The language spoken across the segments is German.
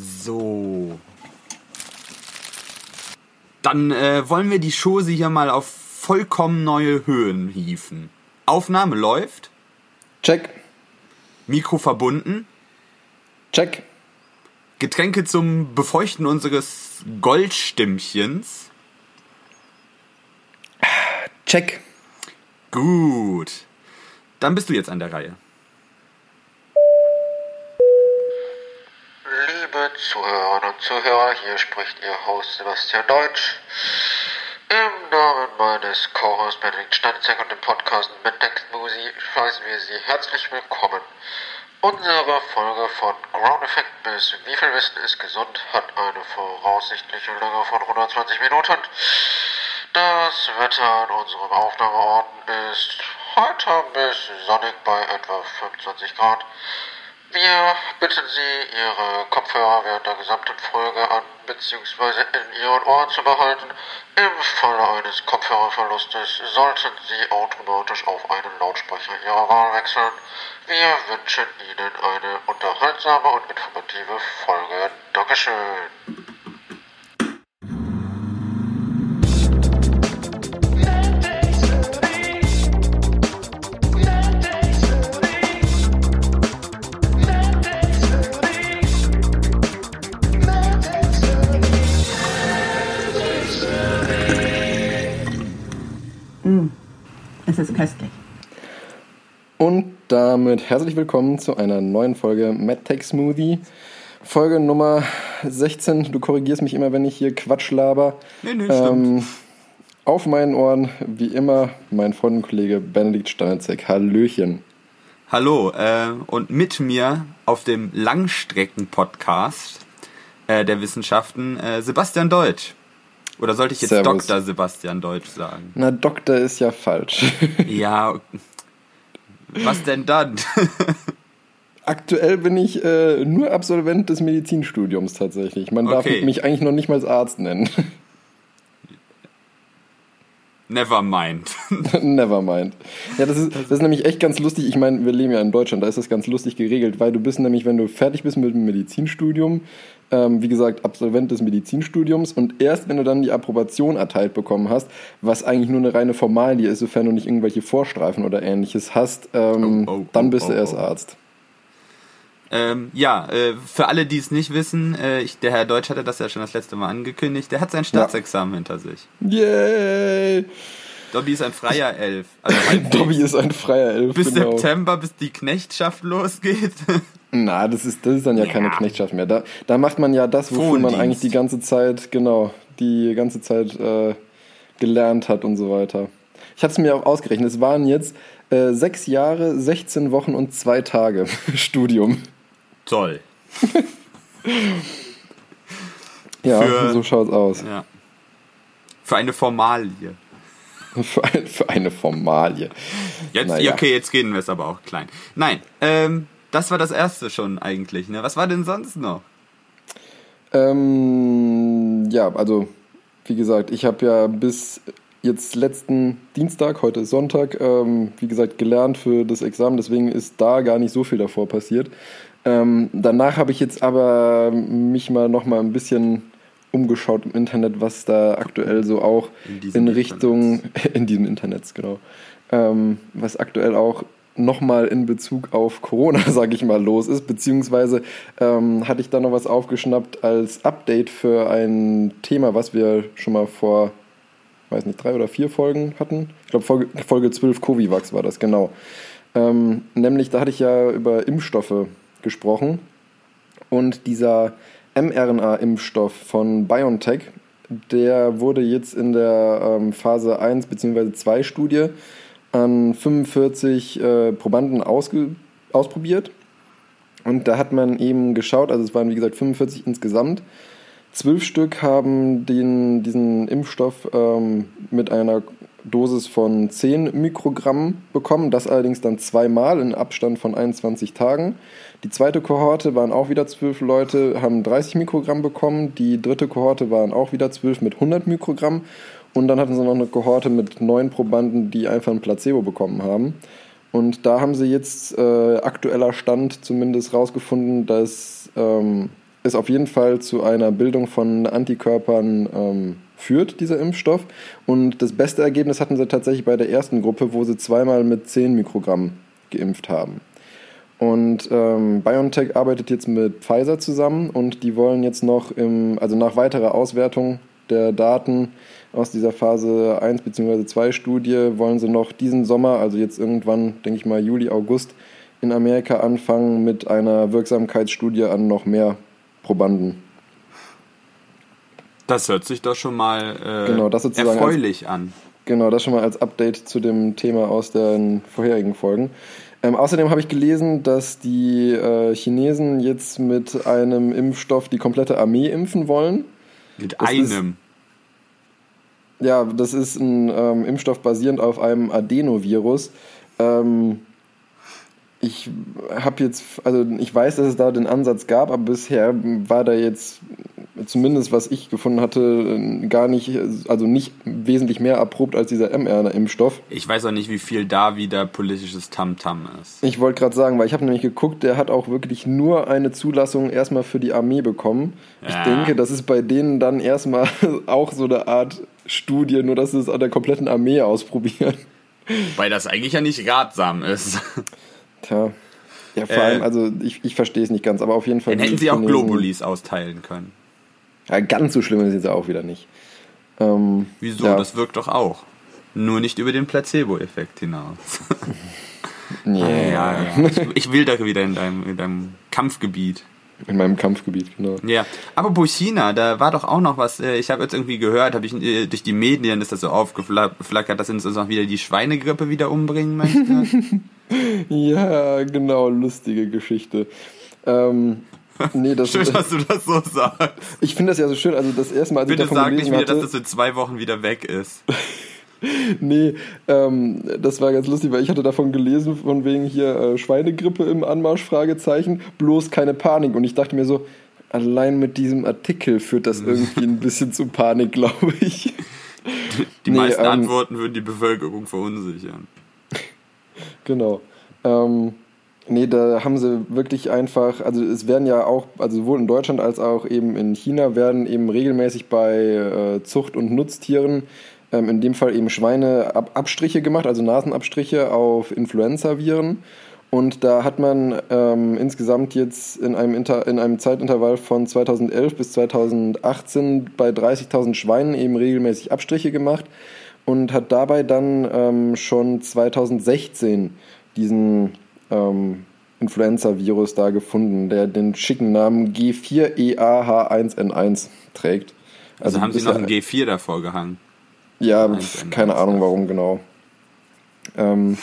So. Dann äh, wollen wir die Chose hier mal auf vollkommen neue Höhen hieven. Aufnahme läuft. Check. Mikro verbunden. Check. Getränke zum Befeuchten unseres Goldstimmchens. Check. Gut. Dann bist du jetzt an der Reihe. Liebe Zuhörerinnen und Zuhörer, hier spricht Ihr Host Sebastian Deutsch. Im Namen meines Co-Hosts Benedikt Steinzeck und dem Podcast Mentex Musi heißen wir Sie herzlich willkommen. Unsere Folge von Ground Effect bis Wie viel Wissen ist gesund hat eine voraussichtliche Länge von 120 Minuten. Das Wetter an unserem Aufnahmeort ist heute bis sonnig bei etwa 25 Grad. Wir bitten Sie, Ihre Kopfhörer während der gesamten Folge an bzw. in Ihren Ohren zu behalten. Im Falle eines Kopfhörerverlustes sollten Sie automatisch auf einen Lautsprecher Ihrer Wahl wechseln. Wir wünschen Ihnen eine unterhaltsame und informative Folge. Dankeschön. Ist köstlich. Und damit herzlich willkommen zu einer neuen Folge MadTech Smoothie. Folge Nummer 16. Du korrigierst mich immer, wenn ich hier Quatsch laber. Nee, nee, stimmt. auf meinen Ohren, wie immer, mein Freund und Kollege Benedikt Steinzeck. Hallöchen. Hallo, äh, und mit mir auf dem Langstrecken-Podcast äh, der Wissenschaften äh, Sebastian Deutsch. Oder sollte ich jetzt Servus. Dr. Sebastian Deutsch sagen? Na, Doktor ist ja falsch. Ja, was denn dann? Aktuell bin ich äh, nur Absolvent des Medizinstudiums tatsächlich. Man darf Okay. mich eigentlich noch nicht mal als Arzt nennen. Never mind. Never mind. Ja, das ist, das ist nämlich echt ganz lustig. Ich meine, wir leben ja in Deutschland, da ist das ganz lustig geregelt, weil du bist nämlich, wenn du fertig bist mit dem Medizinstudium, ähm, wie gesagt, Absolvent des Medizinstudiums und erst wenn du dann die Approbation erteilt bekommen hast, was eigentlich nur eine reine Formalie ist, sofern du nicht irgendwelche Vorstreifen oder ähnliches hast, ähm, Oh, oh, dann oh, bist du oh, erst oh. Arzt. Ähm, ja, äh, für alle, die es nicht wissen, äh, ich, der Herr Deutsch hatte das ja schon das letzte Mal angekündigt, der hat sein Staatsexamen hinter sich. Yay! Dobby ist ein freier Elf. Also. Dobby ist ein freier Elf. bis genau. September, bis die Knechtschaft losgeht. Na, das ist, das ist dann ja, keine Ja. Knechtschaft mehr. Da, da macht man ja das, wofür man eigentlich die ganze Zeit, genau, die ganze Zeit äh, gelernt hat und so weiter. Ich hatte es mir auch ausgerechnet. Es waren jetzt äh, sechs Jahre, 16 Wochen und zwei Tage Studium. Toll. Ja, Für- so schaut's aus. Ja. Für eine Formalie. Für, ein, für eine Formalie. Jetzt, Naja. okay, jetzt gehen wir es aber auch klein. Nein, ähm, das war das erste schon eigentlich, ne? Was war denn sonst noch? Ähm, ja, also wie gesagt, ich habe ja bis jetzt letzten Dienstag, heute ist Sonntag, ähm, wie gesagt, gelernt für das Examen, deswegen ist da gar nicht so viel davor passiert. Ähm, danach habe ich jetzt aber mich mal noch mal ein bisschen umgeschaut im Internet, was da aktuell so auch In in, Richtung, in diesem Internet, genau, ähm, was aktuell auch nochmal in Bezug auf Corona, sage ich mal, los ist, beziehungsweise ähm, hatte ich da noch was aufgeschnappt als Update für ein Thema, was wir schon mal vor, weiß nicht, drei oder vier Folgen hatten. Ich glaube, Folge, Folge 12 Covivax war das, genau. Ähm, nämlich, da hatte ich ja über Impfstoffe gesprochen und dieser mRNA-Impfstoff von BioNTech, der wurde jetzt in der ähm, Phase 1 bzw. 2 Studie an 45 äh, Probanden ausprobiert. Und da hat man eben geschaut, also es waren wie gesagt 45 insgesamt. Zwölf Stück haben den, diesen Impfstoff ähm, mit einer Dosis von 10 Mikrogramm bekommen, das allerdings dann zweimal in Abstand von 21 Tagen. Die zweite Kohorte waren auch wieder zwölf Leute, haben 30 Mikrogramm bekommen. Die dritte Kohorte waren auch wieder zwölf mit 100 Mikrogramm. Und dann hatten sie noch eine Kohorte mit neun Probanden, die einfach ein Placebo bekommen haben. Und da haben sie jetzt äh, aktueller Stand zumindest rausgefunden, dass ähm, es auf jeden Fall zu einer Bildung von Antikörpern ähm, führt, dieser Impfstoff. Und das beste Ergebnis hatten sie tatsächlich bei der ersten Gruppe, wo sie zweimal mit 10 Mikrogramm geimpft haben. Und ähm, BioNTech arbeitet jetzt mit Pfizer zusammen und die wollen jetzt noch im, also nach weiterer Auswertung der Daten aus dieser Phase 1 bzw. 2 Studie wollen sie noch diesen Sommer, also jetzt irgendwann, denke ich mal Juli, August, in Amerika anfangen mit einer Wirksamkeitsstudie an noch mehr Probanden. Das hört sich doch schon mal äh, Genau, das erfreulich an. Genau, das schon mal als Update zu dem Thema aus den vorherigen Folgen. Ähm, außerdem habe ich gelesen, dass die äh, Chinesen jetzt mit einem Impfstoff die komplette Armee impfen wollen. Mit Das ist- einem. Ja, das ist ein ähm, Impfstoff basierend auf einem Adenovirus. Ähm, ich habe jetzt, also ich weiß, dass es da den Ansatz gab, aber bisher war da jetzt zumindest was ich gefunden hatte gar nicht, also nicht wesentlich mehr erprobt als dieser mRNA-Impfstoff. Ich weiß auch nicht, wie viel da wieder politisches Tamtam ist. Ich wollte gerade sagen, weil ich habe nämlich geguckt, der hat auch wirklich nur eine Zulassung erstmal für die Armee bekommen. Ich Ja. denke, das ist bei denen dann erstmal auch so eine Art Studie, nur dass sie es an der kompletten Armee ausprobieren. Weil das eigentlich ja nicht ratsam ist. Tja. Ja, vor Äh. allem, also ich, ich verstehe es nicht ganz, aber auf jeden Fall. Dann hätten sie auch Globulis austeilen können. Ja, ganz so schlimm ist es jetzt auch wieder nicht. Ähm, Wieso? Ja, Das wirkt doch auch. Nur nicht über den Placebo-Effekt hinaus. nee, ja, ja. Ich, ich will da wieder in deinem, in deinem Kampfgebiet. in meinem Kampfgebiet, genau. Ja, aber bei China, da war doch auch noch was, äh, ich habe jetzt irgendwie gehört, habe ich äh, durch die Medien ist das so aufgeflackert, dass uns auch wieder die Schweinegrippe wieder umbringen möchte. Ja, genau, lustige Geschichte. Ähm, nee, das, Schön, dass du das so sagst. ich finde das ja so schön. Also das erste Mal, als Bitte ich davon sag nicht wieder, hatte, dass das in zwei Wochen wieder weg ist. Nee, ähm, das war ganz lustig, weil ich hatte davon gelesen, von wegen hier äh, Schweinegrippe im Anmarsch, Fragezeichen, bloß keine Panik. Und ich dachte mir so, allein mit diesem Artikel führt das irgendwie ein bisschen zu Panik, glaube ich. Die Nee, meisten ähm, Antworten würden die Bevölkerung verunsichern. Genau. Ähm, nee, da haben sie wirklich einfach, also es werden ja auch, also sowohl in Deutschland als auch eben in China werden eben regelmäßig bei äh, Zucht- und Nutztieren, ähm, in dem Fall eben Schweine, Ab Abstriche gemacht, also Nasenabstriche auf Influenza-Viren. Und da hat man ähm, insgesamt jetzt in einem, Inter in einem Zeitintervall von 2011 bis 2018 bei 30.000 Schweinen eben regelmäßig Abstriche gemacht und hat dabei dann ähm, schon 2016 diesen ähm, Influenza-Virus da gefunden, der den schicken Namen E G4EAH1N1 trägt. Also, haben sie noch ein G4 davor gehangen. ja, 1N1, pf, keine Ahnung warum genau. Ähm,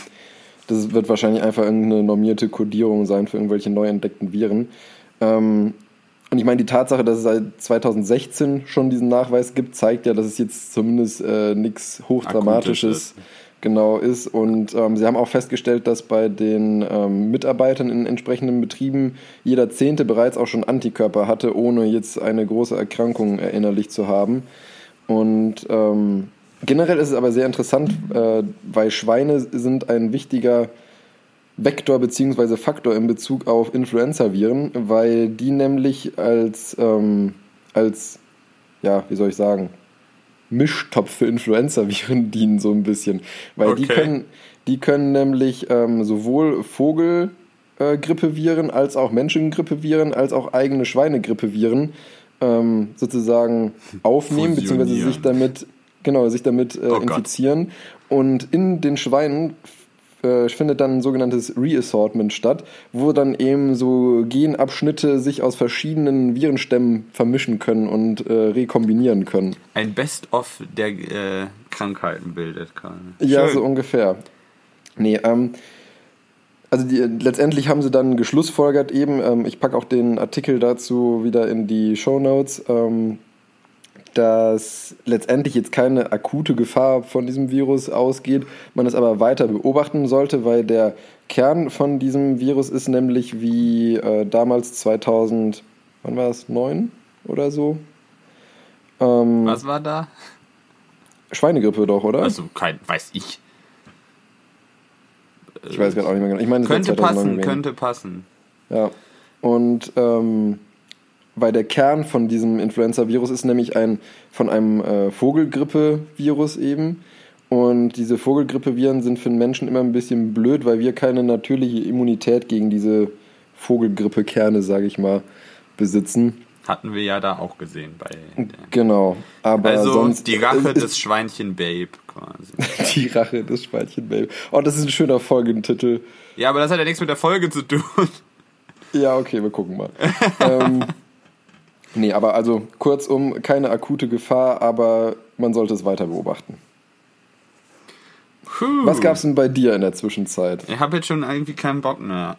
das wird wahrscheinlich einfach irgendeine normierte Kodierung sein für irgendwelche neu entdeckten Viren. Ähm, und ich meine, die Tatsache, dass es seit 2016 schon diesen Nachweis gibt, zeigt ja, dass es jetzt zumindest äh, nichts Hochdramatisches genau ist. Und ähm, sie haben auch festgestellt, dass bei den ähm, Mitarbeitern in entsprechenden Betrieben jeder Zehnte bereits auch schon Antikörper hatte, ohne jetzt eine große Erkrankung erinnerlich zu haben. Und ähm, generell ist es aber sehr interessant, äh, weil Schweine sind ein wichtiger Vektor bzw. Faktor in Bezug auf Influenza-Viren, weil die nämlich als, ähm, als, ja, wie soll ich sagen, Mischtopf für Influenza-Viren dienen so ein bisschen. Weil die Okay. können, die können nämlich ähm, sowohl Vogelgrippeviren als auch Menschengrippeviren als auch eigene Schweinegrippeviren ähm, sozusagen aufnehmen bzw. Fusionieren. sich damit genau sich damit äh, Oh infizieren und in den Schweinen äh, findet dann ein sogenanntes Reassortment statt, wo dann eben so Genabschnitte sich aus verschiedenen Virenstämmen vermischen können und äh, rekombinieren können. Ein Best-of der äh, Krankheiten bildet gerade. Ja, so ungefähr. Nee, ähm, also die, letztendlich haben sie dann geschlussfolgert eben, ähm, ich packe auch den Artikel dazu wieder in die Show Notes, ähm, dass letztendlich jetzt keine akute Gefahr von diesem Virus ausgeht, man es aber weiter beobachten sollte, weil der Kern von diesem Virus ist nämlich wie äh, damals 2000, wann war es, 9 oder so? Ähm, Was war da? Schweinegrippe doch, oder? Also, kein, weiß ich. ich weiß gerade auch nicht mehr genau. Ich meine, Könnte 2009 passen, gewesen. könnte passen. Ja. Und ähm, weil der Kern von diesem Influenza-Virus ist nämlich ein von einem äh, Vogelgrippe-Virus eben. Und diese Vogelgrippe-Viren sind für den Menschen immer ein bisschen blöd, weil wir keine natürliche Immunität gegen diese Vogelgrippe-Kerne, sage ich mal, besitzen. Hatten wir ja da auch gesehen bei. Genau, aber also sonst die Rache des Schweinchen-Babe quasi. die Rache des Schweinchen-Baby. Oh, das ist ein schöner Folgentitel. Ja, aber das hat ja nichts mit der Folge zu tun. Ja, okay, wir gucken mal. ähm, nee, aber also kurzum, keine akute Gefahr, aber man sollte es weiter beobachten. Puh. Was gab's denn bei dir in der Zwischenzeit? Ich habe jetzt schon irgendwie keinen Bock mehr.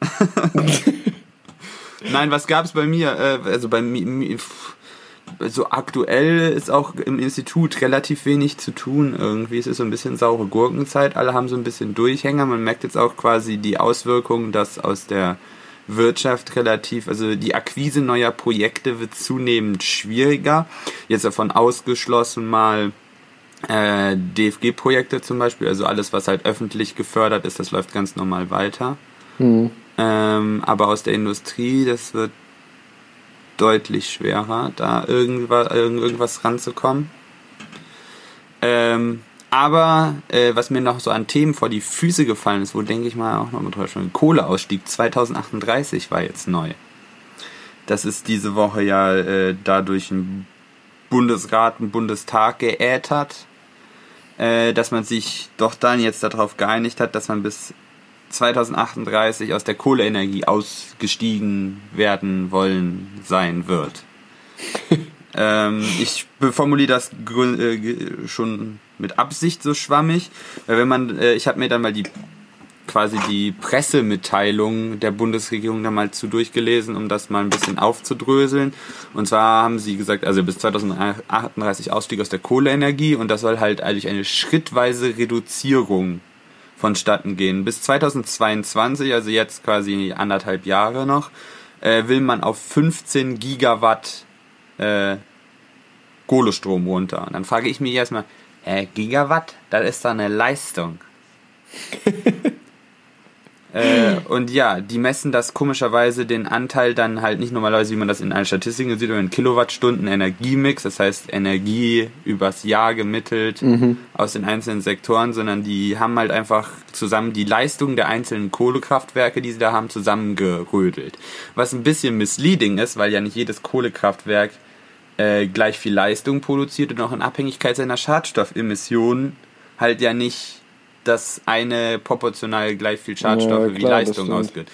Nein, was gab's bei mir? Äh, also bei mir, so aktuell ist auch im Institut relativ wenig zu tun irgendwie. Es ist so ein bisschen saure Gurkenzeit. Alle haben so ein bisschen Durchhänger. Man merkt jetzt auch quasi die Auswirkungen, dass aus der Wirtschaft relativ, also die Akquise neuer Projekte wird zunehmend schwieriger. Jetzt davon ausgeschlossen mal äh, DFG-Projekte zum Beispiel, also alles, was halt öffentlich gefördert ist, das läuft ganz normal weiter. Hm. Ähm, aber aus der Industrie, das wird deutlich schwerer, da irgendwas, irgend- irgendwas ranzukommen. Ähm, aber äh, was mir noch so an Themen vor die Füße gefallen ist, wo denke ich mal auch noch mal drüber schon, Kohleausstieg 2038 war jetzt neu. Das ist diese Woche ja äh, dadurch ein Bundesrat, ein Bundestag geätert, äh, dass man sich doch dann jetzt darauf geeinigt hat, dass man bis 2038 aus der Kohleenergie ausgestiegen werden wollen sein wird. ähm, ich formuliere das äh, schon mit Absicht so schwammig, weil wenn man, äh, ich habe mir dann mal die quasi die Pressemitteilung der Bundesregierung da mal zu durchgelesen, um das mal ein bisschen aufzudröseln. Und zwar haben sie gesagt, also bis 2038 Ausstieg aus der Kohleenergie und das soll halt eigentlich eine schrittweise Reduzierung vonstatten gehen. Bis 2022, also jetzt quasi anderthalb Jahre noch, äh, will man auf 15 Gigawatt äh, Kohlestrom runter. Und dann frage ich mich erstmal, hä, Gigawatt? Das ist doch eine Leistung. äh, und ja, die messen das komischerweise den Anteil dann halt nicht normalerweise, wie man das in allen Statistiken sieht, aber in Kilowattstunden Energiemix, das heißt Energie übers Jahr gemittelt aus den einzelnen Sektoren, sondern die haben halt einfach zusammen die Leistung der einzelnen Kohlekraftwerke, die sie da haben, zusammengerödelt. Was ein bisschen misleading ist, weil ja nicht jedes Kohlekraftwerk äh, gleich viel Leistung produziert und auch in Abhängigkeit seiner Schadstoffemissionen halt ja nicht das eine proportional gleich viel Schadstoffe Ja, wie Leistung ausgibt.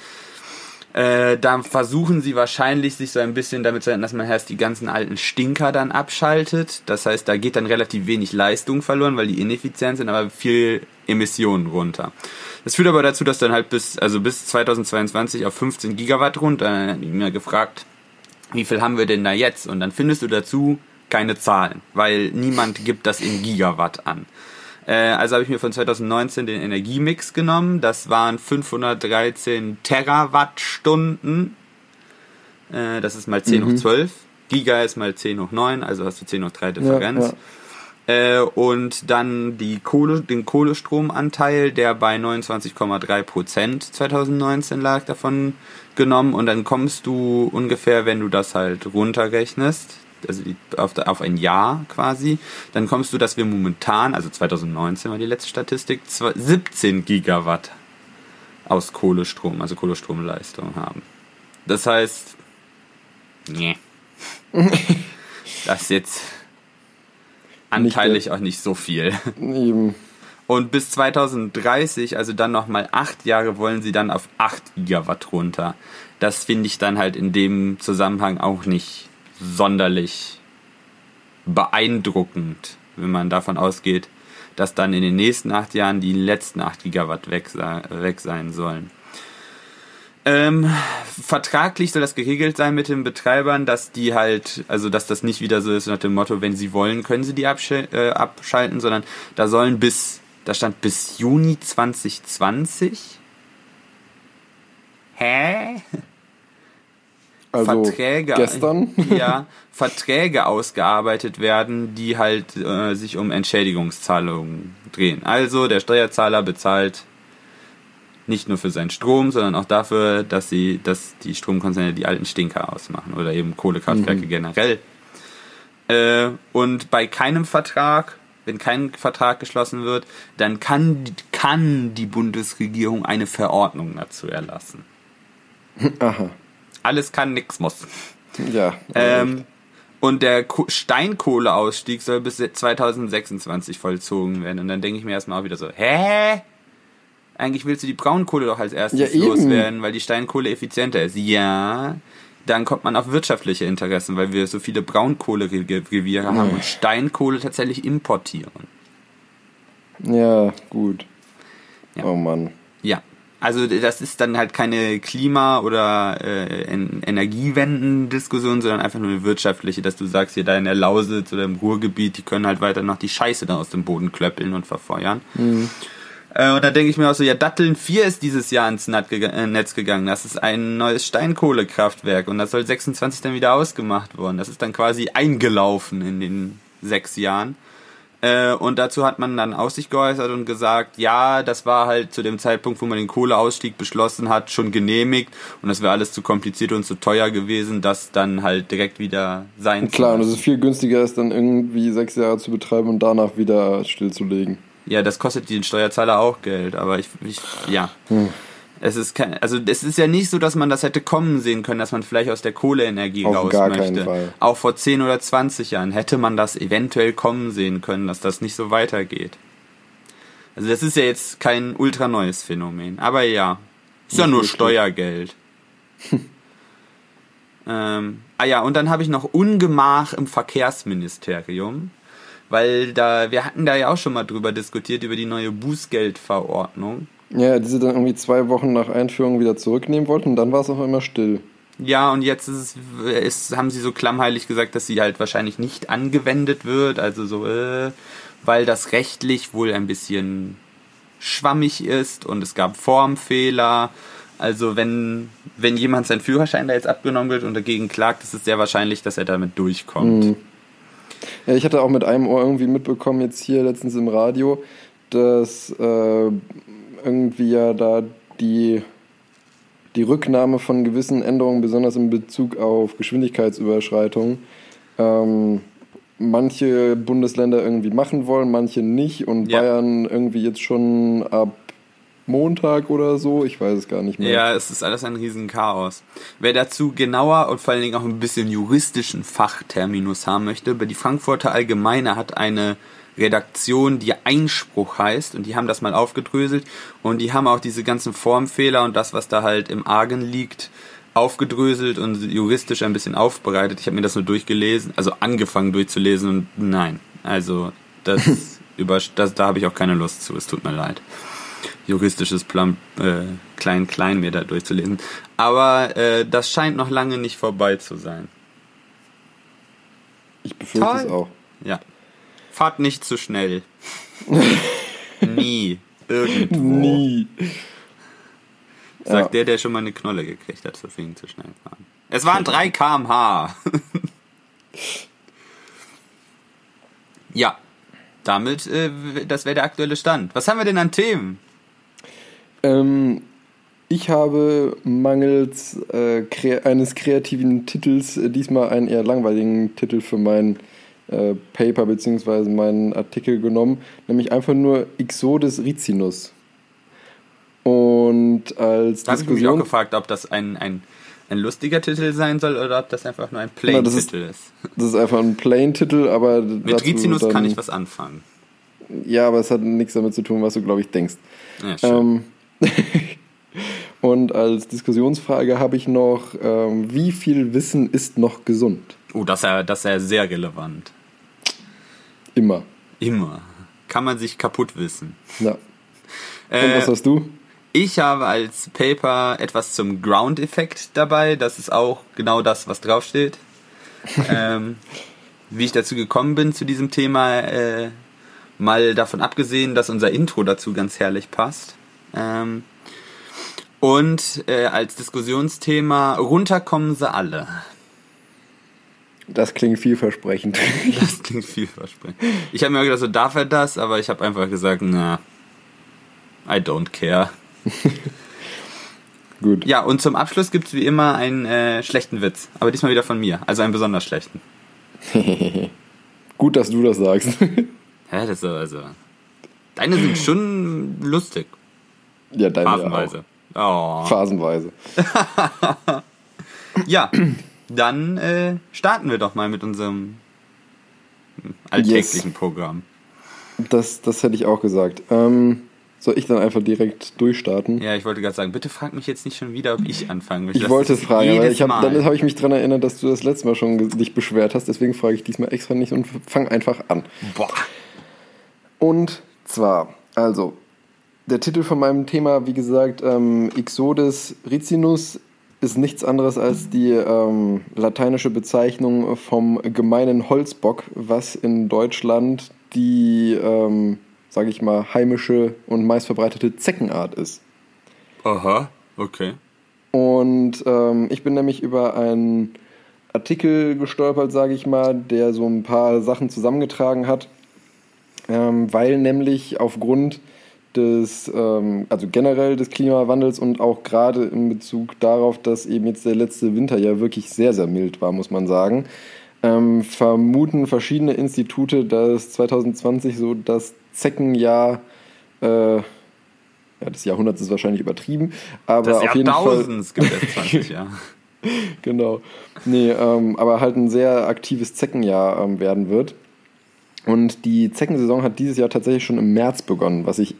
Äh, da versuchen sie wahrscheinlich sich so ein bisschen damit zu halten, dass man erst die ganzen alten Stinker dann abschaltet. Das heißt, da geht dann relativ wenig Leistung verloren, weil die ineffizient sind, aber viel Emissionen runter. Das führt aber dazu, dass dann halt bis, also bis 2022 auf 15 Gigawatt runter, dann hab ich mir gefragt, wie viel haben wir denn da jetzt? Und dann findest du dazu keine Zahlen, weil niemand gibt das in Gigawatt an. Äh, also habe ich mir von 2019 den Energiemix genommen. Das waren 513 Terawattstunden. Äh, das ist mal 10 hoch 12. Giga ist mal 10 hoch 9, also hast du 10 hoch 3 Differenz. Äh, und dann die Kohle, den Kohlestromanteil, der bei 29,3 Prozent 2019 lag, davon genommen. Und dann kommst du ungefähr, wenn du das halt runterrechnest, also die, auf, auf ein Jahr quasi, dann kommst du, dass wir momentan, also 2019 war die letzte Statistik, zwei- 17 Gigawatt aus Kohlestrom, also Kohlestromleistung haben. Das heißt, nee. das ist jetzt anteilig auch nicht so viel. Eben. Und bis 2030, also dann nochmal acht Jahre, wollen sie dann auf 8 Gigawatt runter. Das finde ich dann halt in dem Zusammenhang auch nicht sonderlich beeindruckend, wenn man davon ausgeht, dass dann in den nächsten acht Jahren die letzten 8 Gigawatt weg, weg sein sollen. Ähm, vertraglich soll das geregelt sein mit den Betreibern, dass die halt, also dass das nicht wieder so ist nach dem Motto, wenn sie wollen, können sie die absch äh, abschalten, sondern da sollen bis, da stand bis Juni 2020. Hä? Also Verträge, gestern. ja, Verträge ausgearbeitet werden, die halt äh, sich um Entschädigungszahlungen drehen. Also der Steuerzahler bezahlt Nicht nur für seinen Strom, sondern auch dafür, dass sie, dass die Stromkonzerne die alten Stinker ausmachen oder eben Kohlekraftwerke Mhm. generell. Äh, und bei keinem Vertrag, wenn kein Vertrag geschlossen wird, dann kann, kann die Bundesregierung eine Verordnung dazu erlassen. Aha. Alles kann, nix muss. Ja. Ähm, und der Ko Steinkohleausstieg soll bis 2026 vollzogen werden. Und dann denke ich mir erstmal auch wieder so, hä? Eigentlich willst du die Braunkohle doch als erstes Ja, loswerden, weil die Steinkohle effizienter ist. Ja, dann kommt man auf wirtschaftliche Interessen, weil wir so viele Braunkohlereviere haben und Steinkohle tatsächlich importieren. ja, gut. Ja. Oh Mann. Ja. Also das ist dann halt keine Klima- oder äh, En- Energiewenden-Diskussion, sondern einfach nur eine wirtschaftliche, dass du sagst, hier da in der Lausitz oder im Ruhrgebiet, die können halt weiter noch die Scheiße da aus dem Boden klöppeln und verfeuern. Äh, und da denke ich mir auch so, ja, Datteln 4 ist dieses Jahr ins äh, Netz gegangen. Das ist ein neues Steinkohlekraftwerk und das soll 26 dann wieder ausgemacht worden. Das ist dann quasi eingelaufen in den sechs Jahren. Äh, und dazu hat man dann aus sich geäußert und gesagt, ja, das war halt zu dem Zeitpunkt, wo man den Kohleausstieg beschlossen hat, schon genehmigt und das wäre alles zu kompliziert und zu teuer gewesen, das dann halt direkt wieder sein zu Klar, und es ist viel günstiger, es dann irgendwie sechs Jahre zu betreiben und danach wieder stillzulegen. Ja, das kostet den Steuerzahler auch Geld, aber ich, ich ja. Es ist kein, also es ist ja nicht so, dass man das hätte kommen sehen können, dass man vielleicht aus der Kohleenergie Auf raus gar möchte. keinen Fall. Auch vor 10 oder 20 Jahren hätte man das eventuell kommen sehen können, dass das nicht so weitergeht. Also das ist ja jetzt kein ultra neues Phänomen, aber ja, ist ja nur wirklich. Steuergeld. ähm, ah ja, und dann habe ich noch Ungemach im Verkehrsministerium, weil da wir hatten da ja auch schon mal drüber diskutiert über die neue Bußgeldverordnung. Ja, die sie dann irgendwie zwei Wochen nach Einführung wieder zurücknehmen wollten und dann war es auch immer still. Ja, und jetzt ist, es, ist, haben sie so klammheilig gesagt, dass sie halt wahrscheinlich nicht angewendet wird, also so, äh, weil das rechtlich wohl ein bisschen schwammig ist und es gab Formfehler. Also wenn, wenn jemand sein Führerschein da jetzt abgenommen wird und dagegen klagt, ist es sehr wahrscheinlich, dass er damit durchkommt. Mhm. Ja, ich hatte auch mit einem Ohr irgendwie mitbekommen, jetzt hier letztens im Radio, dass äh, irgendwie ja da die, die Rücknahme von gewissen Änderungen, besonders in Bezug auf Geschwindigkeitsüberschreitungen, ähm, manche Bundesländer irgendwie machen wollen, manche nicht und Ja. Bayern irgendwie jetzt schon ab Montag oder so, ich weiß es gar nicht mehr. Ja, es ist alles ein Riesenchaos. Wer dazu genauer und vor allen Dingen auch ein bisschen juristischen Fachterminus haben möchte, über die Frankfurter Allgemeine hat eine Redaktion, die Einspruch heißt und die haben das mal aufgedröselt und die haben auch diese ganzen Formfehler und das, was da halt im Argen liegt, aufgedröselt und juristisch ein bisschen aufbereitet. Ich habe mir das nur durchgelesen, also angefangen durchzulesen und nein, also das über das, da habe ich auch keine Lust zu. Es tut mir leid juristisches Plan, äh, klein klein mir da durchzulesen. Aber äh, das scheint noch lange nicht vorbei zu sein. Ich befürchte Toll. es auch. Ja. Fahrt nicht zu schnell. Nie. Irgendwo. Nie. Sagt Ja. der, der schon mal eine Knolle gekriegt hat, für wegen zu schnell fahren. Es waren 3 kmh. ja. Damit, äh, das wäre der aktuelle Stand. Was haben wir denn an Themen? Ähm, ich habe mangels äh, kre eines kreativen Titels äh, diesmal einen eher langweiligen Titel für mein äh, Paper bzw. meinen Artikel genommen, nämlich einfach nur Ixodes ricinus. Und als Da habe ich mich auch gefragt, ob das ein, ein, ein lustiger Titel sein soll oder ob das einfach nur ein Na, das ist- Plain-Titel ist. Das ist einfach ein Plain-Titel, aber. Mit Rizinus dann, kann ich was anfangen. Ja, aber es hat nichts damit zu tun, was du, glaube ich, denkst. Ja, schön. Ähm, und als Diskussionsfrage habe ich noch, ähm, wie viel Wissen ist noch gesund? oh, das ist, ja, das ist ja sehr relevant. Immer. Immer. Kann man sich kaputt wissen. Ja. Und Äh, was hast du? ich habe als Paper etwas zum Ground-Effekt dabei. Das ist auch genau das, was draufsteht. ähm, wie ich dazu gekommen bin zu diesem Thema, äh, mal davon abgesehen, dass unser Intro dazu ganz herrlich passt. Ähm, und äh, als Diskussionsthema runterkommen sie alle. Das klingt vielversprechend. Das klingt vielversprechend. Ich habe mir gedacht, so darf er das, aber ich habe einfach gesagt, na, I don't care. Gut. Ja, und zum Abschluss gibt es wie immer einen äh, schlechten Witz. Aber diesmal wieder von mir. Also einen besonders schlechten. Gut, dass du das sagst. Hä, das ist so, also. Deine sind schon lustig. Ja, deine Phasenweise. Oh. Phasenweise. Ja, dann äh, starten wir doch mal mit unserem alltäglichen Yes. Programm. Das, das hätte ich auch gesagt. Ähm, soll ich dann einfach direkt durchstarten? Ja, ich wollte gerade sagen, bitte frag mich jetzt nicht schon wieder, ob ich anfangen möchte. Ich Das wollte es fragen, aber ich hab, dann habe ich mich daran erinnert, dass du das letzte Mal schon dich beschwert hast. Deswegen frage ich diesmal extra nicht und fang einfach an. Boah. Und zwar, also, der Titel von meinem Thema, wie gesagt, ähm, Ixodes ricinus ist nichts anderes als die ähm, lateinische Bezeichnung vom gemeinen Holzbock, was in Deutschland die, ähm, sage ich mal, heimische und meistverbreitete Zeckenart ist. Aha, okay. Und ähm, ich bin nämlich über einen Artikel gestolpert, sage ich mal, der so ein paar Sachen zusammengetragen hat, ähm, weil nämlich aufgrund des, ähm, also generell des Klimawandels und auch gerade in Bezug darauf, dass eben jetzt der letzte Winter ja wirklich sehr, sehr mild war, muss man sagen, ähm, vermuten verschiedene Institute, dass 2020 so das Zeckenjahr äh, ja, des Jahrhunderts ist wahrscheinlich übertrieben, aber Das auf jeden Fall gibt es 20 Jahre. genau. Nee, ähm, aber halt ein sehr aktives Zeckenjahr ähm, werden wird. Und die Zeckensaison hat dieses Jahr tatsächlich schon im März begonnen, was ich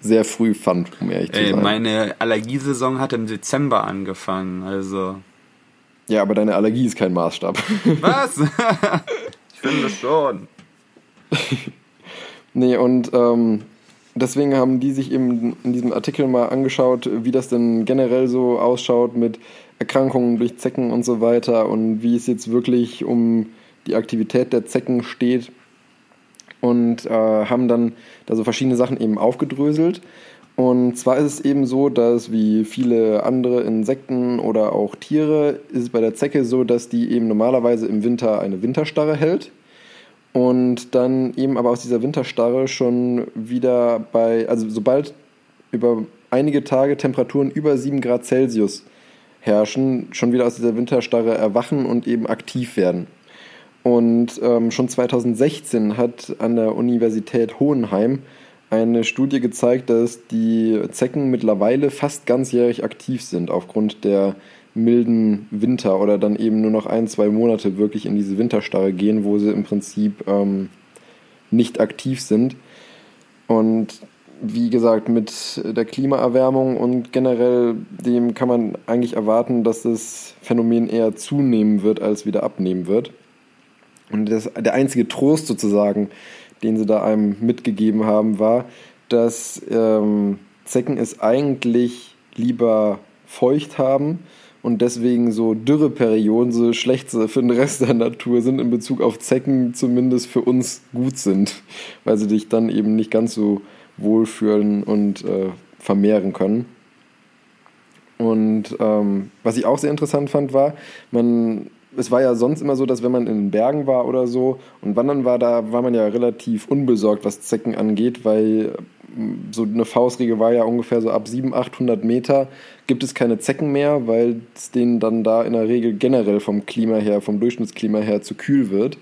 sehr früh fand, um ehrlich zu Ey, sein. meine Allergiesaison hat im Dezember angefangen, also. ja, aber deine Allergie ist kein Maßstab. Was? ich finde schon. nee, und ähm, deswegen haben die sich eben in diesem Artikel mal angeschaut, wie das denn generell so ausschaut mit Erkrankungen durch Zecken und so weiter und wie es jetzt wirklich um die Aktivität der Zecken steht. Und äh, haben dann da so verschiedene Sachen eben aufgedröselt. Und zwar ist es eben so, dass wie viele andere Insekten oder auch Tiere ist es bei der Zecke so, dass die eben normalerweise im Winter eine Winterstarre hält und dann eben aber aus dieser Winterstarre schon wieder bei, also sobald über einige Tage Temperaturen über 7 Grad Celsius herrschen, schon wieder aus dieser Winterstarre erwachen und eben aktiv werden. Und ähm, schon 2016 hat an der Universität Hohenheim eine Studie gezeigt, dass die Zecken mittlerweile fast ganzjährig aktiv sind aufgrund der milden Winter oder dann eben nur noch ein, zwei Monate wirklich in diese Winterstarre gehen, wo sie im Prinzip ähm, nicht aktiv sind. Und wie gesagt, mit der Klimaerwärmung und generell dem kann man eigentlich erwarten, dass das Phänomen eher zunehmen wird, als wieder abnehmen wird. Und das, der einzige Trost sozusagen, den sie da einem mitgegeben haben, war, dass ähm, Zecken es eigentlich lieber feucht haben und deswegen so Dürreperioden so schlecht für den Rest der Natur sind, in Bezug auf Zecken zumindest für uns gut sind, weil sie dich dann eben nicht ganz so wohlfühlen und äh, vermehren können. Und ähm, was ich auch sehr interessant fand, war, man, es war ja sonst immer so, dass wenn man in den Bergen war oder so und wandern war, da war man ja relativ unbesorgt, was Zecken angeht, weil ähm, so eine Faustregel war ja ungefähr so ab 700, 800 Meter gibt es keine Zecken mehr, weil es denen dann da in der Regel generell vom Klima her, vom Durchschnittsklima her zu kühl wird.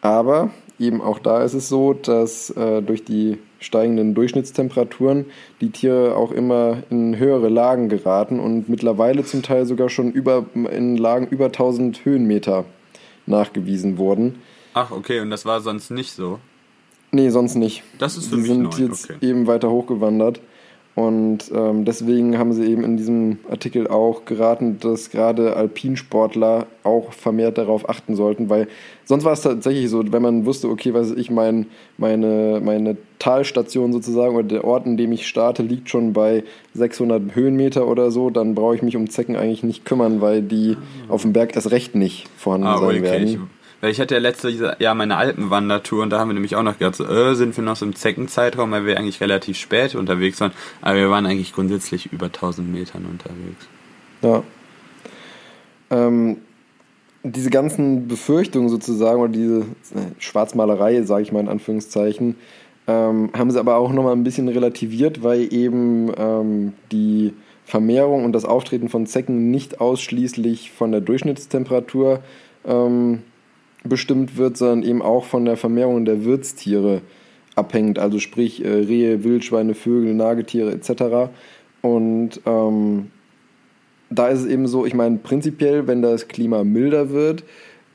Aber eben auch da ist es so, dass äh, durch die steigenden Durchschnittstemperaturen die Tiere auch immer in höhere Lagen geraten und mittlerweile zum Teil sogar schon über, in Lagen über 1000 Höhenmeter nachgewiesen wurden. Ach, okay, und das war sonst nicht so. Nee, sonst nicht. Das ist für Die mich sind neu, jetzt okay. eben weiter hochgewandert. Und ähm, deswegen haben sie eben in diesem Artikel auch geraten, dass gerade Alpinsportler auch vermehrt darauf achten sollten, weil sonst war es tatsächlich so, wenn man wusste, okay, was weiß ich, mein, meine, meine Talstation sozusagen oder der Ort, in dem ich starte, liegt schon bei 600 Höhenmeter oder so, dann brauche ich mich um Zecken eigentlich nicht kümmern, weil die auf dem Berg erst recht nicht vorhanden Ah, sein okay. werden. Ich, weil ich hatte ja letztes Jahr meine Alpenwandertour und da haben wir nämlich auch noch gedacht, so, äh, sind wir noch so im Zeckenzeitraum, weil wir eigentlich relativ spät unterwegs waren. Aber wir waren eigentlich grundsätzlich über 1000 Metern unterwegs. Ja. Ähm, diese ganzen Befürchtungen sozusagen oder diese äh, Schwarzmalerei, sage ich mal in Anführungszeichen, Ähm, haben sie aber auch nochmal ein bisschen relativiert, weil eben ähm, die Vermehrung und das Auftreten von Zecken nicht ausschließlich von der Durchschnittstemperatur ähm, bestimmt wird, sondern eben auch von der Vermehrung der Wirtstiere abhängt, also sprich äh, Rehe, Wildschweine, Vögel, Nagetiere etc. Und ähm, da ist es eben so, ich meine, prinzipiell, wenn das Klima milder wird,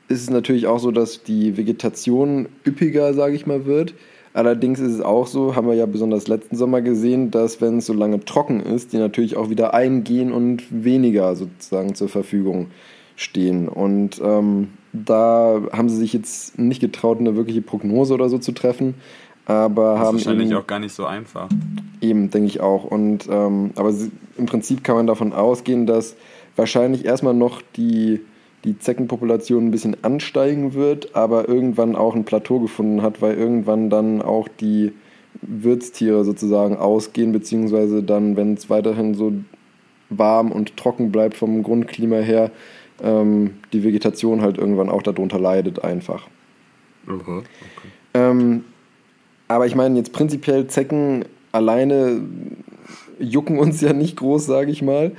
ist es natürlich auch so, dass die Vegetation üppiger, sage ich mal, wird. Allerdings ist es auch so, haben wir ja besonders letzten Sommer gesehen, dass wenn es so lange trocken ist, die natürlich auch wieder eingehen und weniger sozusagen zur Verfügung stehen. Und ähm, da haben sie sich jetzt nicht getraut, eine wirkliche Prognose oder so zu treffen, aber Das haben ist wahrscheinlich eben- auch gar nicht so einfach. Eben, denke ich auch. Und ähm, aber sie- im Prinzip kann man davon ausgehen, dass wahrscheinlich erstmal noch die, die Zeckenpopulation ein bisschen ansteigen wird, aber irgendwann auch ein Plateau gefunden hat, weil irgendwann dann auch die Wirtstiere sozusagen ausgehen, beziehungsweise dann, wenn es weiterhin so warm und trocken bleibt vom Grundklima her, ähm, die Vegetation halt irgendwann auch darunter leidet einfach. Okay. Ähm, aber ich meine, jetzt prinzipiell Zecken alleine jucken uns ja nicht groß, sage ich mal.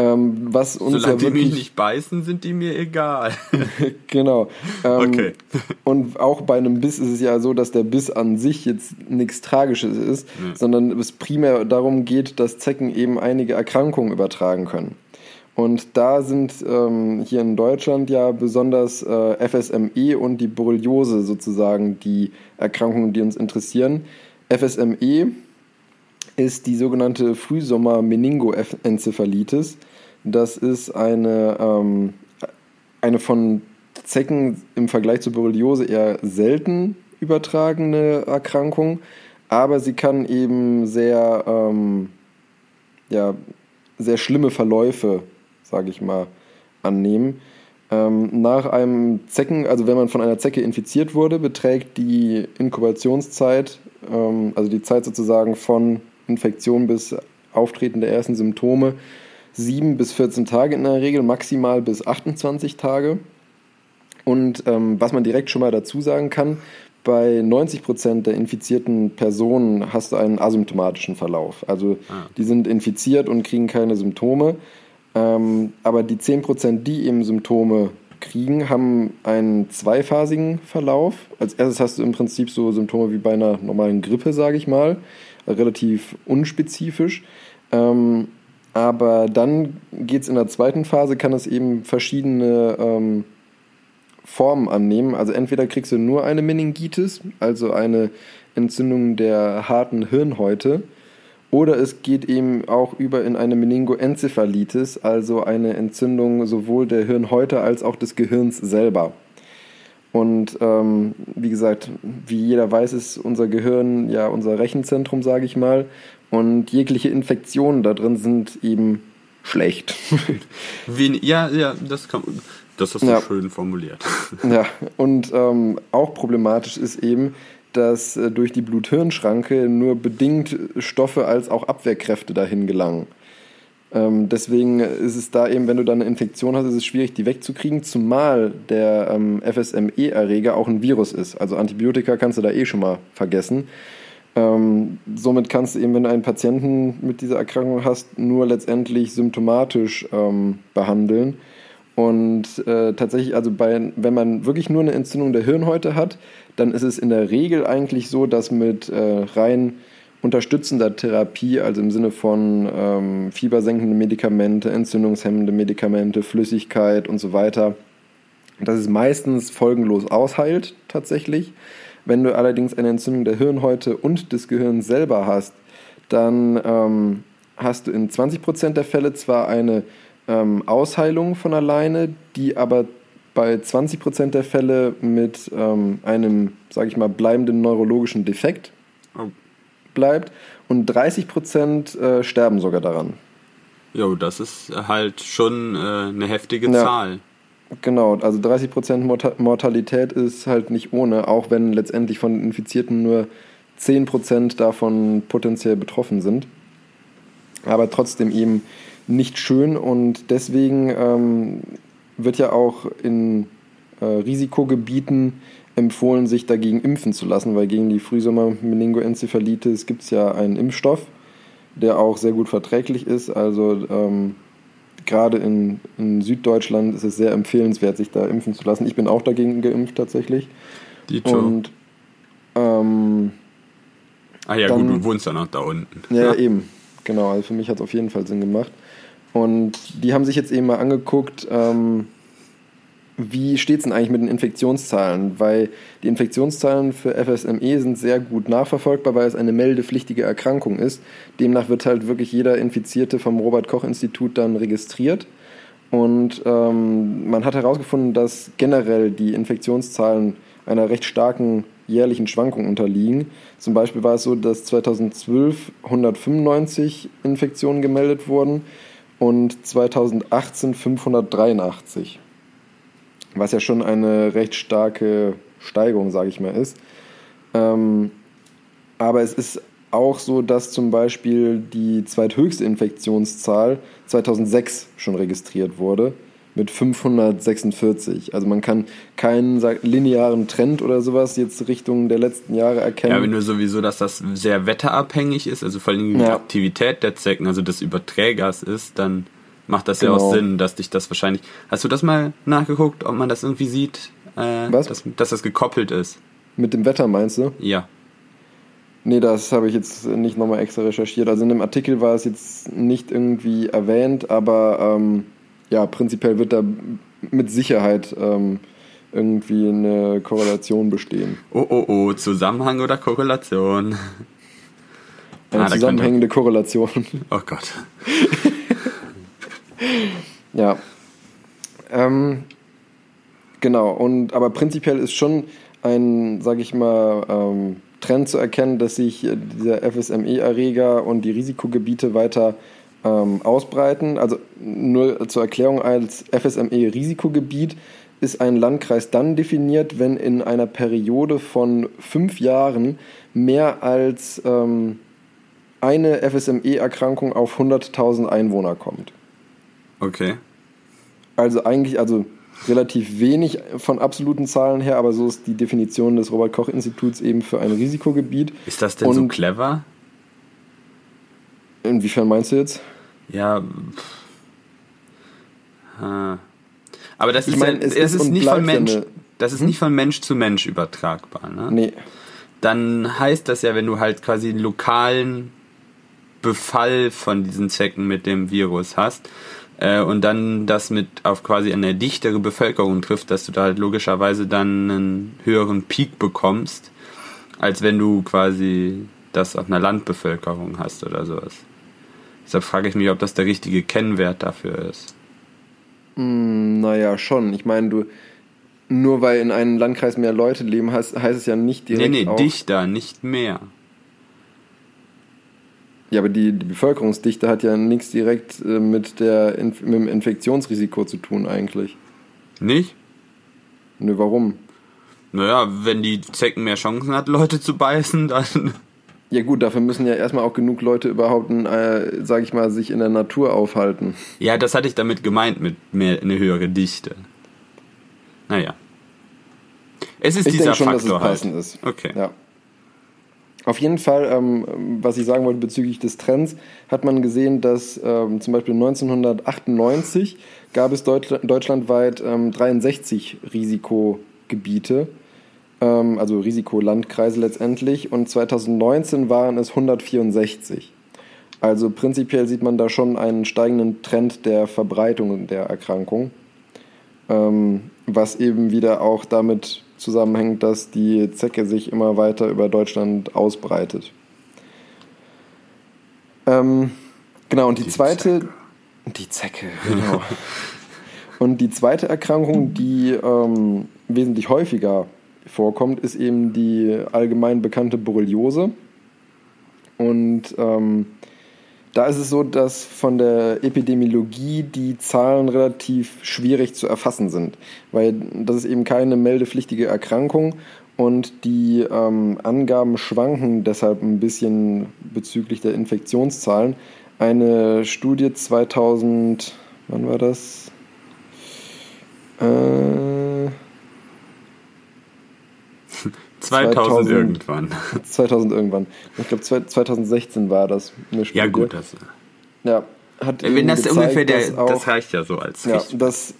Ähm, was uns Solange ja die wirklich mich nicht beißen, sind die mir egal. genau. Ähm, Okay. Und auch bei einem Biss ist es ja so, dass der Biss an sich jetzt nichts Tragisches ist, sondern es primär darum geht, dass Zecken eben einige Erkrankungen übertragen können. Und da sind ähm, hier in Deutschland ja besonders äh, FSME und die Borreliose sozusagen die Erkrankungen, die uns interessieren. FSME ist die sogenannte Frühsommer-Meningoenzephalitis. Das ist eine, ähm, eine von Zecken im Vergleich zur Borreliose eher selten übertragene Erkrankung, aber sie kann eben sehr, ähm, ja, sehr schlimme Verläufe, sage ich mal, annehmen. Ähm, nach einem Zecken, also wenn man von einer Zecke infiziert wurde, beträgt die Inkubationszeit, ähm, also die Zeit sozusagen von Infektion bis Auftreten der ersten Symptome, 7 bis 14 Tage in der Regel, maximal bis 28 Tage. Und ähm, was man direkt schon mal dazu sagen kann, bei 90 Prozent der infizierten Personen hast du einen asymptomatischen Verlauf. Also Ah. die sind infiziert und kriegen keine Symptome. Ähm, aber die 10 Prozent, die eben Symptome kriegen, haben einen zweiphasigen Verlauf. Als erstes hast du im Prinzip so Symptome wie bei einer normalen Grippe, sage ich mal, relativ unspezifisch. Ähm, aber dann geht es in der zweiten Phase, kann es eben verschiedene ähm, Formen annehmen. Also entweder kriegst du nur eine Meningitis, also eine Entzündung der harten Hirnhäute, oder es geht eben auch über in eine Meningoenzephalitis, also eine Entzündung sowohl der Hirnhäute als auch des Gehirns selber. Und ähm, wie gesagt, wie jeder weiß, ist unser Gehirn ja unser Rechenzentrum, sage ich mal. Und jegliche Infektionen da drin sind eben schlecht. Wen, ja, ja, das kann, das hast du Ja. schön formuliert. Ja, und ähm, auch problematisch ist eben, dass äh, durch die Blut-Hirn-Schranke nur bedingt Stoffe als auch Abwehrkräfte dahin gelangen. Ähm, deswegen ist es da eben, wenn du dann eine Infektion hast, ist es schwierig, die wegzukriegen, zumal der ähm, FSME-Erreger auch ein Virus ist. Also Antibiotika kannst du da eh schon mal vergessen. Ähm, somit kannst du eben, wenn du einen Patienten mit dieser Erkrankung hast, nur letztendlich symptomatisch ähm, behandeln. Und äh, tatsächlich, also bei, wenn man wirklich nur eine Entzündung der Hirnhäute hat, dann ist es in der Regel eigentlich so, dass mit äh, rein unterstützender Therapie, also im Sinne von ähm, fiebersenkende Medikamente, entzündungshemmende Medikamente, Flüssigkeit und so weiter, dass es meistens folgenlos ausheilt tatsächlich. Wenn du allerdings eine Entzündung der Hirnhäute und des Gehirns selber hast, dann ähm, hast du in 20% der Fälle zwar eine ähm, Ausheilung von alleine, die aber bei 20% der Fälle mit ähm, einem, sage ich mal, bleibenden neurologischen Defekt Oh. bleibt und 30% äh, sterben sogar daran. Jo, das ist halt schon äh, eine heftige Ja. Zahl. Genau, also 30% Morta Mortalität ist halt nicht ohne, auch wenn letztendlich von Infizierten nur 10% davon potenziell betroffen sind. Aber trotzdem eben nicht schön und deswegen ähm, wird ja auch in äh, Risikogebieten empfohlen, sich dagegen impfen zu lassen, weil gegen die Frühsommer-Meningoenzephalitis gibt es ja einen Impfstoff, der auch sehr gut verträglich ist. Also ähm, gerade in, in Süddeutschland ist es sehr empfehlenswert, sich da impfen zu lassen. Ich bin auch dagegen geimpft tatsächlich. Dito. Und ähm, ah ja, dann- gut, du wohnst ja noch da unten. ja, ja, eben. Genau, also für mich hat es auf jeden Fall Sinn gemacht. Und die haben sich jetzt eben mal angeguckt, ähm, wie steht es denn eigentlich mit den Infektionszahlen? Weil die Infektionszahlen für FSME sind sehr gut nachverfolgbar, weil es eine meldepflichtige Erkrankung ist. Demnach wird halt wirklich jeder Infizierte vom Robert-Koch-Institut dann registriert. Und ähm, man hat herausgefunden, dass generell die Infektionszahlen einer recht starken jährlichen Schwankung unterliegen. Zum Beispiel war es so, dass 2012 195 Infektionen gemeldet wurden und 2018 583. Was ja schon eine recht starke Steigerung, sage ich mal, ist. Ähm, aber es ist auch so, dass zum Beispiel die zweithöchste Infektionszahl 2006 schon registriert wurde mit 546. Also man kann keinen linearen Trend oder sowas jetzt Richtung der letzten Jahre erkennen. Ja, wenn du sowieso, dass das sehr wetterabhängig ist, also vor allem die Ja. Aktivität der Zecken, also des Überträgers ist, dann macht das ja Genau. auch Sinn, dass dich das wahrscheinlich. Hast du das mal nachgeguckt, ob man das irgendwie sieht? Äh, Was? Dass, dass das gekoppelt ist. Mit dem Wetter meinst du? Ja. Nee, das habe ich jetzt nicht nochmal extra recherchiert. Also in dem Artikel war es jetzt nicht irgendwie erwähnt, aber ähm, ja, prinzipiell wird da mit Sicherheit ähm, irgendwie eine Korrelation bestehen. Oh, oh, oh, Zusammenhang oder Korrelation? Eine Ah, zusammenhängende Korrelation. Oh Gott. Ja. Ähm, genau, und aber prinzipiell ist schon ein, sage ich mal, ähm, Trend zu erkennen, dass sich äh, dieser FSME-Erreger und die Risikogebiete weiter ähm, ausbreiten. Also nur zur Erklärung, als FSME-Risikogebiet ist ein Landkreis dann definiert, wenn in einer Periode von fünf Jahren mehr als ähm, eine FSME-Erkrankung auf 100.000 Einwohner kommt. Okay. Also eigentlich, also relativ wenig von absoluten Zahlen her, aber so ist die Definition des Robert-Koch-Instituts eben für ein Risikogebiet. Ist das denn so Und- clever? Inwiefern meinst du jetzt? Ja. Aber das Ich ist, meine, ja, es ist ist nicht von ja Mensch. Das ist nicht von Mensch zu Mensch übertragbar. Ne? Nee. Dann heißt das ja, wenn du halt quasi einen lokalen Befall von diesen Zecken mit dem Virus hast äh, und dann das mit auf quasi eine dichtere Bevölkerung trifft, dass du da halt logischerweise dann einen höheren Peak bekommst, als wenn du quasi das auf einer Landbevölkerung hast oder sowas. Deshalb frage ich mich, ob das der richtige Kennwert dafür ist. Hm, naja, schon. Ich meine, du, nur weil in einem Landkreis mehr Leute leben, heißt, heißt es ja nicht direkt nee, nee, dichter, nicht mehr. Ja, aber die, die Bevölkerungsdichte hat ja nichts direkt äh, mit, der, mit dem Infektionsrisiko zu tun eigentlich. Nicht? Nö, warum? Naja, wenn die Zecken mehr Chancen hat, Leute zu beißen, dann. Ja gut, dafür müssen ja erstmal auch genug Leute überhaupt, äh, sag ich mal, sich in der Natur aufhalten. Ja, das hatte ich damit gemeint, mit mehr eine höhere Dichte. Naja. Es ist Ich dieser schon, dass Faktor es passend halt. ist. Okay. Ja. Auf jeden Fall, ähm, was ich sagen wollte bezüglich des Trends, hat man gesehen, dass ähm, zum Beispiel 1998 gab es Deutschla deutschlandweit ähm, 63 Risikogebiete, ähm, also Risikolandkreise letztendlich, und 2019 waren es 164. Also prinzipiell sieht man da schon einen steigenden Trend der Verbreitung der Erkrankung, ähm, was eben wieder auch damit zusammenhängt, dass die Zecke sich immer weiter über Deutschland ausbreitet. Ähm, genau, und die, Die zweite. Die Zecke, genau. und die zweite Erkrankung, die ähm, wesentlich häufiger vorkommt, ist eben die allgemein bekannte Borreliose. Und ähm, da ist es so, dass von der Epidemiologie die Zahlen relativ schwierig zu erfassen sind, weil das ist eben keine meldepflichtige Erkrankung und die ähm, Angaben schwanken deshalb ein bisschen bezüglich der Infektionszahlen. Eine Studie 2000, wann war das? Äh, 2000 irgendwann. 2000 irgendwann. Ich glaube 2016 war das eine Studie. Ja gut, das, Ja, hat wenn das gezeigt, ungefähr der, dass auch, das reicht ja so als ja, dass,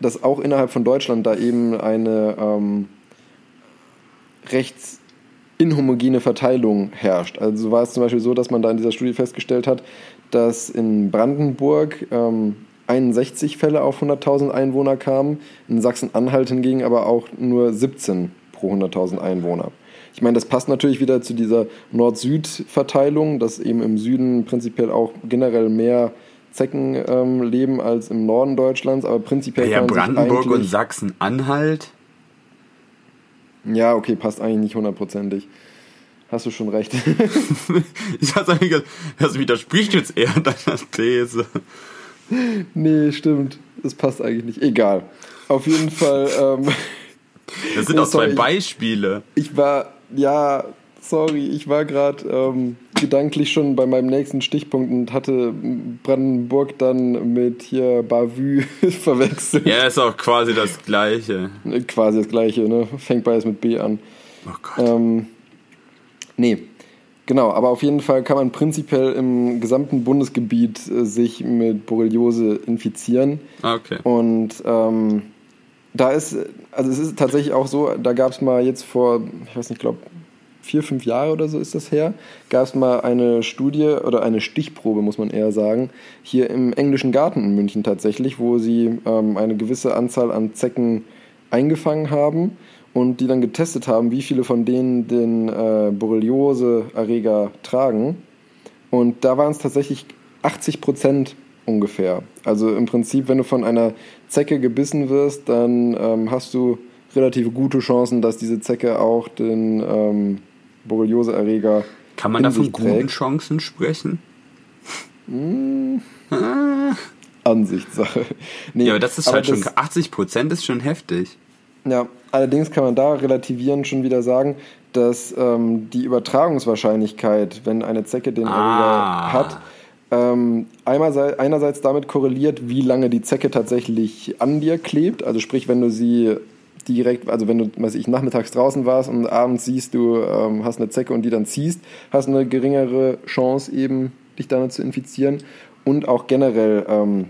dass auch innerhalb von Deutschland da eben eine ähm, recht inhomogene Verteilung herrscht. Also war es zum Beispiel so, dass man da in dieser Studie festgestellt hat, dass in Brandenburg ähm, 61 Fälle auf 100.000 Einwohner kamen, in Sachsen-Anhalt hingegen aber auch nur 17 pro 100.000 Einwohner. Ich meine, das passt natürlich wieder zu dieser Nord-Süd-Verteilung, dass eben im Süden prinzipiell auch generell mehr Zecken ähm, leben als im Norden Deutschlands, aber prinzipiell ja, kann man Brandenburg und Sachsen-Anhalt. Ja, okay, passt eigentlich nicht hundertprozentig. Hast du schon recht. Ich hab's eigentlich gesagt, das widerspricht jetzt eher deiner These. nee, stimmt. Das passt eigentlich nicht. Egal. Auf jeden Fall, ähm, Das sind Nee, auch zwei sorry. Beispiele. ich war, ja, sorry, ich war gerade ähm, gedanklich schon bei meinem nächsten Stichpunkt und hatte Brandenburg dann mit hier Bavü verwechselt. Ja, ist auch quasi das Gleiche. Quasi das gleiche, ne? Fängt beides mit B an. Oh Gott. Ähm, nee, genau, aber auf jeden Fall kann man prinzipiell im gesamten Bundesgebiet äh, sich mit Borreliose infizieren. Ah, Okay. Und ähm, da ist, also es ist tatsächlich auch so, da gab es mal jetzt vor, ich weiß nicht, ich glaube vier, fünf Jahre oder so ist das her, gab es mal eine Studie oder eine Stichprobe, muss man eher sagen, hier im englischen Garten in München tatsächlich, wo sie ähm, eine gewisse Anzahl an Zecken eingefangen haben und die dann getestet haben, wie viele von denen den äh, Borreliose-Erreger tragen. Und da waren es tatsächlich 80 Prozent ungefähr. Also im Prinzip, wenn du von einer Zecke gebissen wirst, dann ähm, hast du relativ gute Chancen, dass diese Zecke auch den ähm, Borreliose-Erreger Kann man da von guten. Chancen sprechen? Ansichtssache. Nee, Ja, aber das ist halt schon, das- 80% ist schon heftig. Ja, allerdings kann man da relativierend schon wieder sagen, dass ähm, die Übertragungswahrscheinlichkeit, wenn eine Zecke den Ah. Erreger hat, ähm, einerseits damit korreliert, wie lange die Zecke tatsächlich an dir klebt. Also sprich, wenn du sie direkt, also wenn du, weiß ich, nachmittags draußen warst und abends siehst, du ähm, hast eine Zecke und die dann ziehst, hast eine geringere Chance eben, dich damit zu infizieren. Und auch generell ähm,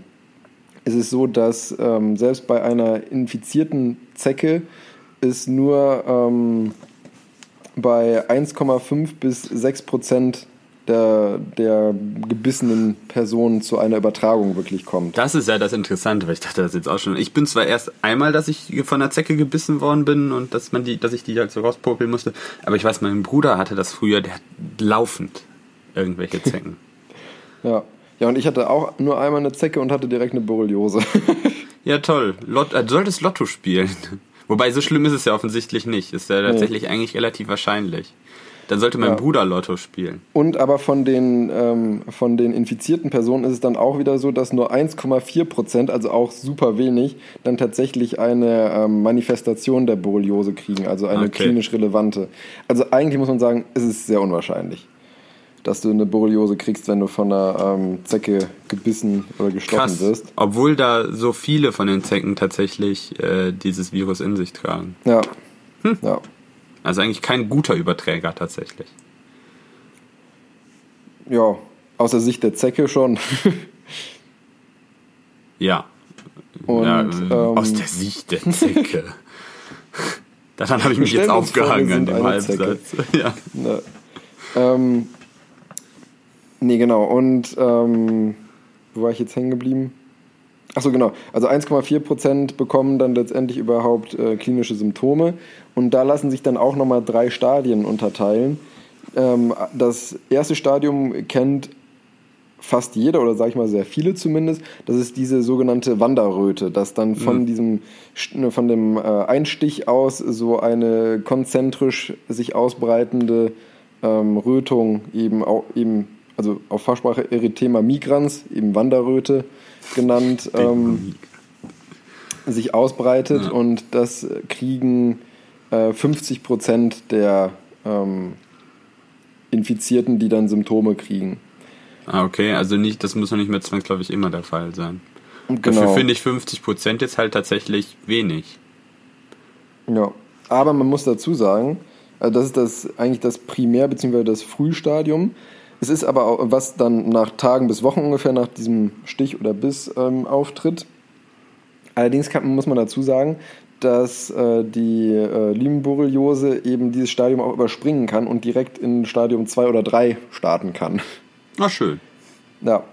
es ist so, dass ähm, selbst bei einer infizierten Zecke es nur ähm, bei 1,5 bis 6 Prozent der, der gebissenen Personen zu einer Übertragung wirklich kommt. Das ist ja das Interessante, weil ich dachte das jetzt auch schon. Ich bin zwar erst einmal, dass ich von einer Zecke gebissen worden bin und dass man die, dass ich die halt so rauspopeln musste, aber ich weiß, mein Bruder hatte das früher, der hat laufend irgendwelche Zecken. Ja. ja, und ich hatte auch nur einmal eine Zecke und hatte direkt eine Borreliose. ja, toll. Lot, äh, du solltest Lotto spielen. Wobei, so schlimm ist es ja offensichtlich nicht. Ist ja tatsächlich eigentlich relativ wahrscheinlich. Dann sollte mein Ja. Bruder Lotto spielen. Und aber von den, ähm, von den infizierten Personen ist es dann auch wieder so, dass nur 1,4 Prozent, also auch super wenig, dann tatsächlich eine ähm, Manifestation der Borreliose kriegen, also eine Okay. klinisch relevante. Also eigentlich muss man sagen, es ist sehr unwahrscheinlich, dass du eine Borreliose kriegst, wenn du von einer ähm, Zecke gebissen oder gestochen Krass. wirst. Obwohl da so viele von den Zecken tatsächlich äh, dieses Virus in sich tragen. Ja. Hm. Ja. Also eigentlich kein guter Überträger tatsächlich. Ja, aus der Sicht der Zecke schon. Ja. Und, ja, ähm, aus der Sicht der Zecke. Daran habe ich mich jetzt vor, aufgehangen an dem Zecke. Halbsatz. Ja. Ne. Ähm, nee, genau. Und ähm, wo war ich jetzt hängen geblieben? Achso, genau. Also 1,4 Prozent bekommen dann letztendlich überhaupt äh, klinische Symptome. Und da lassen sich dann auch nochmal drei Stadien unterteilen. Ähm, das erste Stadium kennt fast jeder oder sage ich mal sehr viele zumindest, das ist diese sogenannte Wanderröte, dass dann von diesem St- von dem äh, Einstich aus so eine konzentrisch sich ausbreitende ähm, Rötung eben auch eben also auf Fachsprache Erythema migrans, eben Wanderröte genannt, ähm, sich ausbreitet Ja. und das kriegen äh, 50 Prozent der ähm, Infizierten, die dann Symptome kriegen. Ah, okay, also nicht, das muss noch nicht mehr zwangsläufig immer der Fall sein. Und Dafür genau. finde ich 50% jetzt halt tatsächlich wenig. Ja, aber man muss dazu sagen, Also das ist das eigentlich das Primär- bzw. das Frühstadium. Es ist aber auch, was dann nach Tagen bis Wochen ungefähr nach diesem Stich oder Biss ähm, auftritt. Allerdings kann, muss man dazu sagen, dass äh, die äh, Lymenborreliose eben dieses Stadium auch überspringen kann und direkt in Stadium 2 oder 3 starten kann. Ah, schön. Ja.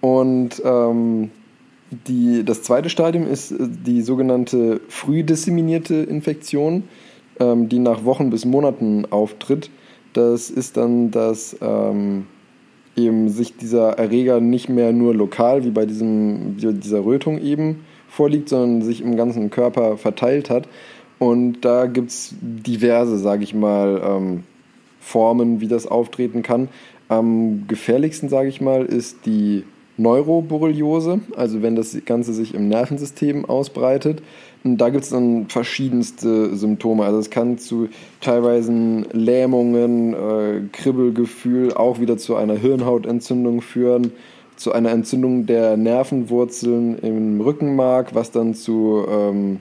Und ähm, die, das zweite Stadium ist äh, die sogenannte früh disseminierte Infektion, ähm, die nach Wochen bis Monaten auftritt. Das ist dann, dass ähm, eben sich dieser Erreger nicht mehr nur lokal wie bei diesem, dieser Rötung eben vorliegt, sondern sich im ganzen Körper verteilt hat. Und da gibt es diverse, sage ich mal, ähm, Formen, wie das auftreten kann. Am gefährlichsten, sage ich mal, ist die Neuroborreliose, also wenn das Ganze sich im Nervensystem ausbreitet. Und da gibt es dann verschiedenste Symptome. Also es kann zu teilweise Lähmungen, äh, Kribbelgefühl, auch wieder zu einer Hirnhautentzündung führen, zu einer Entzündung der Nervenwurzeln im Rückenmark, was dann zu, ähm,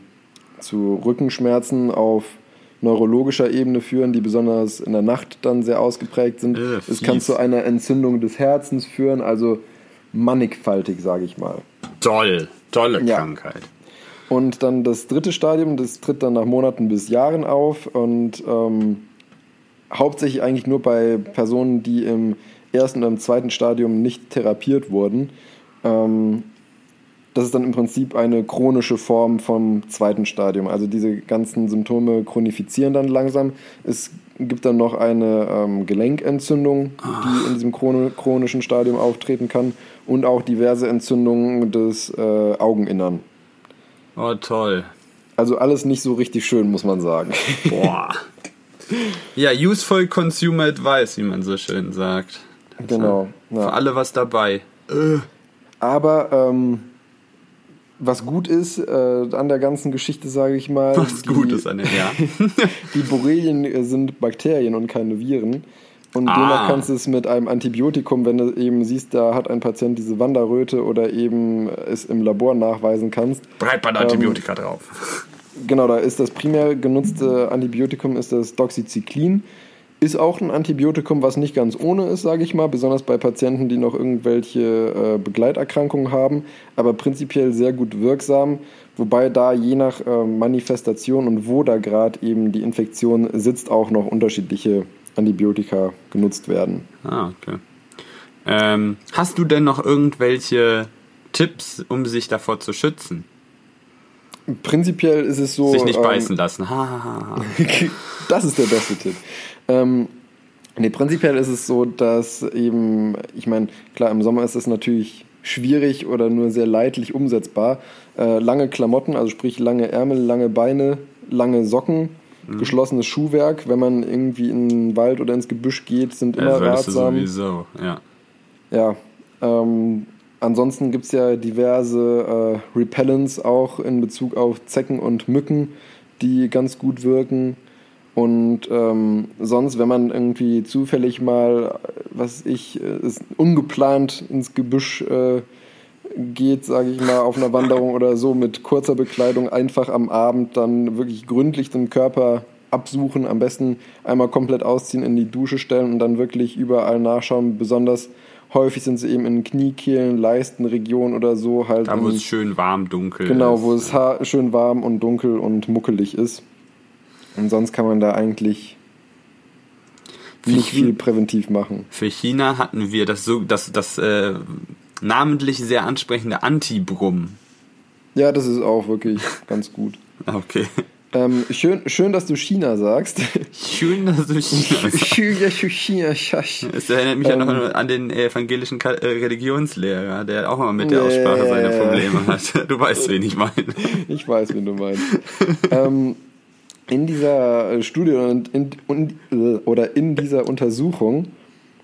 zu Rückenschmerzen auf neurologischer Ebene führen, die besonders in der Nacht dann sehr ausgeprägt sind. Äh, es kann zu einer Entzündung des Herzens führen, also mannigfaltig, sage ich mal. Toll. Tolle Ja. Krankheit. Und dann das dritte Stadium, das tritt dann nach Monaten bis Jahren auf und ähm, hauptsächlich eigentlich nur bei Personen, die im ersten oder im zweiten Stadium nicht therapiert wurden. Ähm, das ist dann im Prinzip eine chronische Form vom zweiten Stadium. Also diese ganzen Symptome chronifizieren dann langsam. Es gibt dann noch eine ähm, Gelenkentzündung, die in diesem chronischen Stadium auftreten kann und auch diverse Entzündungen des äh, Augeninnern. Oh, toll. Also alles nicht so richtig schön, muss man sagen. Boah. Ja, useful consumer advice, wie man so schön sagt. genau. Für Ja. alle was dabei. Aber ähm, was gut ist äh, an der ganzen Geschichte, sage ich mal, Was die, gut ist an dem Jahr. die Borrelien sind Bakterien und keine Viren. Und Ah. demnach kannst du es mit einem Antibiotikum, wenn du eben siehst, da hat ein Patient diese Wanderröte oder eben es im Labor nachweisen kannst, Breitband Antibiotika drauf. Genau, da ist das primär genutzte Antibiotikum ist das Doxycyclin. Ist auch ein Antibiotikum, was nicht ganz ohne ist, sage ich mal, besonders bei Patienten, die noch irgendwelche äh, Begleiterkrankungen haben, aber prinzipiell sehr gut wirksam, wobei da je nach äh, Manifestation und wo da gerade eben die Infektion sitzt, auch noch unterschiedliche Antibiotika genutzt werden. Ah, okay. Ähm, hast du denn noch irgendwelche Tipps, um sich davor zu schützen? Prinzipiell ist es so. Sich nicht ähm, beißen lassen. Das ist der beste Tipp. Ähm, nee, prinzipiell ist es so, dass eben, ich meine, klar, im Sommer ist es natürlich schwierig oder nur sehr leidlich umsetzbar. Äh, lange Klamotten, also sprich lange Ärmel, lange Beine, lange Socken, Mhm. geschlossenes Schuhwerk, wenn man irgendwie in den Wald oder ins Gebüsch geht, sind Ja, immer du ratsam. sowieso, ja. Ja. Ähm, ansonsten gibt es ja diverse äh, Repellents auch in Bezug auf Zecken und Mücken, die ganz gut wirken. Und ähm, sonst, wenn man irgendwie zufällig mal, äh, was ich, äh, ist ungeplant ins Gebüsch äh, geht, sage ich mal, auf einer Wanderung oder so mit kurzer Bekleidung, einfach am Abend dann wirklich gründlich den Körper absuchen, am besten einmal komplett ausziehen, in die Dusche stellen und dann wirklich überall nachschauen. Besonders häufig sind sie eben in Kniekehlen, Leistenregionen oder so halt. Da, wo in, es schön warm, dunkel genau, ist. wo es schön warm und dunkel und muckelig ist. Und sonst kann man da eigentlich nicht viel präventiv machen. Für China hatten wir das, so, das, das äh, namentlich sehr ansprechende Antibrum. Ja, das ist auch wirklich ganz gut. Okay. Ähm, schön, schön, dass du China sagst. Schön, dass du China sagst. China, China, China. Es erinnert mich ja Ähm. noch an den evangelischen Ka- äh, Religionslehrer, der auch mal mit der Aussprache seine. Probleme hat. Du weißt, wen ich meine. Ich weiß, wen du meinst. ähm, in dieser äh, Studie und in, und, äh, oder in dieser Untersuchung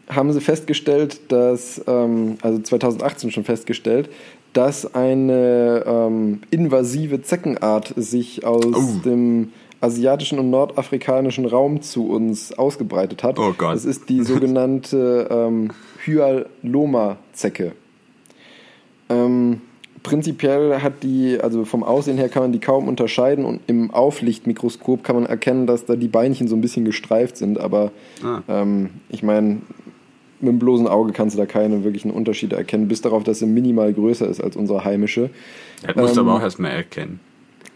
haben sie festgestellt, dass, ähm, also 2018 schon festgestellt, dass eine ähm, invasive Zeckenart sich aus Oh. dem asiatischen und nordafrikanischen Raum zu uns ausgebreitet hat. Oh Gott. Das ist die sogenannte ähm, Hyaloma-Zecke. Ähm, prinzipiell hat die, also vom Aussehen her kann man die kaum unterscheiden und im Auflichtmikroskop kann man erkennen, dass da die Beinchen so ein bisschen gestreift sind, aber Ah. ähm, ich meine, mit dem bloßen Auge kannst du da keine wirklichen Unterschiede erkennen, bis darauf, dass sie minimal größer ist als unsere heimische. Das musst du Ähm, aber auch erstmal erkennen.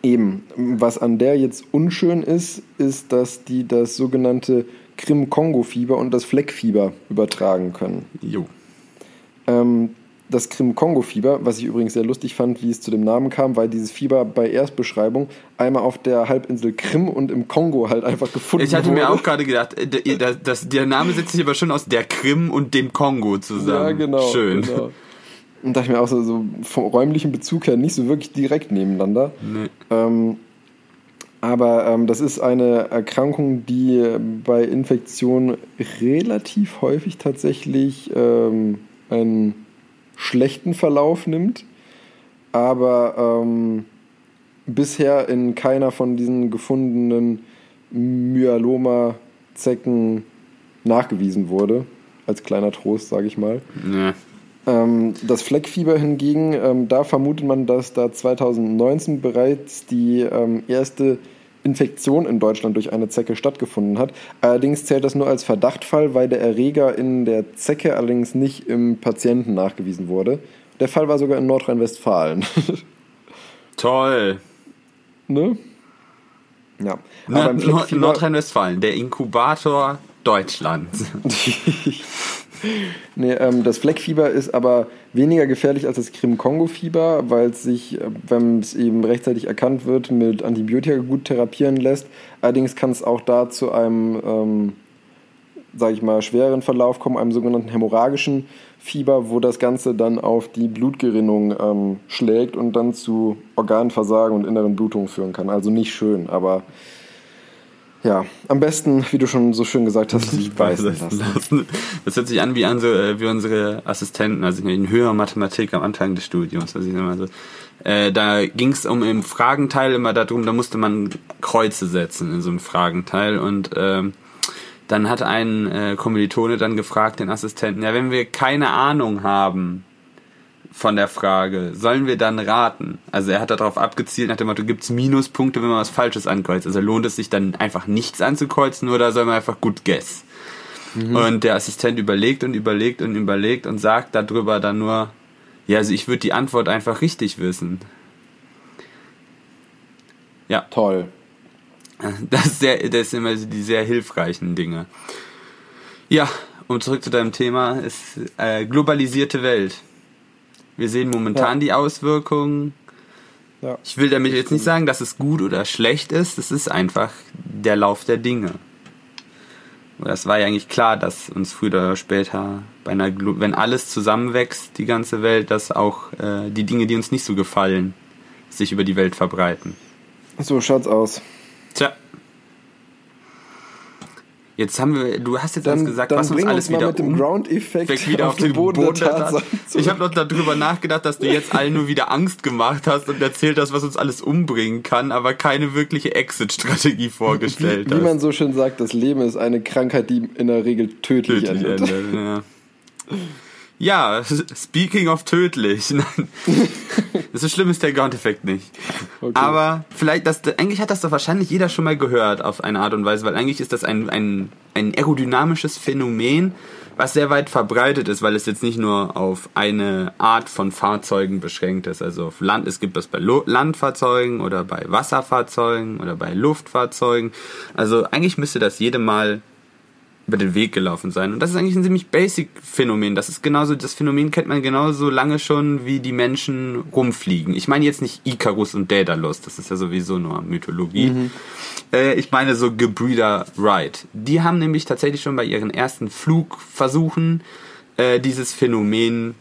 Eben, was an der jetzt unschön ist, ist, dass die das sogenannte Krim-Kongo-Fieber und das Fleckfieber übertragen können. Jo. Ähm, das Krim-Kongo-Fieber, was ich übrigens sehr lustig fand, wie es zu dem Namen kam, weil dieses Fieber bei Erstbeschreibung einmal auf der Halbinsel Krim und im Kongo halt einfach gefunden Ich hatte wurde. mir auch gerade gedacht, äh, das, das, der Name setzt sich aber schon aus der Krim und dem Kongo zusammen. Ja, genau. Schön. Genau. Und dachte mir auch so, so vom räumlichen Bezug her nicht so wirklich direkt nebeneinander. Nee. Ähm, aber ähm, das ist eine Erkrankung, die bei Infektionen relativ häufig tatsächlich ähm, einen schlechten Verlauf nimmt, aber ähm, bisher in keiner von diesen gefundenen Myeloma-Zecken nachgewiesen wurde. Als kleiner Trost, sage ich mal. Nee. Ähm, das Fleckfieber hingegen, ähm, da vermutet man, dass da 2019 bereits die ähm, erste Infektion in Deutschland durch eine Zecke stattgefunden hat. Allerdings zählt das nur als Verdachtfall, weil der Erreger in der Zecke allerdings nicht im Patienten nachgewiesen wurde. Der Fall war sogar in Nordrhein-Westfalen. Toll. ne? Ja. Nord- Nordrhein-Westfalen, der Inkubator Deutschlands. Nee, ähm, das Fleckfieber ist aber weniger gefährlich als das Krim-Kongo-Fieber, weil es sich, äh, wenn es eben rechtzeitig erkannt wird, mit Antibiotika gut therapieren lässt. Allerdings kann es auch da zu einem, ähm, sage ich mal, schwereren Verlauf kommen, einem sogenannten hämorrhagischen Fieber, wo das Ganze dann auf die Blutgerinnung ähm, schlägt und dann zu Organversagen und inneren Blutungen führen kann. Also nicht schön, aber ja, am besten, wie du schon so schön gesagt hast, nicht beißen lassen. lassen. Das hört sich an wie, unsere, wie unsere Assistenten, also in höherer Mathematik am Anfang des Studiums. Also ich immer so. Äh, da ging es um im Fragenteil immer darum, da musste man Kreuze setzen in so einem Fragenteil und ähm, dann hat ein äh, Kommilitone dann gefragt, den Assistenten, ja, wenn wir keine Ahnung haben von der Frage, sollen wir dann raten? Also er hat darauf abgezielt nach dem Motto, gibt's Minuspunkte, wenn man was Falsches ankreuzt? Also lohnt es sich dann einfach nichts anzukreuzen oder soll man einfach gut guess? Und der Assistent überlegt und überlegt und überlegt und sagt darüber dann nur, ja, also ich würde die Antwort einfach richtig wissen. Ja, Toll. das, ist sehr, das sind immer die sehr hilfreichen Dinge. Ja, um zurück zu deinem Thema, ist äh, globalisierte Welt. Wir sehen momentan Ja. die Auswirkungen. Ja. Ich will damit jetzt nicht sagen, dass es gut oder schlecht ist. Es ist einfach der Lauf der Dinge. Und Das war ja eigentlich klar, dass uns früher oder später, bei einer, wenn alles zusammenwächst, die ganze Welt, dass auch äh, die Dinge, die uns nicht so gefallen, sich über die Welt verbreiten. So schaut's aus. Tja. Jetzt haben wir, du hast jetzt Dann, alles gesagt, was uns alles uns wieder mit dem um, Ground-Effekt weg wieder auf, den Boden, der Tatsachen. zurück. Ich habe noch darüber nachgedacht, dass du jetzt allen nur wieder Angst gemacht hast und erzählt hast, was uns alles umbringen kann, aber keine wirkliche Exit-Strategie vorgestellt Wie hast. man so schön sagt, das Leben ist eine Krankheit, die in der Regel tödlich, tödlich endet. endet. Ja. Ja, speaking of tödlich. Nein. so schlimm ist der Ground-Effekt nicht. Okay. Aber vielleicht, das, eigentlich hat das doch wahrscheinlich jeder schon mal gehört auf eine Art und Weise, weil eigentlich ist das ein, ein, ein aerodynamisches Phänomen, was sehr weit verbreitet ist, weil es jetzt nicht nur auf eine Art von Fahrzeugen beschränkt ist. Also auf Land, es gibt das bei Lo Landfahrzeugen oder bei Wasserfahrzeugen oder bei Luftfahrzeugen. Also eigentlich müsste das jedem mal über den Weg gelaufen sein. Und das ist eigentlich ein ziemlich basic Phänomen. Das ist genauso, das Phänomen kennt man genauso lange schon, wie die Menschen rumfliegen. Ich meine jetzt nicht Icarus und Daedalus, das ist ja sowieso nur Mythologie. Äh, ich meine so Gebrüder Wright. Die haben nämlich tatsächlich schon bei ihren ersten Flugversuchen äh, dieses Phänomen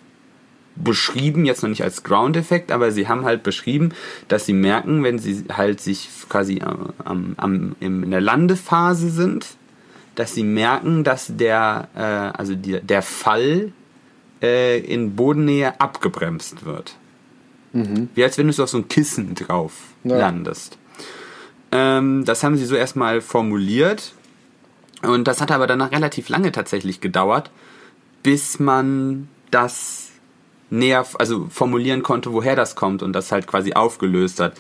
beschrieben, jetzt noch nicht als Ground-Effekt, aber sie haben halt beschrieben, dass sie merken, wenn sie halt sich quasi am, am, am, in der Landephase sind, dass sie merken, dass der, äh, also die, der Fall äh, in Bodennähe abgebremst wird. Wie als wenn du so auf so ein Kissen drauf Ja. landest. Ähm, das haben sie so erstmal formuliert. Und das hat aber danach relativ lange tatsächlich gedauert, bis man das näher, also formulieren konnte, woher das kommt und das halt quasi aufgelöst hat.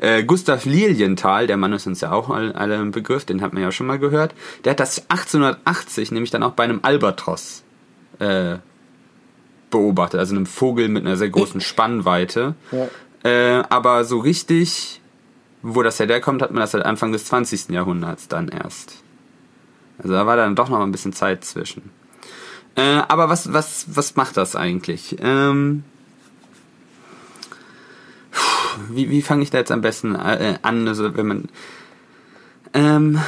Äh, Gustav Lilienthal, der Mann ist uns ja auch alle, alle im Begriff, den hat man ja schon mal gehört, der hat das 1880 nämlich dann auch bei einem Albatros äh, beobachtet, also einem Vogel mit einer sehr großen Spannweite. Ja. Äh, aber so richtig, wo das herkommt, hat man das halt Anfang des 20. Jahrhunderts dann erst. Also da war dann doch noch ein bisschen Zeit zwischen. Äh, aber was, was, was macht das eigentlich? Ähm, wie, wie fange ich da jetzt am besten äh, an? Also wenn man ähm,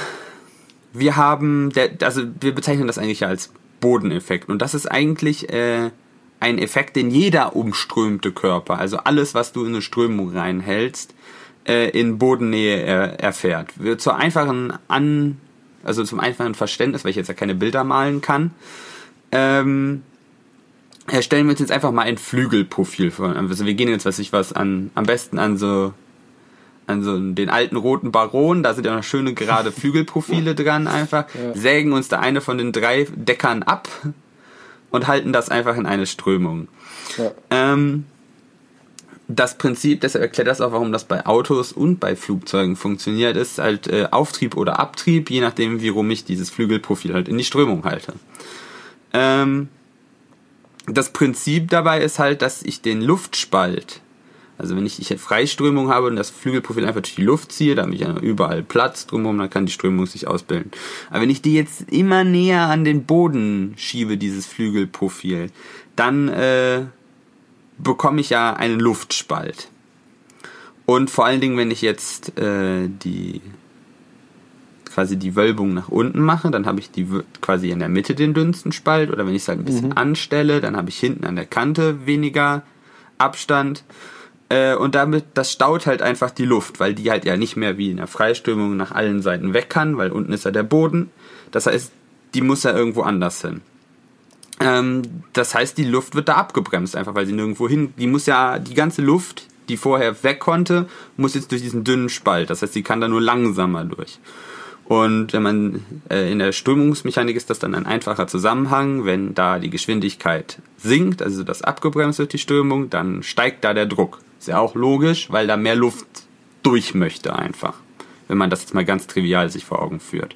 wir haben, der, also wir bezeichnen das eigentlich als Bodeneffekt und das ist eigentlich äh, ein Effekt, den jeder umströmte Körper, also alles, was du in eine Strömung reinhältst, äh, in Bodennähe er, erfährt. Zur einfachen An, also zum einfachen Verständnis, weil ich jetzt ja keine Bilder malen kann, ähm, erstellen wir uns jetzt einfach mal ein Flügelprofil vor. Also wir gehen jetzt, was ich was an, am besten an so an so den alten roten Baron, da sind ja noch schöne gerade Flügelprofile dran einfach, Ja. sägen uns da eine von den drei Deckern ab und halten das einfach in eine Strömung. Ja. Ähm, das Prinzip, deshalb erklärt das auch, warum das bei Autos und bei Flugzeugen funktioniert, ist halt äh, Auftrieb oder Abtrieb, je nachdem, wie rum ich dieses Flügelprofil halt in die Strömung halte. Ähm, das Prinzip dabei ist halt, dass ich den Luftspalt, also wenn ich, ich Freiströmung habe und das Flügelprofil einfach durch die Luft ziehe, da habe ich ja überall Platz drumherum, dann kann die Strömung sich ausbilden. Aber wenn ich die jetzt immer näher an den Boden schiebe, dieses Flügelprofil, dann äh, bekomme ich ja einen Luftspalt. Und vor allen Dingen, wenn ich jetzt äh, die quasi die Wölbung nach unten mache, dann habe ich die quasi in der Mitte den dünnsten Spalt oder wenn ich es halt ein bisschen anstelle, dann habe ich hinten an der Kante weniger Abstand äh, und damit das staut halt einfach die Luft, weil die halt ja nicht mehr wie in der Freiströmung nach allen Seiten weg kann, weil unten ist ja der Boden. Das heißt, die muss ja irgendwo anders hin. Ähm, das heißt, die Luft wird da abgebremst, einfach weil sie nirgendwo hin. Die muss ja, die ganze Luft, die vorher weg konnte, muss jetzt durch diesen dünnen Spalt. Das heißt, sie kann da nur langsamer durch. Und wenn man äh, in der Strömungsmechanik ist das dann ein einfacher Zusammenhang, wenn da die Geschwindigkeit sinkt, also das abgebremst wird die Strömung, dann steigt da der Druck. Ist ja auch logisch, weil da mehr Luft durch möchte einfach. Wenn man das jetzt mal ganz trivial sich vor Augen führt.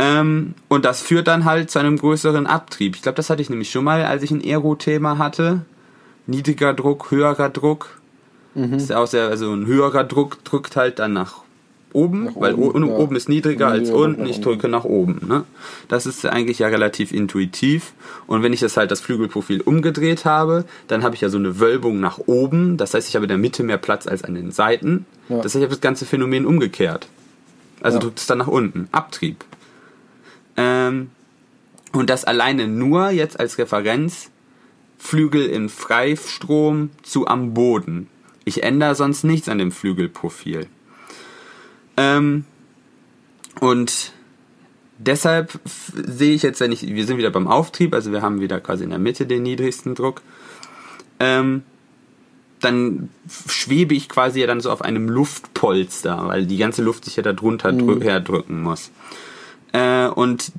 Ähm, und das führt dann halt zu einem größeren Abtrieb. Ich glaube, das hatte ich nämlich schon mal, als ich ein Aero-Thema hatte. Niedriger Druck, höherer Druck. Ist ja auch sehr, also ein höherer Druck drückt halt dann nach oben, weil oben, ja. oben ist niedriger als unten. Ich drücke nach oben. Ne? Das ist eigentlich ja relativ intuitiv. Und wenn ich das halt das Flügelprofil umgedreht habe, dann habe ich ja so eine Wölbung nach oben. Das heißt, ich habe in der Mitte mehr Platz als an den Seiten. Ja. Das heißt, ich habe das ganze Phänomen umgekehrt. Also Ja. drückt es dann nach unten. Abtrieb. Ähm, und das alleine nur jetzt als Referenz Flügel in Freistrom zu am Boden. Ich ändere sonst nichts an dem Flügelprofil. Ähm, und deshalb sehe ich jetzt, wenn ich, wir sind wieder beim Auftrieb, also wir haben wieder quasi in der Mitte den niedrigsten Druck. Ähm, dann schwebe ich quasi ja dann so auf einem Luftpolster, weil die ganze Luft sich ja da drunter drü herdrücken muss. Äh, und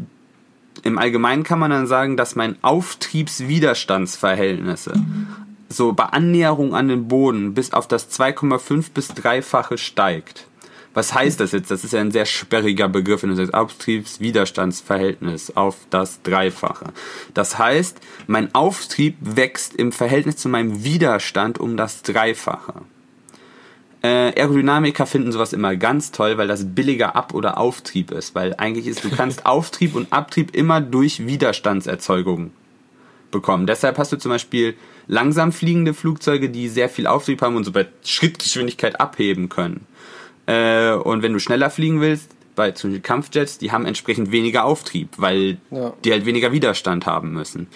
im Allgemeinen kann man dann sagen, dass mein Auftriebswiderstandsverhältnisse so bei Annäherung an den Boden bis auf das 2,5 bis 3-fache steigt. Was heißt das jetzt? Das ist ja ein sehr sperriger Begriff, wenn du sagst Auftriebswiderstandsverhältnis auf das Dreifache. Das heißt, mein Auftrieb wächst im Verhältnis zu meinem Widerstand um das Dreifache. Äh, Aerodynamiker finden sowas immer ganz toll, weil das billiger Ab- oder Auftrieb ist. Weil eigentlich ist, du kannst Auftrieb und Abtrieb immer durch Widerstandserzeugung bekommen. Deshalb hast du zum Beispiel langsam fliegende Flugzeuge, die sehr viel Auftrieb haben und so bei Schrittgeschwindigkeit abheben können. Äh, und wenn du schneller fliegen willst, bei zum Beispiel Kampfjets, die haben entsprechend weniger Auftrieb, weil Ja. die halt weniger Widerstand haben müssen.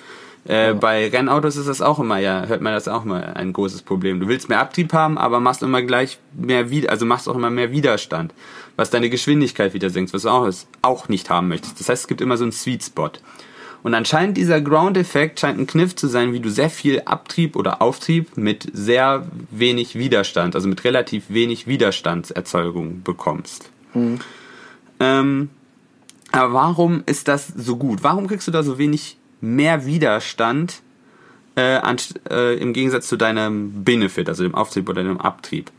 Äh, Bei Rennautos ist das auch immer, ja, hört man das auch mal ein großes Problem. Du willst mehr Abtrieb haben, aber machst immer gleich mehr also machst auch immer mehr Widerstand, was deine Geschwindigkeit wieder senkt, was du auch, auch nicht haben möchtest. Das heißt, es gibt immer so einen Sweet Spot. Und anscheinend dieser Ground-Effekt scheint ein Kniff zu sein, wie du sehr viel Abtrieb oder Auftrieb mit sehr wenig Widerstand, also mit relativ wenig Widerstandserzeugung bekommst. Ähm, aber warum ist das so gut? Warum kriegst du da so wenig mehr Widerstand äh, an, äh, im Gegensatz zu deinem Benefit, also dem Auftrieb oder dem Abtrieb.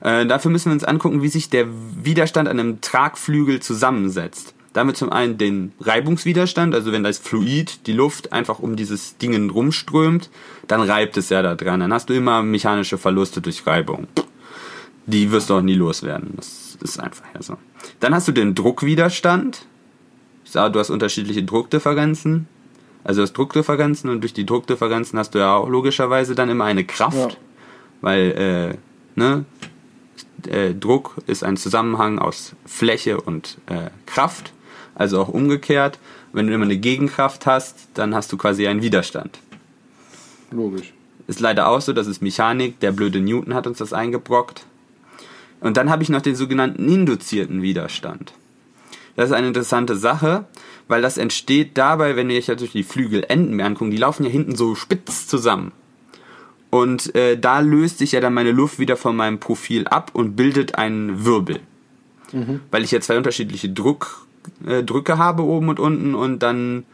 Äh, dafür müssen wir uns angucken, wie sich der Widerstand an einem Tragflügel zusammensetzt. Da haben wir zum einen den Reibungswiderstand, also wenn das Fluid, die Luft einfach um dieses Ding rumströmt, dann reibt es ja da dran. Dann hast du immer mechanische Verluste durch Reibung. Die wirst du auch nie loswerden. Das ist einfach ja so. Dann hast du den Druckwiderstand. Ich sage, du hast unterschiedliche Druckdifferenzen. Also du hast Druckdifferenzen und durch die Druckdifferenzen hast du ja auch logischerweise dann immer eine Kraft. Ja. Weil, äh, ne, äh, Druck ist ein Zusammenhang aus Fläche und äh, Kraft. Also auch umgekehrt. Wenn du immer eine Gegenkraft hast, dann hast du quasi einen Widerstand. Logisch. Ist leider auch so, das ist Mechanik. Der blöde Newton hat uns das eingebrockt. Und dann habe ich noch den sogenannten induzierten Widerstand. Das ist eine interessante Sache, weil das entsteht dabei, wenn ihr euch natürlich die Flügelenden mir angucken, die laufen ja hinten so spitz zusammen. Und äh, da löst sich ja dann meine Luft wieder von meinem Profil ab und bildet einen Wirbel. Weil ich ja zwei unterschiedliche Druck, äh, Drücke habe oben und unten und dann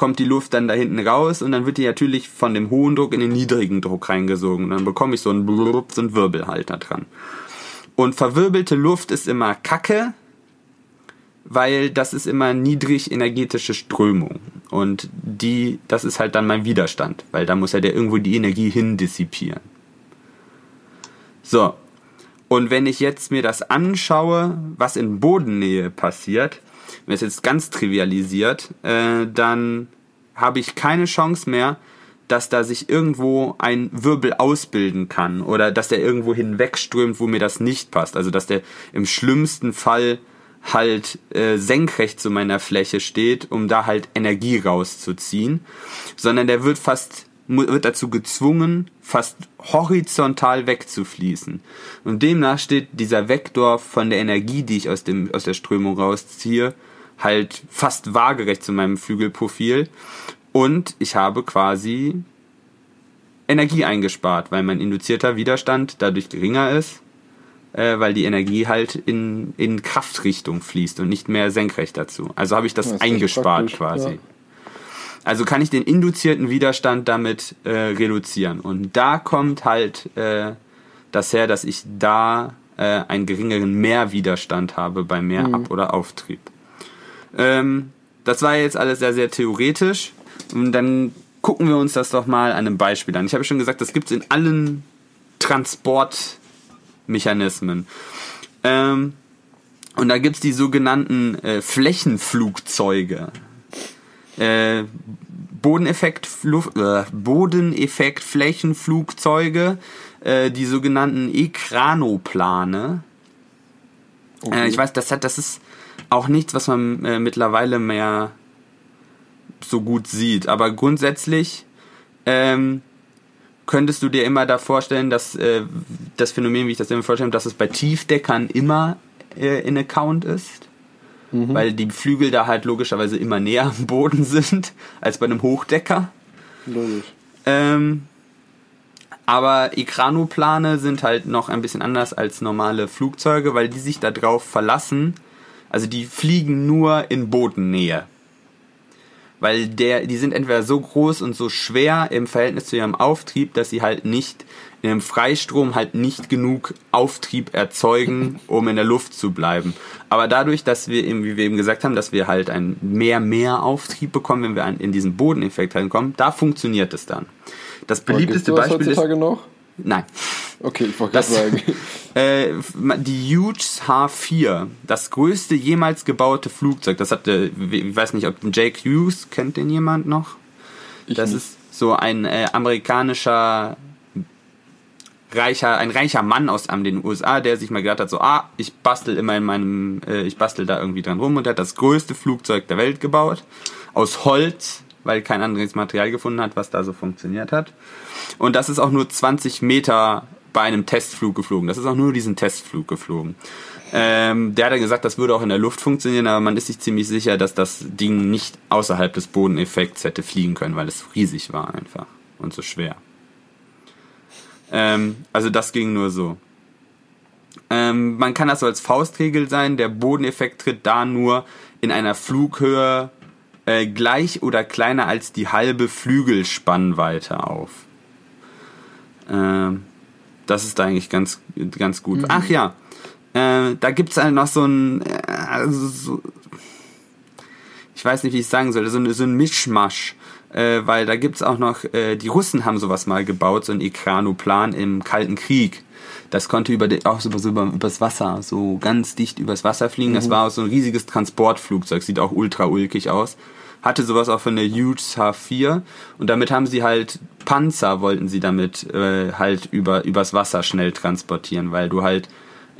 kommt die Luft dann da hinten raus und dann wird die natürlich von dem hohen Druck in den niedrigen Druck reingesogen. Und dann bekomme ich so einen, Blub, so einen Wirbelhalter dran. Und verwirbelte Luft ist immer Kacke, weil das ist immer niedrig energetische Strömung. Und die, das ist halt dann mein Widerstand, weil da muss ja der irgendwo die Energie hin dissipieren. So. Und wenn ich jetzt mir das anschaue, was in Bodennähe passiert, wenn es jetzt ganz trivialisiert, äh, dann habe ich keine Chance mehr, dass da sich irgendwo ein Wirbel ausbilden kann oder dass der irgendwo hinwegströmt, wo mir das nicht passt. Also dass der im schlimmsten Fall halt äh, senkrecht zu meiner Fläche steht, um da halt Energie rauszuziehen, sondern der wird fast wird dazu gezwungen, fast horizontal wegzufließen. Und demnach steht dieser Vektor von der Energie, die ich aus dem aus der Strömung rausziehe, halt fast waagerecht zu meinem Flügelprofil und ich habe quasi Energie eingespart, weil mein induzierter Widerstand dadurch geringer ist, äh, weil die Energie halt in, in Kraftrichtung fließt und nicht mehr senkrecht dazu. Also habe ich das, Das eingespart quasi. ja. Also kann ich den induzierten Widerstand damit äh, reduzieren. Und da kommt halt äh, das her, dass ich da äh, einen geringeren Mehrwiderstand habe bei Mehrab- oder Auftrieb. Ähm, das war jetzt alles sehr, sehr theoretisch. Und dann gucken wir uns das doch mal an einem Beispiel an. Ich habe schon gesagt, das gibt es in allen Transportmechanismen. Ähm, und da gibt es die sogenannten äh, Flächenflugzeuge. Äh, Bodeneffekt, Flu- äh, Bodeneffekt Flächenflugzeuge, äh, die sogenannten Ekranoplane. Äh, ich weiß, das hat, das ist auch nichts, was man äh, mittlerweile mehr so gut sieht. Aber grundsätzlich ähm, könntest du dir immer da vorstellen, dass äh, das Phänomen, wie ich das immer vorstelle, dass es bei Tiefdeckern immer äh, in Account ist. Weil die Flügel da halt logischerweise immer näher am Boden sind als bei einem Hochdecker. Logisch. Ähm, aber Ekranoplane sind halt noch ein bisschen anders als normale Flugzeuge, weil die sich darauf verlassen. Also die fliegen nur in Bodennähe. Weil der, die sind entweder so groß und so schwer im Verhältnis zu ihrem Auftrieb, dass sie halt nicht in einem Freistrom halt nicht genug Auftrieb erzeugen, um in der Luft zu bleiben. Aber dadurch, dass wir eben, wie wir eben gesagt haben, dass wir halt einen mehr, mehr Auftrieb bekommen, wenn wir an- in diesen Bodeneffekt reinkommen, da funktioniert es dann. Das Aber beliebteste sowas Beispiel ist, heutzutage noch? nein, Okay, ich wollte gerade Das- sagen. äh, die Hughes H4, das größte jemals gebaute Flugzeug, das hatte, ich weiß nicht, ob Jake Hughes, kennt den jemand noch? Ich das nicht. ist so ein äh, amerikanischer reicher, ein reicher Mann aus den USA, der sich mal gedacht hat, so, ah, ich bastel immer in meinem, äh, ich bastel da irgendwie dran rum und der hat das größte Flugzeug der Welt gebaut. Aus Holz, weil kein anderes Material gefunden hat, was da so funktioniert hat. Und das ist auch nur 20 Meter bei einem Testflug geflogen. Das ist auch nur diesen Testflug geflogen. Ähm, der hat dann gesagt, das würde auch in der Luft funktionieren, aber man ist sich ziemlich sicher, dass das Ding nicht außerhalb des Bodeneffekts hätte fliegen können, weil es riesig war einfach und so schwer. Ähm, also das ging nur so. Ähm, man kann das so als Faustregel sein, der Bodeneffekt tritt da nur in einer Flughöhe, äh, gleich oder kleiner als die halbe Flügelspannweite auf. Ähm, das ist eigentlich ganz, ganz gut. Ach ja, äh, da gibt's halt noch so ein, äh, also so, ich weiß nicht, wie ich es sagen soll, so, ein- so ein Mischmasch. Äh, weil da gibt's auch noch, äh, die Russen haben sowas mal gebaut, so ein Ekranoplan im Kalten Krieg. Das konnte über die, auch so, so über, übers Wasser, so ganz dicht übers Wasser fliegen. Das war auch so ein riesiges Transportflugzeug, sieht auch ultra ulkig aus. Hatte sowas auch von der Hughes H4 und damit haben sie halt Panzer wollten sie damit äh, halt über übers Wasser schnell transportieren, weil du halt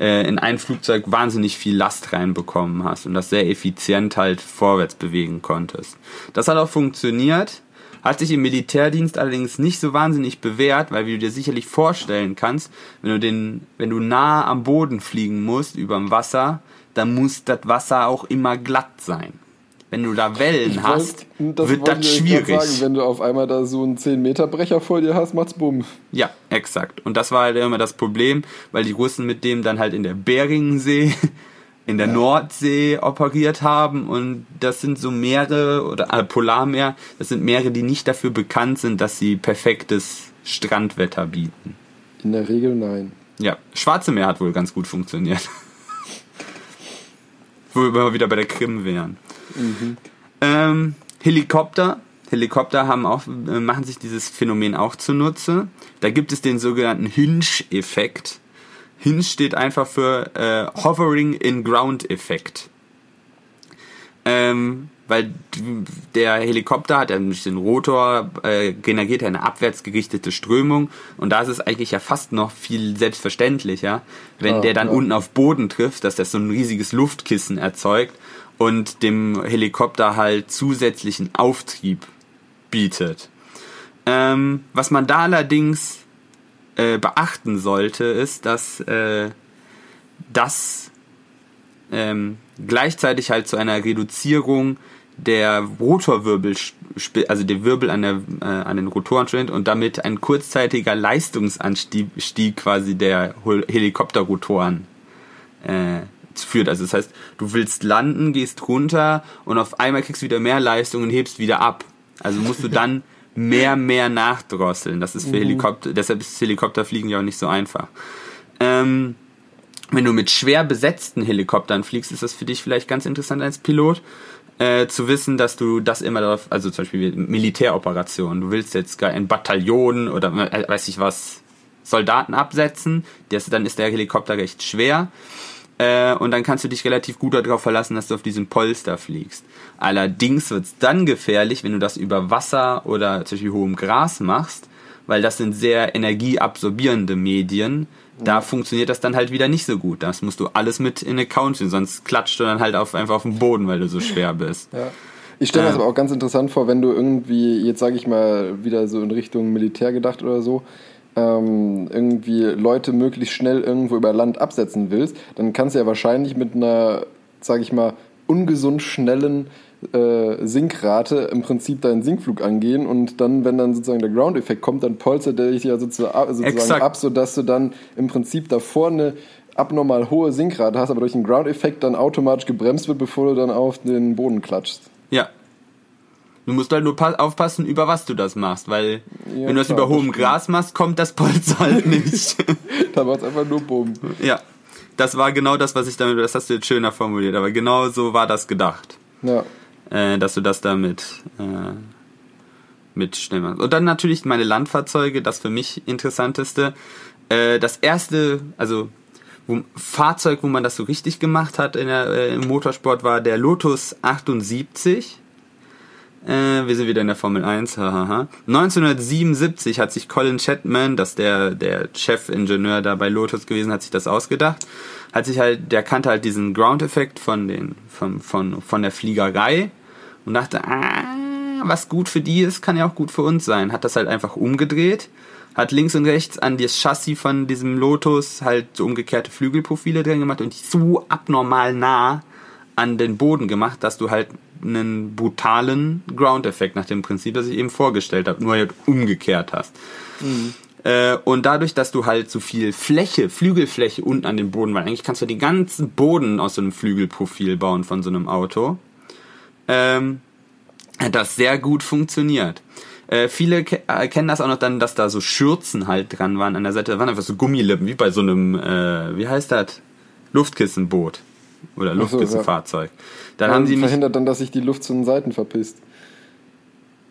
äh, in ein Flugzeug wahnsinnig viel Last reinbekommen hast und das sehr effizient halt vorwärts bewegen konntest. Das hat auch funktioniert, hat sich im Militärdienst allerdings nicht so wahnsinnig bewährt, weil wie du dir sicherlich vorstellen kannst, wenn du den, wenn du nah am Boden fliegen musst, überm Wasser, dann muss das Wasser auch immer glatt sein. Wenn du da Wellen hast, wollt- das wird das ich schwierig. Sagen, wenn du auf einmal da so einen 10-Meter-Brecher vor dir hast, macht's bumm. Ja, exakt. Und das war halt immer das Problem, weil die Russen mit dem dann halt in der Beringsee, in der Nordsee operiert haben und das sind so Meere oder äh, Polarmeer, das sind Meere, die nicht dafür bekannt sind, dass sie perfektes Strandwetter bieten. In der Regel nein. Ja, Schwarze Meer hat wohl ganz gut funktioniert. Wo wir mal wieder bei der Krim wären. Ähm, Helikopter. Helikopter haben auch, äh, machen sich dieses Phänomen auch zunutze. Da gibt es den sogenannten Hinge-Effekt. Hinge steht einfach für äh, Hovering in Ground-Effekt. Ähm, weil der Helikopter hat ja durch den Rotor äh, generiert ja eine abwärts gerichtete Strömung und da ist es eigentlich ja fast noch viel selbstverständlicher, wenn Klar, der dann klar. unten auf Boden trifft, dass das so ein riesiges Luftkissen erzeugt und dem Helikopter halt zusätzlichen Auftrieb bietet. Ähm, was man da allerdings äh, beachten sollte, ist, dass äh, das ähm, gleichzeitig halt zu einer Reduzierung der Rotorwirbel, also der Wirbel an, der, äh, an den Rotoren steht und damit ein kurzzeitiger Leistungsanstieg Stieg quasi der Helikopterrotoren äh, führt. Also das heißt, du willst landen, gehst runter und auf einmal kriegst du wieder mehr Leistung und hebst wieder ab. Also musst du dann mehr, mehr nachdrosseln. Das ist für Helikopter, deshalb ist Helikopterfliegen ja auch nicht so einfach. Ähm, wenn du mit schwer besetzten Helikoptern fliegst, ist das für dich vielleicht ganz interessant als Pilot, äh, zu wissen, dass du das immer darauf, also zum Beispiel Militäroperationen, du willst jetzt gar ein Bataillon oder äh, weiß ich was, Soldaten absetzen, das, dann ist der Helikopter recht schwer. Äh, und dann kannst du dich relativ gut darauf verlassen, dass du auf diesem Polster fliegst. Allerdings wird's dann gefährlich, wenn du das über Wasser oder zum Beispiel hohem Gras machst, weil das sind sehr energieabsorbierende Medien. Da funktioniert das dann halt wieder nicht so gut. Das musst du alles mit in Account nehmen, sonst klatscht du dann halt auf, einfach auf den Boden, weil du so schwer bist. Ja. Ich stelle mir Äh. das aber auch ganz interessant vor, wenn du irgendwie, jetzt sage ich mal, wieder so in Richtung Militär gedacht oder so, ähm, irgendwie Leute möglichst schnell irgendwo über Land absetzen willst, dann kannst du ja wahrscheinlich mit einer, sage ich mal, ungesund schnellen äh, Sinkrate im Prinzip deinen Sinkflug angehen und dann, wenn dann sozusagen der Ground-Effekt kommt, dann polstert der dich ja sozusagen, sozusagen Exakt. ab, sodass du dann im Prinzip davor eine abnormal hohe Sinkrate hast, aber durch den Ground-Effekt dann automatisch gebremst wird, bevor du dann auf den Boden klatschst. Ja. Du musst halt nur pa- aufpassen, über was du das machst, weil Ja, wenn du das über hohem. Gras machst, kommt das Polster halt nicht. Da war es einfach nur Bumm. ja. Das war genau das, was ich damit, das hast du jetzt schöner formuliert, aber genau so war das gedacht. Ja. äh, dass du das damit äh, mit schnell machst. Und dann natürlich meine Landfahrzeuge, das für mich interessanteste. Äh, das erste, also wo, Fahrzeug, wo man das so richtig gemacht hat in der, äh, im Motorsport, war der Lotus 78. Äh, wir sind wieder in der Formel 1. Hahaha. 1977 hat sich Colin Chatman, das der der Chefingenieur da bei Lotus gewesen, hat sich das ausgedacht. Hat sich halt, der kannte halt diesen Ground-Effekt von den von von von der Fliegerei und dachte, ah, was gut für die ist, kann ja auch gut für uns sein. Hat das halt einfach umgedreht, hat links und rechts an das Chassis von diesem Lotus halt so umgekehrte Flügelprofile drin gemacht und die so abnormal nah an den Boden gemacht, dass du halt einen brutalen Ground-Effekt nach dem Prinzip, das ich eben vorgestellt habe, nur halt umgekehrt hast. Äh, und dadurch, dass du halt so viel Fläche, Flügelfläche unten an dem Boden, weil eigentlich kannst du den ganzen Boden aus so einem Flügelprofil bauen von so einem Auto, ähm, das sehr gut funktioniert. Äh, viele ke äh, kennen das auch noch dann, dass da so Schürzen halt dran waren an der Seite. Da waren einfach so Gummilippen, wie bei so einem, äh, wie heißt das? Luftkissenboot. Oder Ach so, Luftkissenfahrzeug. Dann Ähm, haben sie verhindert dann, dass sich die Luft zu den Seiten verpisst.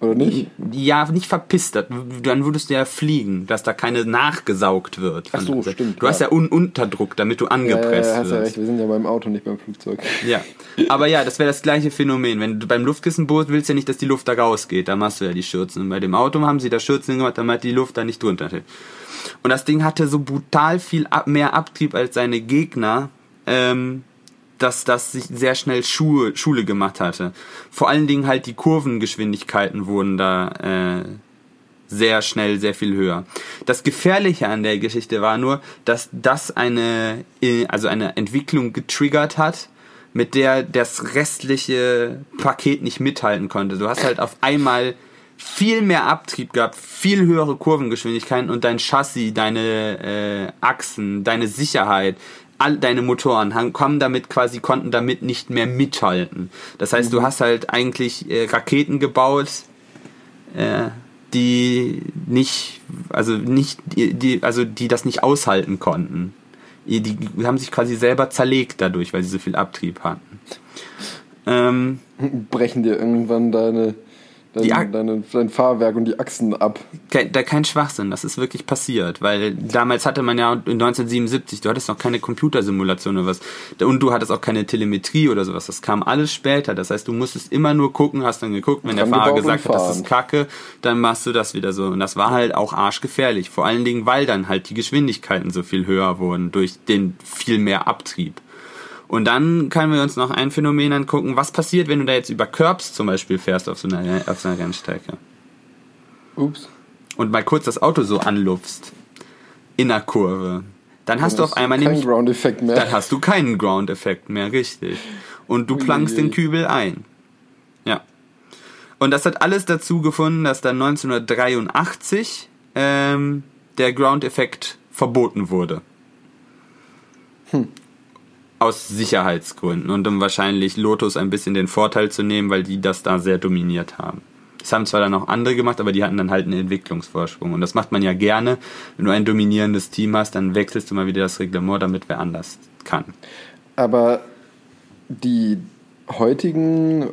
Oder nicht? ja, nicht verpisst. Dann würdest du ja fliegen, dass da keine nachgesaugt wird. Ach so, Seite. stimmt, Du hast ja. ja Un Unterdruck, damit du Ja, ja, angepresst ja, hast ja wirst. recht. Wir sind ja beim Auto, nicht beim Flugzeug. Ja, aber ja, das wäre das gleiche Phänomen. Wenn du beim Luftkissenboot willst du ja nicht, dass die Luft da rausgeht, da machst du ja die Schürzen. Und bei dem Auto haben sie da Schürzen gemacht, damit die Luft da nicht drunter steht. Und das Ding hatte so brutal viel mehr Abtrieb als seine Gegner, ähm, dass das sich sehr schnell Schuhe, Schule gemacht hatte. Vor allen Dingen halt die Kurvengeschwindigkeiten wurden da äh, sehr schnell, sehr viel höher. Das Gefährliche an der Geschichte war nur, dass das eine, äh, also eine Entwicklung getriggert hat, mit der das restliche Paket nicht mithalten konnte. Du hast halt auf einmal viel mehr Abtrieb gehabt, viel höhere Kurvengeschwindigkeiten und dein Chassis, deine äh, Achsen, deine Sicherheit, all deine Motoren haben, kommen damit quasi, konnten damit nicht mehr mithalten. Das heißt, du hast halt eigentlich äh, Raketen gebaut, äh, die nicht, also nicht, die, die, also die das nicht aushalten konnten. Die, die haben sich quasi selber zerlegt dadurch, weil sie so viel Abtrieb hatten. Ähm, Brechen dir irgendwann deine, Deine, deine, dein Fahrwerk und die Achsen ab. kein, da kein Schwachsinn, das ist wirklich passiert, weil damals hatte man ja 1977, du hattest noch keine Computersimulation oder was. Und du hattest auch keine Telemetrie oder sowas, das kam alles später, das heißt, du musstest immer nur gucken, hast dann geguckt, wenn der Fahrer gesagt hat, das ist kacke, dann machst du das wieder so. Und das war halt auch arschgefährlich, vor allen Dingen, weil dann halt die Geschwindigkeiten so viel höher wurden durch den viel mehr Abtrieb. Und dann können wir uns noch ein Phänomen angucken, was passiert, wenn du da jetzt über Curbs zum Beispiel fährst auf so einer, auf so einer Rennstrecke Ups. und mal kurz das Auto so anlupfst in der Kurve, dann hast du auf einmal kein nämlich, Ground-Effekt mehr. dann hast du keinen Ground-Effekt mehr, richtig. Und du plankst den. Kübel ein. Ja. Und das hat alles dazu gefunden, dass dann 1983 ähm, der Ground-Effekt verboten wurde. Aus Sicherheitsgründen und um wahrscheinlich Lotus ein bisschen den Vorteil zu nehmen, weil die das da sehr dominiert haben. Das haben zwar dann auch andere gemacht, aber die hatten dann halt einen Entwicklungsvorsprung. Und das macht man ja gerne. Wenn du ein dominierendes Team hast, dann wechselst du mal wieder das Reglement, damit wer anders kann. Aber die heutigen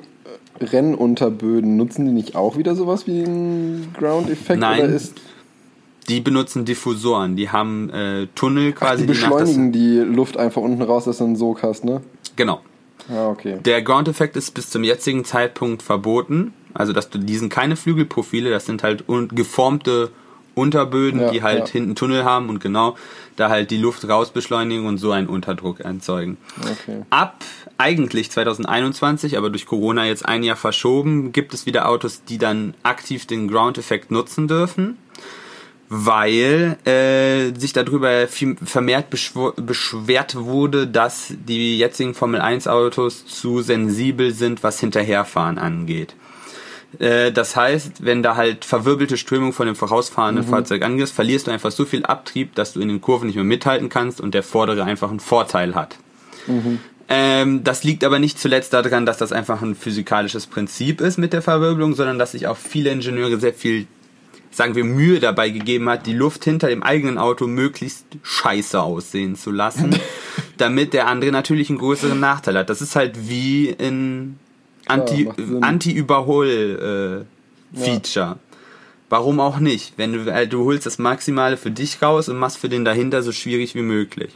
Rennunterböden, nutzen die nicht auch wieder sowas wie einen Ground-Effekt? Nein. Die benutzen Diffusoren, die haben äh, Tunnel ach, quasi, die die nach beschleunigen die Luft einfach unten raus, dass du einen Sog hast, ne? Genau. Ah, okay. Der Ground-Effekt ist bis zum jetzigen Zeitpunkt verboten. Also, dass du diesen keine Flügelprofile, das sind halt un geformte Unterböden, Ja, die halt ja. hinten Tunnel haben und genau da halt die Luft rausbeschleunigen und so einen Unterdruck erzeugen. Okay. Ab eigentlich 2021, aber durch Corona jetzt ein Jahr verschoben, gibt es wieder Autos, die dann aktiv den Ground-Effekt nutzen dürfen, weil äh, sich darüber viel vermehrt beschwert wurde, dass die jetzigen Formel 1 Autos zu sensibel sind, was Hinterherfahren angeht. Äh, Das heißt, wenn da halt verwirbelte Strömung von dem vorausfahrenden Fahrzeug angehst, verlierst du einfach so viel Abtrieb, dass du in den Kurven nicht mehr mithalten kannst und der vordere einfach einen Vorteil hat. Ähm, das liegt aber nicht zuletzt daran, dass das einfach ein physikalisches Prinzip ist mit der Verwirbelung, sondern dass sich auch viele Ingenieure sehr viel, sagen wir, Mühe dabei gegeben hat, die Luft hinter dem eigenen Auto möglichst scheiße aussehen zu lassen, damit der andere natürlich einen größeren Nachteil hat. Das ist halt wie in Anti, Sinn. Anti-Überhol-Feature. Warum auch nicht? Wenn du, äh, du holst das Maximale für dich raus und machst für den dahinter so schwierig wie möglich.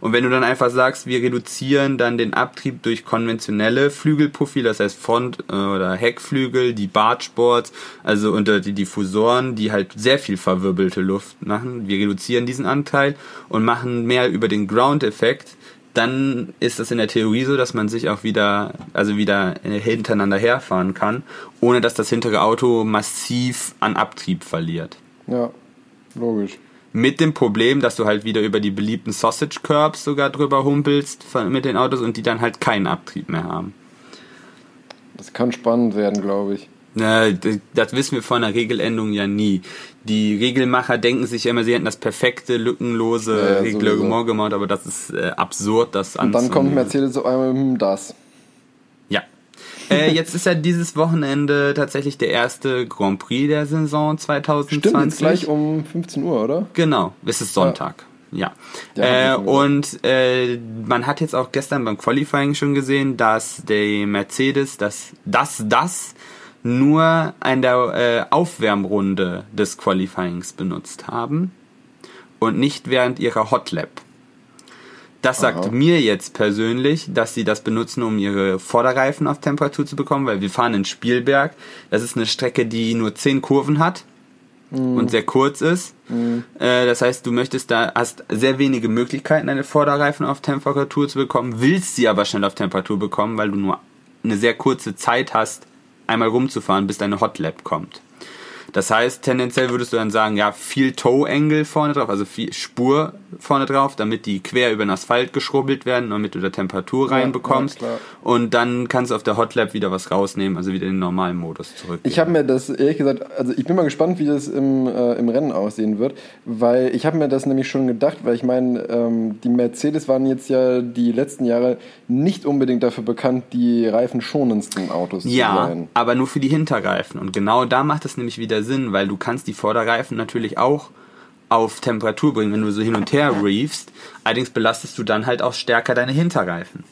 Und wenn du dann einfach sagst, wir reduzieren dann den Abtrieb durch konventionelle Flügelprofile, das heißt Front- äh, oder Heckflügel, die Bartsports, also unter die Diffusoren, die halt sehr viel verwirbelte Luft machen, wir reduzieren diesen Anteil und machen mehr über den Ground-Effekt, dann ist das in der Theorie so, dass man sich auch wieder, also wieder hintereinander herfahren kann, ohne dass das hintere Auto massiv an Abtrieb verliert. Ja, logisch. Mit dem Problem, dass du halt wieder über die beliebten Sausage Curbs sogar drüber humpelst mit den Autos und die dann halt keinen Abtrieb mehr haben. Das kann spannend werden, glaube ich. Na, das wissen wir von einer Regeländerung ja nie. Die Regelmacher denken sich immer, sie hätten das perfekte, lückenlose Ja, ja, Reglement gemacht, aber das ist äh, absurd, das Und dann kommt anzunehmen. Mercedes auf einmal, hm, das. Äh, jetzt ist ja dieses Wochenende tatsächlich der erste Grand Prix der Saison 2020. Stimmt, jetzt gleich um 15 Uhr, oder? Genau, es ist Sonntag. Ja. Ja, äh, und äh, man hat jetzt auch gestern beim Qualifying schon gesehen, dass der Mercedes das, das, das nur an der äh, Aufwärmrunde des Qualifyings benutzt haben und nicht während ihrer Hotlap. Das sagt Aha. mir jetzt persönlich, dass sie das benutzen, um ihre Vorderreifen auf Temperatur zu bekommen, weil wir fahren in Spielberg. Das ist eine Strecke, die nur 10 Kurven hat und sehr kurz ist. Äh, das heißt, du möchtest da, hast sehr wenige Möglichkeiten, deine Vorderreifen auf Temperatur zu bekommen, willst sie aber schnell auf Temperatur bekommen, weil du nur eine sehr kurze Zeit hast, einmal rumzufahren, bis deine Hotlap kommt. Das heißt, tendenziell würdest du dann sagen, ja, viel Toe-Angle vorne drauf, also viel Spur vorne drauf, damit die quer über den Asphalt geschrubbelt werden, damit du da Temperatur Ja, reinbekommst. ja, und dann kannst du auf der Hotlap wieder was rausnehmen, also wieder in den normalen Modus zurück. Ich habe mir das ehrlich gesagt, also ich bin mal gespannt, wie das im, äh, im Rennen aussehen wird, weil ich habe mir das nämlich schon gedacht, weil ich meine, ähm, die Mercedes waren jetzt ja die letzten Jahre nicht unbedingt dafür bekannt, die reifenschonendsten Autos zu Ja, sein. aber nur für die Hinterreifen. Und genau da macht es nämlich wieder Sinn, weil du kannst die Vorderreifen natürlich auch auf Temperatur bringen, wenn du so hin und her reefst. Allerdings belastest du dann halt auch stärker deine Hinterreifen.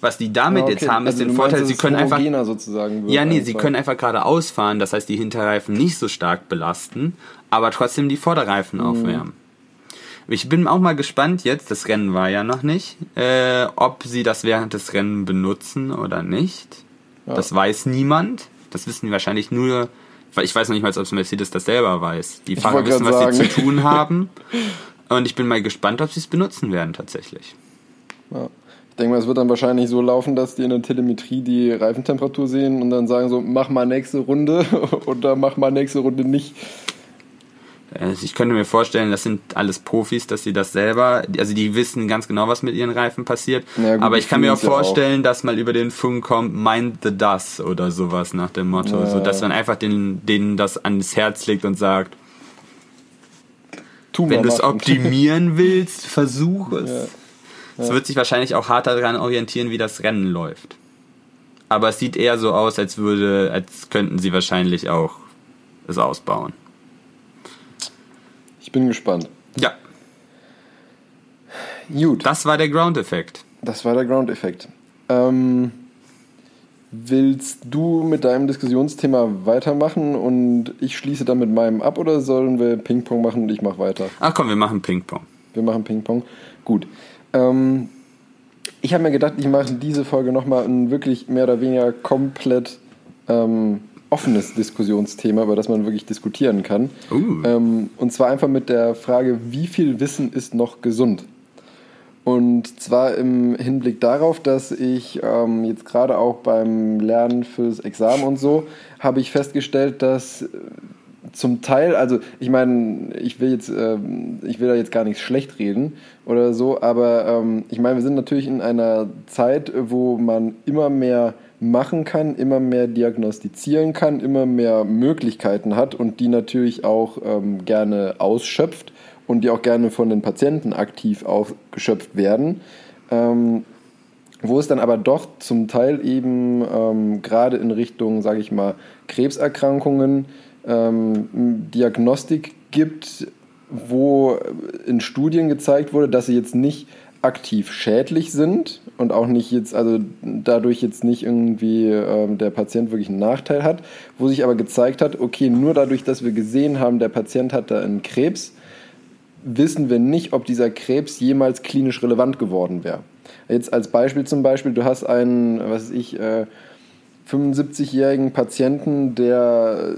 Was die damit Ja, jetzt okay. haben, ist Also den du Vorteil, meinst, sie können einfach ja, nee, sie einfach. können einfach geradeaus fahren, das heißt die Hinterreifen nicht so stark belasten, aber trotzdem die Vorderreifen Mhm. aufwärmen. Ich bin auch mal gespannt jetzt, das Rennen war ja noch nicht, äh, ob sie das während des Rennen benutzen oder nicht. Das weiß niemand. Das wissen wahrscheinlich nur, weil ich weiß noch nicht mal, ob Mercedes das selber weiß. Die Fahrer wissen, was sie sagen. zu tun haben. Und ich bin mal gespannt, ob sie es benutzen werden tatsächlich. Ja. Ich denke mal, es wird dann wahrscheinlich so laufen, dass die in der Telemetrie die Reifentemperatur sehen und dann sagen so, mach mal nächste Runde oder mach mal nächste Runde nicht. Äh, Ich könnte mir vorstellen, das sind alles Profis, dass sie das selber, also die wissen ganz genau, was mit ihren Reifen passiert. Ja, gut, Aber ich kann mir auch ja auch. vorstellen, dass mal über den Funk kommt, mind the das oder sowas nach dem Motto, Ja. so dass man einfach den, denen das ans Herz legt und sagt, wenn du es optimieren willst, versuch es. Ja. Es wird sich wahrscheinlich auch hart daran orientieren, wie das Rennen läuft. Aber es sieht eher so aus, als würde, als könnten sie wahrscheinlich auch es ausbauen. Bin gespannt. Ja, Gut, das war der Ground-Effekt. das war der Ground-Effekt. Ähm, willst du mit deinem Diskussionsthema weitermachen und ich schließe dann mit meinem ab oder sollen wir Ping-Pong machen und ich mache weiter? Ach komm, wir machen Ping-Pong. Wir machen Ping-Pong. Gut. Ähm, ich habe mir gedacht, ich mache diese Folge nochmal ein wirklich mehr oder weniger komplett ähm, offenes Diskussionsthema, über das man wirklich diskutieren kann. Uh. Ähm, und zwar einfach mit der Frage, wie viel Wissen ist noch gesund? Und zwar im Hinblick darauf, dass ich ähm, jetzt gerade auch beim Lernen fürs Examen und so, habe ich festgestellt, dass äh, zum Teil, also ich meine, ich will jetzt, ähm, ich will da jetzt gar nichts schlecht reden oder so, aber ähm, ich meine, wir sind natürlich in einer Zeit, wo man immer mehr machen kann, immer mehr diagnostizieren kann, immer mehr Möglichkeiten hat und die natürlich auch ähm, gerne ausschöpft und die auch gerne von den Patienten aktiv ausgeschöpft werden. Ähm, wo es dann aber doch zum Teil eben ähm, gerade in Richtung, sage ich mal, Krebserkrankungen ähm, Diagnostik gibt, wo in Studien gezeigt wurde, dass sie jetzt nicht aktiv schädlich sind und auch nicht jetzt, also dadurch jetzt nicht irgendwie ähm, der Patient wirklich einen Nachteil hat, wo sich aber gezeigt hat, okay, nur dadurch, dass wir gesehen haben, der Patient hat da einen Krebs, wissen wir nicht, ob dieser Krebs jemals klinisch relevant geworden wäre. Jetzt als Beispiel zum Beispiel, du hast einen, was weiß ich, äh, 75-jährigen Patienten, der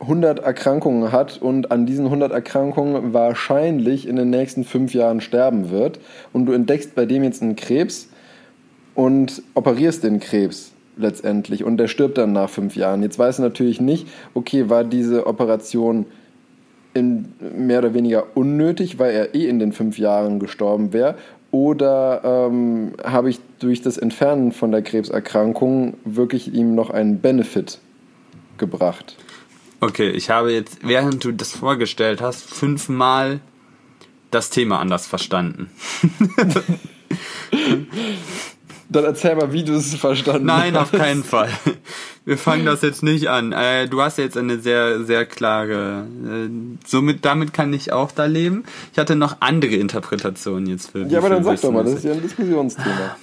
100 Erkrankungen hat und an diesen 100 Erkrankungen wahrscheinlich in den nächsten fünf Jahren sterben wird und du entdeckst bei dem jetzt einen Krebs und operierst den Krebs letztendlich und der stirbt dann nach fünf Jahren. Jetzt weißt du natürlich nicht, okay, war diese Operation in mehr oder weniger unnötig, weil er eh in den fünf Jahren gestorben wäre? Oder ähm, habe ich durch das Entfernen von der Krebserkrankung wirklich ihm noch einen Benefit gebracht? Okay, ich habe jetzt, während du das vorgestellt hast, fünfmal das Thema anders verstanden. Dann erzähl mal, wie du es verstanden Nein, hast. auf keinen Fall. Wir fangen das jetzt nicht an. Äh, du hast jetzt eine sehr, sehr klare. Äh, somit, damit kann ich auch da leben. Ich hatte noch andere Interpretationen jetzt für. Ja, aber dann sag doch mal, das ist ja ein Diskussionsthema.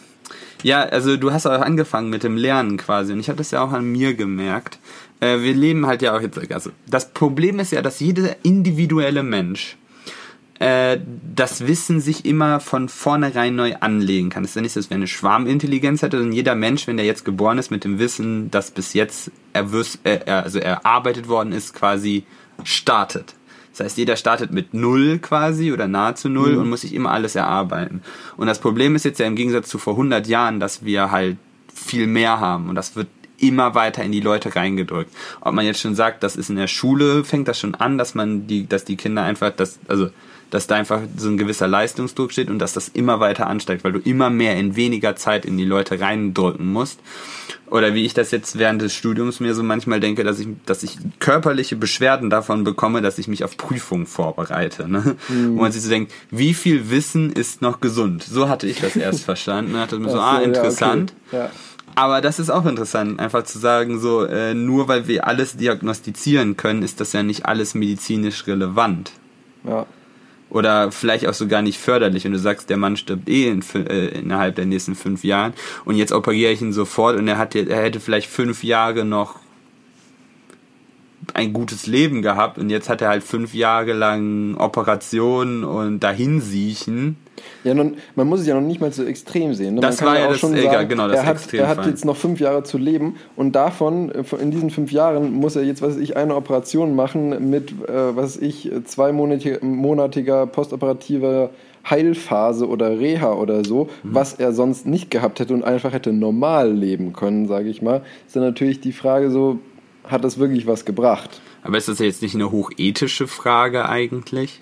Ja, also du hast auch angefangen mit dem Lernen quasi und ich habe das ja auch an mir gemerkt. Äh, wir leben halt ja auch jetzt, also das Problem ist ja, dass jeder individuelle Mensch äh, das Wissen sich immer von vornherein neu anlegen kann. Es ist ja nicht so, dass wir eine Schwarmintelligenz hätte, sondern jeder Mensch, wenn der jetzt geboren ist mit dem Wissen, das bis jetzt erwüs äh, also erarbeitet worden ist, quasi startet. Das heißt, jeder startet mit Null quasi oder nahezu Null und muss sich immer alles erarbeiten. Und das Problem ist jetzt ja im Gegensatz zu vor 100 Jahren, dass wir halt viel mehr haben und das wird immer weiter in die Leute reingedrückt. Ob man jetzt schon sagt, das ist in der Schule, fängt das schon an, dass man die, dass die Kinder einfach, das, also, dass da einfach so ein gewisser Leistungsdruck steht und dass das immer weiter ansteigt, weil du immer mehr in weniger Zeit in die Leute reindrücken musst. Oder wie ich das jetzt während des Studiums mir so manchmal denke, dass ich, dass ich körperliche Beschwerden davon bekomme, dass ich mich auf Prüfungen vorbereite. Ne? Mhm. Wo man sich so denkt, wie viel Wissen ist noch gesund? So hatte ich das erst verstanden. Ich mir so, ah, ja, interessant. okay. Ja. Aber das ist auch interessant, einfach zu sagen, so, äh, nur weil wir alles diagnostizieren können, ist das ja nicht alles medizinisch relevant. Ja. Oder vielleicht auch sogar nicht förderlich, wenn du sagst, der Mann stirbt eh in, äh, innerhalb der nächsten fünf Jahren und jetzt operiere ich ihn sofort und er, hat, er hätte vielleicht fünf Jahre noch ein gutes Leben gehabt und jetzt hat er halt fünf Jahre lang Operationen und dahinsiechen. Ja, nun, man muss es ja noch nicht mal so extrem sehen. Ne? Das war ja auch das- schon egal, sagen, genau, das er hat, er hat jetzt noch fünf Jahre zu leben und davon, äh, in diesen fünf Jahren, muss er jetzt, was weiß ich, eine Operation machen mit, äh, was ich, zweimonatiger postoperativer Heilphase oder Reha oder so, Mhm. was er sonst nicht gehabt hätte und einfach hätte normal leben können, sage ich mal, ist dann natürlich die Frage so, hat das wirklich was gebracht? Aber ist das jetzt nicht eine hochethische Frage eigentlich?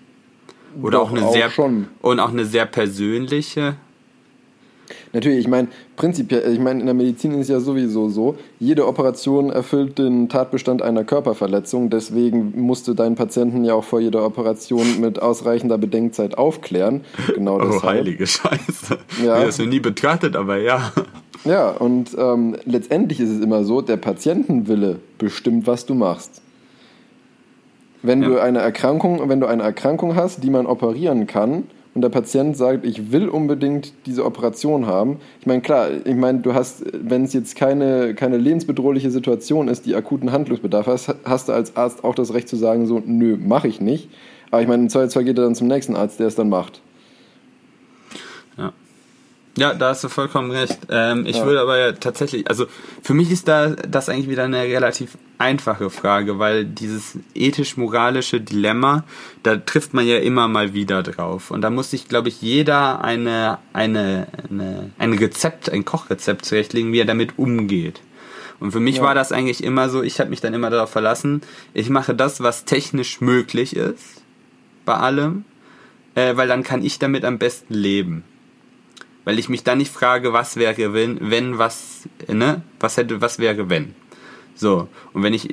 Oder Doch, auch eine auch sehr schon. und auch eine sehr persönliche? Natürlich, ich meine, prinzipiell, ich meine, in der Medizin ist es ja sowieso so, jede Operation erfüllt den Tatbestand einer Körperverletzung, deswegen musst du deinen Patienten ja auch vor jeder Operation mit ausreichender Bedenkzeit aufklären. Genau Oh, deshalb. heilige Scheiße. Ja. Ich das noch nie betrachtet, aber ja. Ja, und ähm, letztendlich ist es immer so, der Patientenwille bestimmt, was du machst. Wenn du Ja. eine Erkrankung, wenn du eine Erkrankung hast, die man operieren kann, und der Patient sagt, ich will unbedingt diese Operation haben. Ich meine, klar, ich meine, du hast, wenn es jetzt keine, keine lebensbedrohliche Situation ist, die akuten Handlungsbedarf hast, hast du als Arzt auch das Recht zu sagen, so, nö, mache ich nicht. Aber ich meine, im Zweifelsfall geht er dann zum nächsten Arzt, der es dann macht. Ja. Da hast du vollkommen recht. Ähm, ich Ja. würde aber ja tatsächlich, also für mich ist da das eigentlich wieder eine relativ einfache Frage, weil dieses ethisch-moralische Dilemma, da trifft man ja immer mal wieder drauf. Und da muss sich, glaube ich, jeder eine, eine, eine, ein Rezept, ein Kochrezept zurechtlegen, wie er damit umgeht. Und für mich Ja. war das eigentlich immer so, ich habe mich dann immer darauf verlassen, ich mache das, was technisch möglich ist, bei allem, äh, weil dann kann ich damit am besten leben. Weil ich mich dann nicht frage, was wäre, wenn, wenn, was, ne? Was hätte, was wäre, wenn? So. Und wenn ich,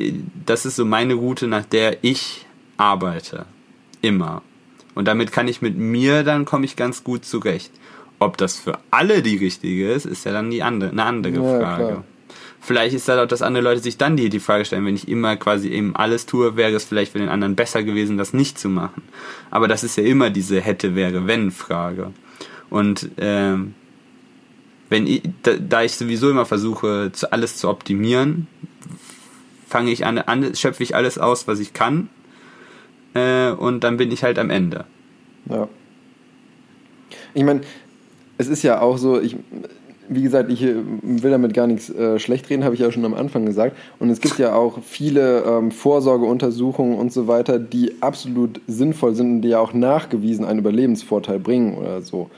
das ist so meine Route, nach der ich arbeite. Immer. Und damit kann ich mit mir, dann komme ich ganz gut zurecht. Ob das für alle die richtige ist, ist ja dann die andere, eine andere Ja, Frage. klar. Vielleicht ist das auch, dass andere Leute sich dann die, die Frage stellen, wenn ich immer quasi eben alles tue, wäre es vielleicht für den anderen besser gewesen, das nicht zu machen. Aber das ist ja immer diese hätte, wäre, wenn Frage. Und ähm, wenn ich, da, da ich sowieso immer versuche, zu, alles zu optimieren, fange ich an, an, schöpfe ich alles aus, was ich kann, äh, und dann bin ich halt am Ende. Ja. Ich meine, es ist ja auch so, ich, wie gesagt, ich äh, will damit gar nichts äh, schlecht reden, habe ich ja schon am Anfang gesagt. Und es gibt ja auch viele ähm, Vorsorgeuntersuchungen und so weiter, die absolut sinnvoll sind und die ja auch nachgewiesen einen Überlebensvorteil bringen oder so.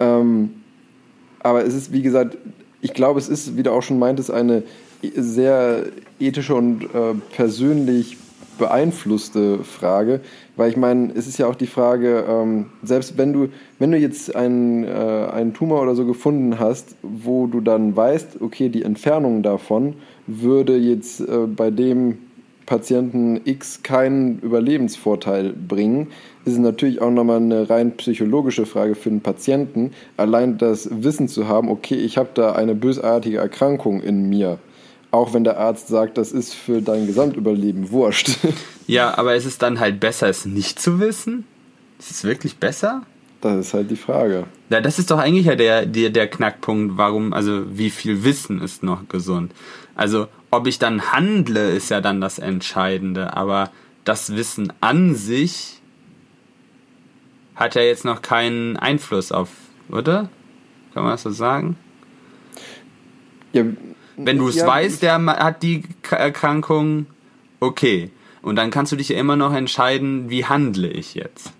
Ähm, aber es ist, wie gesagt, ich glaube, es ist, wie du auch schon meintest, eine sehr ethische und äh, persönlich beeinflusste Frage, weil ich meine, es ist ja auch die Frage, ähm, selbst wenn du, wenn du jetzt einen, äh, einen Tumor oder so gefunden hast, wo du dann weißt, okay, die Entfernung davon würde jetzt äh, bei dem Patienten X keinen Überlebensvorteil bringen, ist es natürlich auch nochmal eine rein psychologische Frage für den Patienten, allein das Wissen zu haben, okay, ich habe da eine bösartige Erkrankung in mir. Auch wenn der Arzt sagt, das ist für dein Gesamtüberleben wurscht. Ja, aber ist es dann halt besser, es nicht zu wissen? Ist es wirklich besser? Das ist halt die Frage. Ja, das ist doch eigentlich ja der, der, der Knackpunkt, warum, also wie viel Wissen ist noch gesund. Also ob ich dann handle, ist ja dann das Entscheidende, aber das Wissen an sich hat ja jetzt noch keinen Einfluss auf, oder? Kann man das so sagen? Ja, Wenn du es ja, weißt, der hat die Erkrankung, okay. Und dann kannst du dich ja immer noch entscheiden, wie handle ich jetzt.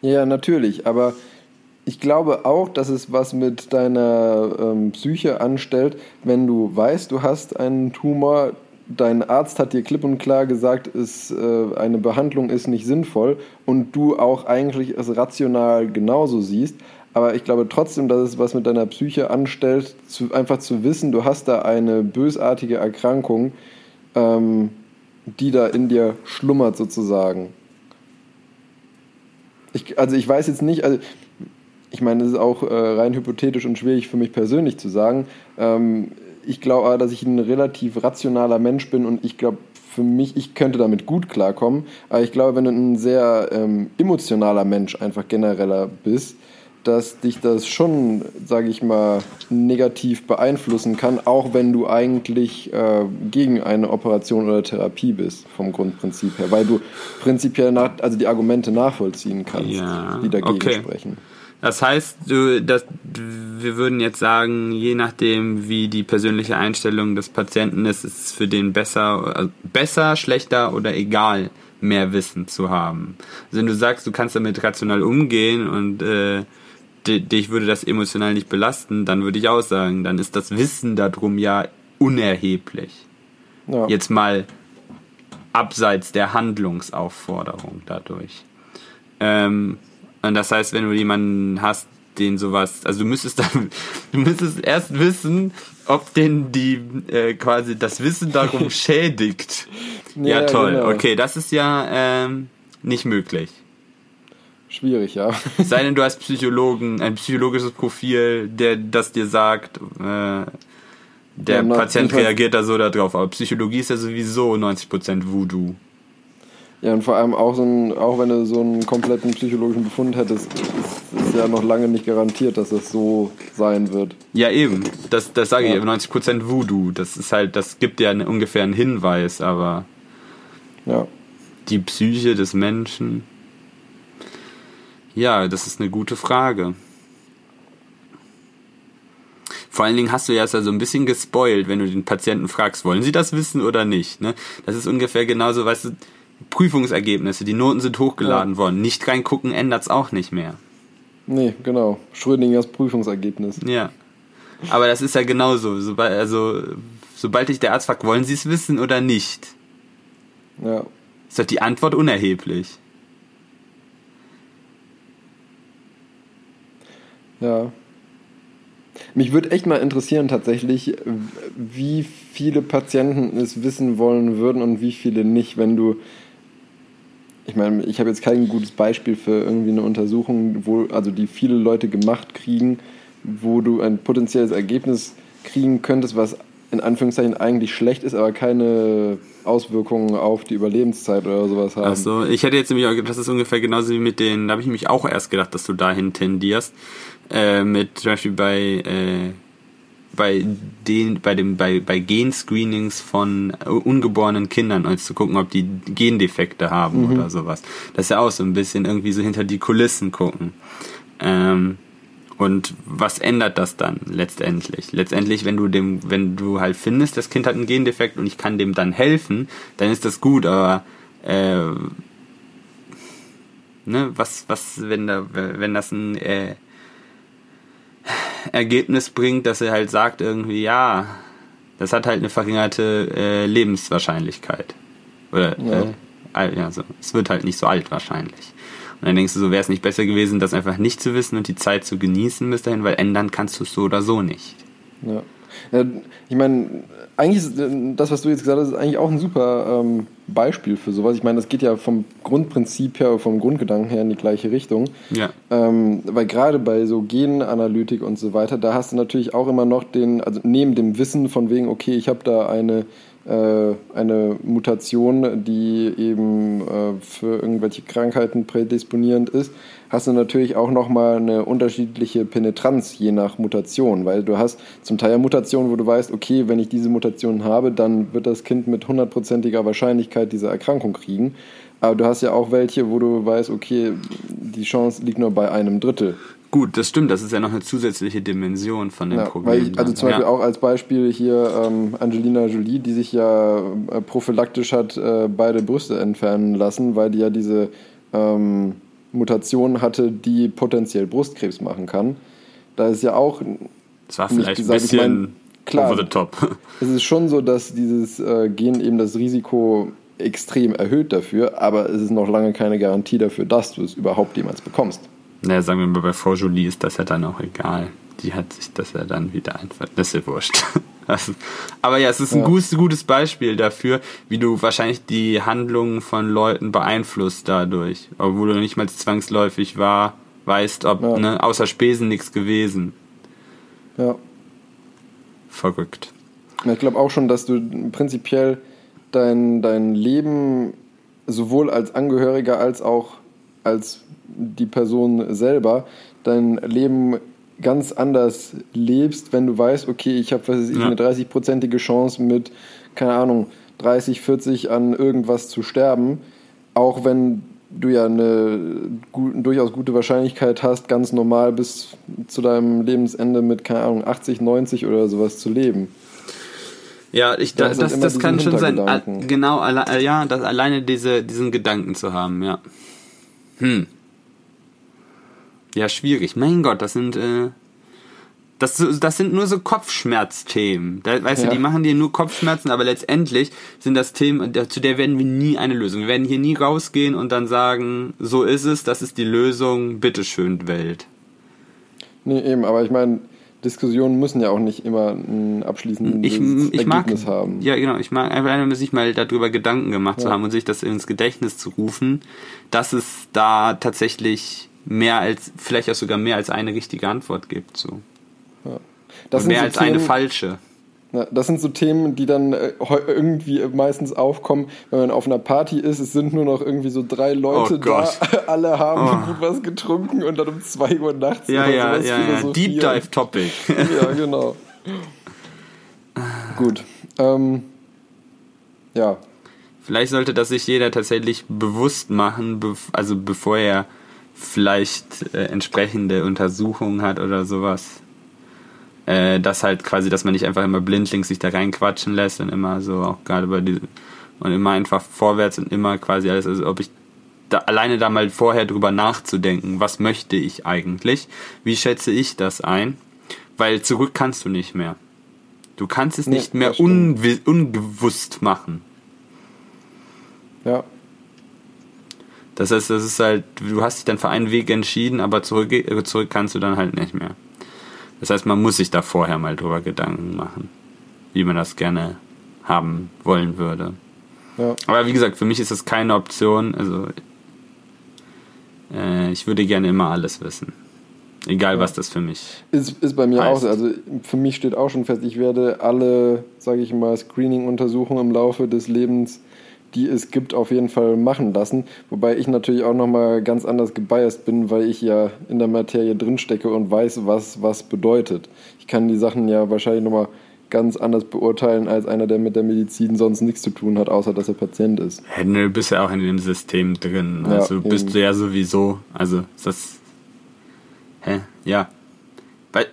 Ja, natürlich, aber ich glaube auch, dass es was mit deiner ähm, Psyche anstellt, wenn du weißt, du hast einen Tumor, dein Arzt hat dir klipp und klar gesagt, ist, äh, eine Behandlung ist nicht sinnvoll und du auch eigentlich es rational genauso siehst. Aber ich glaube trotzdem, dass es was mit deiner Psyche anstellt, zu, einfach zu wissen, du hast da eine bösartige Erkrankung, ähm, die da in dir schlummert sozusagen. Ich, also ich weiß jetzt nicht, also ich meine, es ist auch äh, rein hypothetisch und schwierig für mich persönlich zu sagen. Ähm, ich glaube aber, dass ich ein relativ rationaler Mensch bin und ich glaube, für mich, ich könnte damit gut klarkommen. Aber ich glaube, wenn du ein sehr ähm, emotionaler Mensch einfach genereller bist, dass dich das schon, sage ich mal, negativ beeinflussen kann, auch wenn du eigentlich äh, gegen eine Operation oder Therapie bist, vom Grundprinzip her, weil du prinzipiell nach, also die Argumente nachvollziehen kannst, Ja, die dagegen okay. sprechen. Das heißt, du, das, wir würden jetzt sagen, je nachdem, wie die persönliche Einstellung des Patienten ist, ist es für den besser, äh, besser, schlechter oder egal, mehr Wissen zu haben. Also wenn du sagst, du kannst damit rational umgehen und äh, di- dich würde das emotional nicht belasten, dann würde ich auch sagen, dann ist das Wissen darum ja unerheblich. Ja. Jetzt mal abseits der Handlungsaufforderung dadurch. Ähm, und das heißt, wenn du jemanden hast, den sowas, also du müsstest dann, du müsstest erst wissen, ob den die äh, quasi das Wissen darum schädigt. Ja, Ja, toll. genau. Okay, das ist ja ähm, nicht möglich. Schwierig, ja. Es sei denn, du hast Psychologen, ein psychologisches Profil, der das dir sagt, äh, der Ja, Patient reagiert da so darauf. Aber Psychologie ist ja sowieso 90% Voodoo. Ja, und vor allem auch so ein, auch wenn du so einen kompletten psychologischen Befund hättest, ist, ist ja noch lange nicht garantiert, dass das so sein wird. Ja, eben. Das, das sage Ja. ich, 90% Voodoo. Das ist halt, das gibt ja eine, ungefähr einen Hinweis, aber Ja. die Psyche des Menschen. Ja, das ist eine gute Frage. Vor allen Dingen hast du ja so ein bisschen gespoilt, wenn du den Patienten fragst, wollen sie das wissen oder nicht. Ne? Das ist ungefähr genauso, weißt du, Prüfungsergebnisse, die Noten sind hochgeladen worden. Nicht reingucken ändert's auch nicht mehr. Nee, genau. Schrödingers Prüfungsergebnis. Ja. Aber das ist ja genauso. Sobald, also, sobald dich der Arzt fragt, wollen sie es wissen oder nicht, Ja. ist doch die Antwort unerheblich. Ja. Mich würde echt mal interessieren tatsächlich, wie viele Patienten es wissen wollen würden und wie viele nicht, wenn du. Ich meine, ich habe jetzt kein gutes Beispiel für irgendwie eine Untersuchung, wo, also die viele Leute gemacht kriegen, wo du ein potenzielles Ergebnis kriegen könntest, was in Anführungszeichen eigentlich schlecht ist, aber keine Auswirkungen auf die Überlebenszeit oder sowas haben. Also, ich hätte jetzt nämlich auch, das ist ungefähr genauso wie mit den, da habe ich mich auch erst gedacht, dass du dahin tendierst. Äh, mit zum Beispiel bei, äh, bei den, bei dem, bei, bei Genscreenings von äh, ungeborenen Kindern, als zu gucken, ob die Gendefekte haben oder sowas. Das ist ja auch so ein bisschen irgendwie so hinter die Kulissen gucken. Ähm, und was ändert das dann letztendlich? Letztendlich, wenn du dem, wenn du halt findest, das Kind hat einen Gendefekt und ich kann dem dann helfen, dann ist das gut, aber äh, ne, was, was, wenn da, wenn das ein äh, Ergebnis bringt, dass er halt sagt irgendwie, ja, das hat halt eine verringerte äh, Lebenswahrscheinlichkeit. Oder Ja. äh, ja, so, es wird halt nicht so alt wahrscheinlich. Und dann denkst du so, wäre es nicht besser gewesen, das einfach nicht zu wissen und die Zeit zu genießen bis dahin, weil ändern kannst du es so oder so nicht. Ja. Ja, ich meine, eigentlich ist äh, das, was du jetzt gesagt hast, ist eigentlich auch ein super ähm, Beispiel für sowas. Ich meine, das geht ja vom Grundprinzip her, vom Grundgedanken her in die gleiche Richtung. Ja. Ähm, weil gerade bei so Genanalytik und so weiter, da hast du natürlich auch immer noch den, also neben dem Wissen von wegen, okay, ich habe da eine äh, eine Mutation, die eben äh, für irgendwelche Krankheiten prädisponierend ist, hast du natürlich auch nochmal eine unterschiedliche Penetranz je nach Mutation, weil du hast zum Teil Mutationen, wo du weißt, okay, wenn ich diese Mutation habe, dann wird das Kind mit hundertprozentiger Wahrscheinlichkeit diese Erkrankung kriegen. Aber du hast ja auch welche, wo du weißt, okay, die Chance liegt nur bei einem Drittel. Gut, das stimmt, das ist ja noch eine zusätzliche Dimension von dem Ja, Problem. ich, also zum ja. Beispiel auch als Beispiel hier ähm, Angelina Jolie, die sich ja äh, prophylaktisch hat äh, beide Brüste entfernen lassen, weil die ja diese ähm, Mutation hatte, die potenziell Brustkrebs machen kann. Da ist ja auch, Das war vielleicht ein gesagt, ich bisschen mein, klar. over the top. es ist schon so, dass dieses äh, Gen eben das Risiko extrem erhöht dafür, aber es ist noch lange keine Garantie dafür, dass du es überhaupt jemals bekommst. Naja, sagen wir mal, bei Frau Jolie ist das ja dann auch egal. Die hat sich das ja dann wieder einfach. Das ist ja wurscht. Also, aber ja, es ist ein Ja. gutes, gutes Beispiel dafür, wie du wahrscheinlich die Handlungen von Leuten beeinflusst dadurch. Obwohl du nicht mal zwangsläufig war, weißt, ob, Ja. ne, außer Spesen nichts gewesen. Ja. Verrückt. Ich glaube auch schon, dass du prinzipiell dein, dein Leben sowohl als Angehöriger als auch als die Person selber dein Leben ganz anders lebst, wenn du weißt, okay, ich habe Ja. eine 30-prozentige Chance mit, keine Ahnung, 30, 40 an irgendwas zu sterben, auch wenn du ja eine gut, durchaus gute Wahrscheinlichkeit hast, ganz normal bis zu deinem Lebensende mit, keine Ahnung, 80, 90 oder sowas zu leben. Ja, ich, Da das, das, das kann schon sein. Genau, alle, ja, das, alleine diese, diesen Gedanken zu haben, ja. Hm. Ja, schwierig. Mein Gott, das sind, äh, das, das sind nur so Kopfschmerzthemen. Da, weißt Ja. du, die machen dir nur Kopfschmerzen, aber letztendlich sind das Themen, zu der werden wir nie eine Lösung. Wir werden hier nie rausgehen und dann sagen, so ist es, das ist die Lösung, bitteschön, Welt. Nee, eben, aber ich meine, Diskussionen müssen ja auch nicht immer ein abschließendes ich, ich mag, Ergebnis haben. ja genau, ich mag einfach nur sich mal darüber Gedanken gemacht zu Ja. haben und sich das ins Gedächtnis zu rufen, dass es da tatsächlich mehr als, vielleicht auch sogar mehr als eine richtige Antwort gibt, so. Und mehr so als eine falsche. Das sind so Themen, die dann äh, irgendwie meistens aufkommen, wenn man auf einer Party ist. Es sind nur noch irgendwie so drei Leute Oh da. Alle haben Oh. gut was getrunken und dann um zwei Uhr nachts Ja, ja, ja, ja. Deep Dive Topic. Ja, genau. gut. Ähm, ja, Vielleicht sollte das sich jeder tatsächlich bewusst machen, also bevor er vielleicht äh, entsprechende Untersuchungen hat oder sowas. Äh, das halt quasi, dass man nicht einfach immer blindlings sich da reinquatschen lässt und immer so auch gerade bei diesem und immer einfach vorwärts und immer quasi alles, also ob ich da, alleine da mal vorher drüber nachzudenken, was möchte ich eigentlich, wie schätze ich das ein, weil zurück kannst du nicht mehr. Du kannst es Nee, nicht mehr ungewusst machen. ja. Das heißt, das ist halt, du hast dich dann für einen Weg entschieden, aber zurück, zurück kannst du dann halt nicht mehr. Das heißt, man muss sich da vorher mal drüber Gedanken machen, wie man das gerne haben wollen würde. ja. Aber wie gesagt, für mich ist das keine Option. Also äh, ich würde gerne immer alles wissen. Egal, was das für mich. Ist, ist bei mir Heißt. auch so. Also für mich steht auch schon fest, ich werde alle, sage ich mal, Screening-Untersuchungen im Laufe des Lebens, die es gibt, auf jeden Fall machen lassen. Wobei ich natürlich auch nochmal ganz anders gebiased bin, weil ich ja in der Materie drinstecke und weiß, was was bedeutet. Ich kann die Sachen ja wahrscheinlich nochmal ganz anders beurteilen als einer, der mit der Medizin sonst nichts zu tun hat, außer dass er Patient ist. Ja, Du bist ja auch in dem System drin. Ja, Also bist eben. du ja sowieso. Also ist das. Hä? Ja. Weil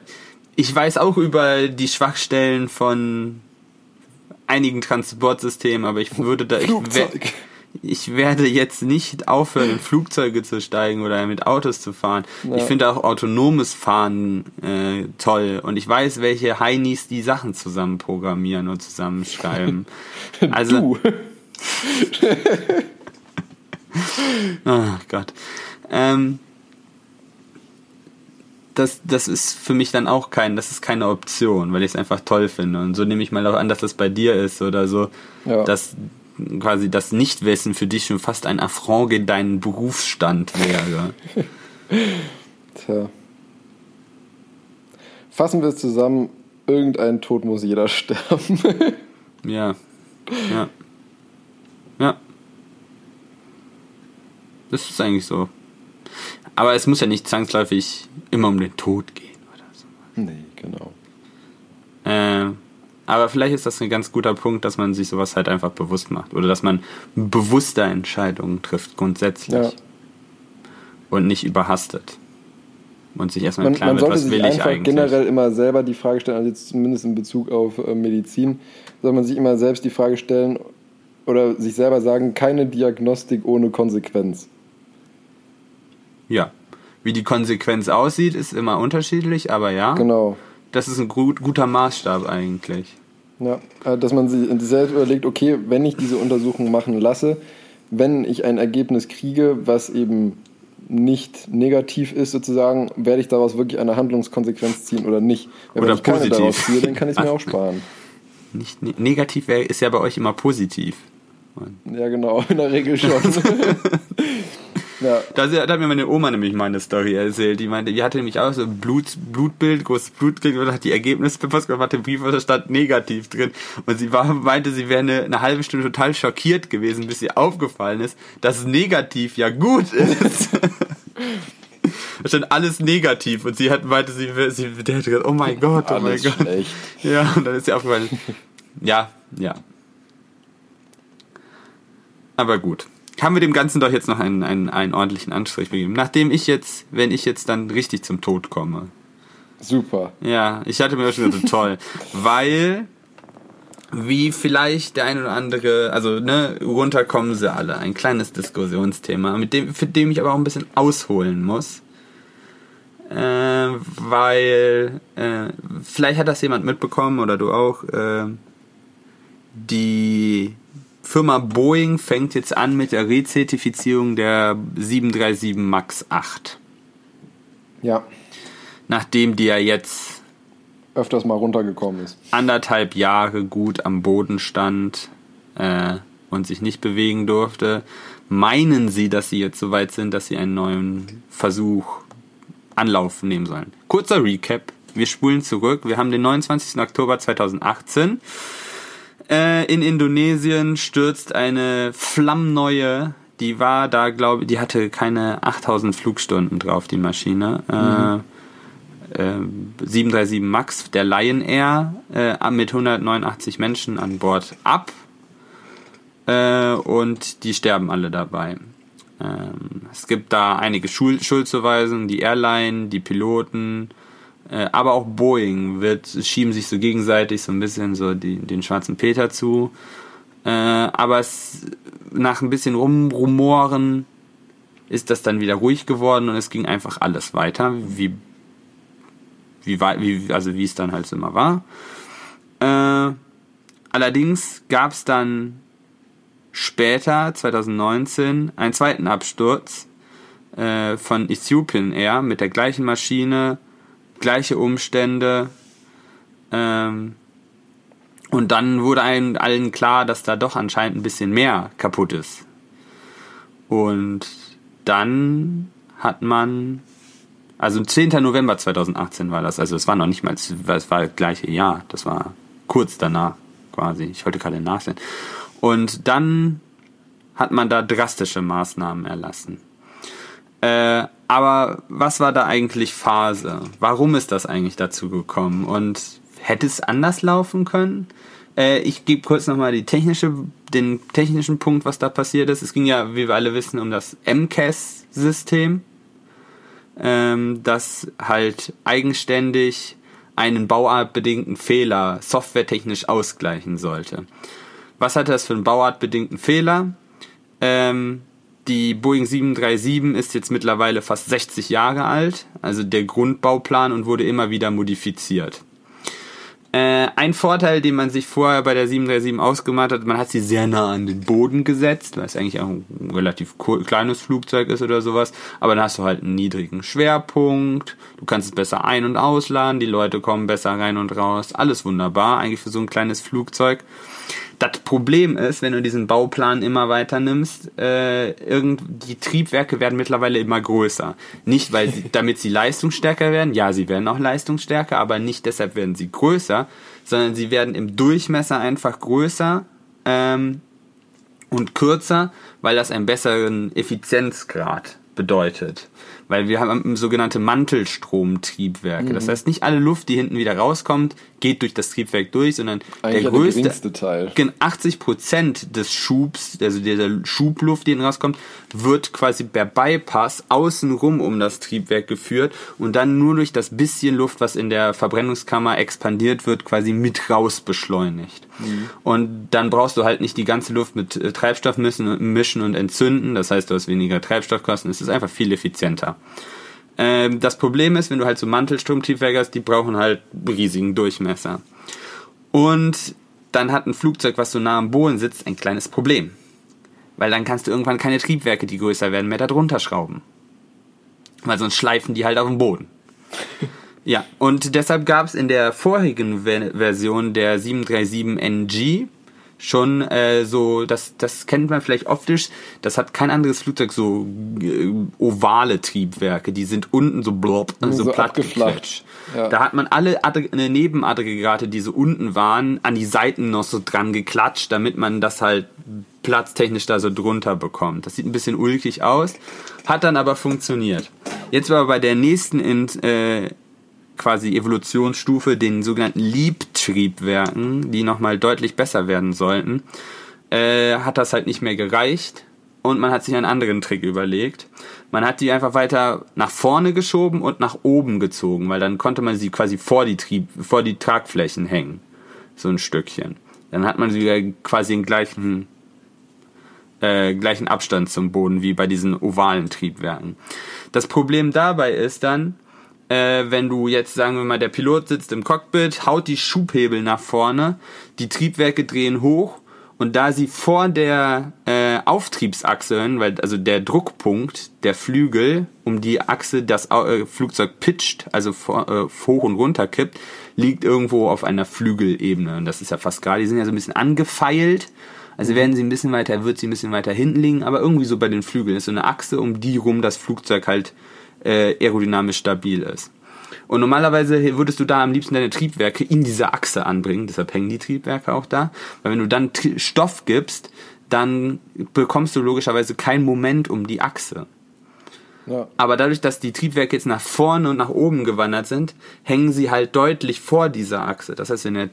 ich weiß auch über die Schwachstellen von einigen Transportsystemen, aber ich würde da. Ich, Flugzeug. ich werde jetzt nicht aufhören, in Flugzeuge zu steigen oder mit Autos zu fahren. Ja. Ich finde auch autonomes Fahren äh, toll und ich weiß, welche Heinis die Sachen zusammen programmieren und zusammenschreiben. Also, Du. Oh Gott. Ähm, das, das ist für mich dann auch kein, das ist keine Option, weil ich es einfach toll finde. Und so nehme ich mal auch an, dass das bei dir ist oder so, Ja. dass quasi das Nichtwissen für dich schon fast ein Affront gegen deinen Berufsstand wäre. Tja. Fassen wir es zusammen, irgendein Tod muss jeder sterben. Ja. Ja. Ja. Das ist eigentlich so. Aber es muss ja nicht zwangsläufig immer um den Tod gehen oder so. nee, genau. Äh, aber vielleicht ist das ein ganz guter Punkt, dass man sich sowas halt einfach bewusst macht. Oder dass man bewusster Entscheidungen trifft, grundsätzlich. Ja. Und nicht überhastet. Und sich erstmal Man, klar man wird, sollte was sich will ich einfach eigentlich. generell immer selber die Frage stellen, also jetzt zumindest in Bezug auf äh, Medizin, soll man sich immer selbst die Frage stellen oder sich selber sagen, keine Diagnostik ohne Konsequenz. Ja. Wie die Konsequenz aussieht, ist immer unterschiedlich, aber ja. Genau. Das ist ein gut, guter Maßstab eigentlich. Ja, äh, dass man sich selbst überlegt, okay, wenn ich diese Untersuchung machen lasse, wenn ich ein Ergebnis kriege, was eben nicht negativ ist sozusagen, werde ich daraus wirklich eine Handlungskonsequenz ziehen oder nicht. Weil Oder wenn ich keine positiv. daraus ziehe, dann kann ich es mir auch sparen. Nicht, ne- negativ wär, ist ja bei euch immer positiv. Ja, genau, in der Regel schon. ja, Da, da hat mir meine Oma nämlich meine Story erzählt. Die meinte, die hatte nämlich auch so ein Blut, Blutbild, großes Blutbild und hat die Ergebnisse befasst und hatte im Brief, da stand negativ drin. Und sie war, meinte, sie wäre eine, eine halbe Stunde total schockiert gewesen, bis ihr aufgefallen ist, dass negativ ja gut ist. Da stand alles negativ und sie hat meinte, sie, sie der hat gesagt, oh mein Gott, oh mein Gott. schlecht. Ja, und dann ist sie aufgefallen. Ja, ja. Aber gut. Haben wir dem Ganzen doch jetzt noch einen, einen, einen ordentlichen Anstrich gegeben. Nachdem ich jetzt, wenn ich jetzt dann richtig zum Tod komme. Super. Ja, ich hatte mir schon so toll. Weil, wie vielleicht der ein oder andere, also ne, runter kommen sie alle. Ein kleines Diskussionsthema, mit dem, für dem ich aber auch ein bisschen ausholen muss. Äh, weil, äh, vielleicht hat das jemand mitbekommen oder du auch. Äh, die Firma Boeing fängt jetzt an mit der Rezertifizierung der 737 MAX 8. Ja, Nachdem die ja jetzt öfters mal runtergekommen ist. anderthalb Jahre gut am Boden stand äh, und sich nicht bewegen durfte, meinen sie, dass sie jetzt so weit sind, dass sie einen neuen Versuch Anlauf nehmen sollen. Kurzer Recap. Wir spulen zurück. Wir haben den 29. Oktober 2018. Äh, in Indonesien stürzt eine flammneue, die war da, glaube ich, die hatte keine 8000 Flugstunden drauf, die Maschine. Äh, äh, 737 MAX, der Lion Air, äh, mit 189 Menschen an Bord ab. Äh, und die sterben alle dabei. Ähm, es gibt da einige Schul Schuldzuweisungen, die Airline, die Piloten, aber auch Boeing wird, schieben sich so gegenseitig so ein bisschen so die, den schwarzen Peter zu. Äh, aber es, nach ein bisschen Rumrumoren ist das dann wieder ruhig geworden und es ging einfach alles weiter, wie, wie, wie, also wie es dann halt so immer war. Äh, allerdings gab es dann später, 2019, einen zweiten Absturz äh, von Ethiopian Air mit der gleichen Maschine, gleiche Umstände. Ähm, und dann wurde einem allen klar, dass da doch anscheinend ein bisschen mehr kaputt ist. Und dann hat man, also 10. November 2018 war das, also es war noch nicht mal, es war das gleiche Jahr, das war kurz danach quasi. Ich wollte gerade nachsehen. Und dann hat man da drastische Maßnahmen erlassen. Äh, aber was war da eigentlich Phase? Warum ist das eigentlich dazu gekommen? Und hätte es anders laufen können? Äh, ich gebe kurz nochmal die technische, den technischen Punkt, was da passiert ist. Es ging ja, wie wir alle wissen, um das MCAS-System, ähm, das halt eigenständig einen bauartbedingten Fehler softwaretechnisch ausgleichen sollte. Was hatte das für einen bauartbedingten Fehler? Ähm, die Boeing 737 ist jetzt mittlerweile fast 60 Jahre alt, also der Grundbauplan und wurde immer wieder modifiziert. Äh, ein Vorteil, den man sich vorher bei der 737 ausgemacht hat, man hat sie sehr nah an den Boden gesetzt, weil es eigentlich auch ein relativ kleines Flugzeug ist oder sowas. Aber dann hast du halt einen niedrigen Schwerpunkt, du kannst es besser ein- und ausladen, die Leute kommen besser rein und raus. Alles wunderbar, eigentlich für so ein kleines Flugzeug. Das Problem ist, wenn du diesen Bauplan immer weiter nimmst, äh, irgend, die Triebwerke werden mittlerweile immer größer. Nicht, weil sie, damit sie leistungsstärker werden, ja, sie werden auch leistungsstärker, aber nicht deshalb werden sie größer, sondern sie werden im Durchmesser einfach größer ähm, und kürzer, weil das einen besseren Effizienzgrad bedeutet weil wir haben sogenannte Mantelstromtriebwerke. Mhm. Das heißt, nicht alle Luft, die hinten wieder rauskommt, geht durch das Triebwerk durch, sondern Eigentlich der größte, der Teil. 80 Prozent des Schubs, also dieser Schubluft, die rauskommt, wird quasi per Bypass außenrum um das Triebwerk geführt und dann nur durch das bisschen Luft, was in der Verbrennungskammer expandiert wird, quasi mit raus beschleunigt. Mhm. Und dann brauchst du halt nicht die ganze Luft mit äh, Treibstoff mischen und entzünden. Das heißt, du hast weniger Treibstoffkosten. Es ist einfach viel effizienter. Ähm, das Problem ist, wenn du halt so Mantelstromtriebwerke hast, die brauchen halt riesigen Durchmesser. Und dann hat ein Flugzeug, was so nah am Boden sitzt, ein kleines Problem. Weil dann kannst du irgendwann keine Triebwerke, die größer werden, mehr darunter schrauben. Weil sonst schleifen die halt auf dem Boden. ja, und deshalb gab es in der vorigen Version der 737NG schon äh, so, das, das kennt man vielleicht optisch, das hat kein anderes Flugzeug so äh, ovale Triebwerke, die sind unten so blob, so, so platt geflatscht. Ja. Da hat man alle äh, Nebenaggregate, die so unten waren, an die Seiten noch so dran geklatscht, damit man das halt platztechnisch da so drunter bekommt. Das sieht ein bisschen ulkig aus, hat dann aber funktioniert. Jetzt war bei der nächsten in, äh, quasi Evolutionsstufe, den sogenannten Liebtriebwerken, die nochmal deutlich besser werden sollten, äh, hat das halt nicht mehr gereicht und man hat sich einen anderen Trick überlegt. Man hat die einfach weiter nach vorne geschoben und nach oben gezogen, weil dann konnte man sie quasi vor die, Trieb, vor die Tragflächen hängen. So ein Stückchen. Dann hat man sie quasi den gleichen, äh, gleichen Abstand zum Boden wie bei diesen ovalen Triebwerken. Das Problem dabei ist dann, äh, wenn du jetzt, sagen wir mal, der Pilot sitzt im Cockpit, haut die Schubhebel nach vorne, die Triebwerke drehen hoch und da sie vor der äh, Auftriebsachse, weil also der Druckpunkt der Flügel um die Achse das äh, Flugzeug pitcht, also vor, äh, hoch und runter kippt, liegt irgendwo auf einer Flügelebene. Und das ist ja fast gerade, die sind ja so ein bisschen angefeilt. Also werden sie ein bisschen weiter, wird sie ein bisschen weiter hinten liegen, aber irgendwie so bei den Flügeln ist so eine Achse, um die rum das Flugzeug halt äh, aerodynamisch stabil ist. Und normalerweise würdest du da am liebsten deine Triebwerke in diese Achse anbringen, deshalb hängen die Triebwerke auch da. Weil wenn du dann Stoff gibst, dann bekommst du logischerweise kein Moment um die Achse. Ja. Aber dadurch, dass die Triebwerke jetzt nach vorne und nach oben gewandert sind, hängen sie halt deutlich vor dieser Achse. Das heißt, wenn er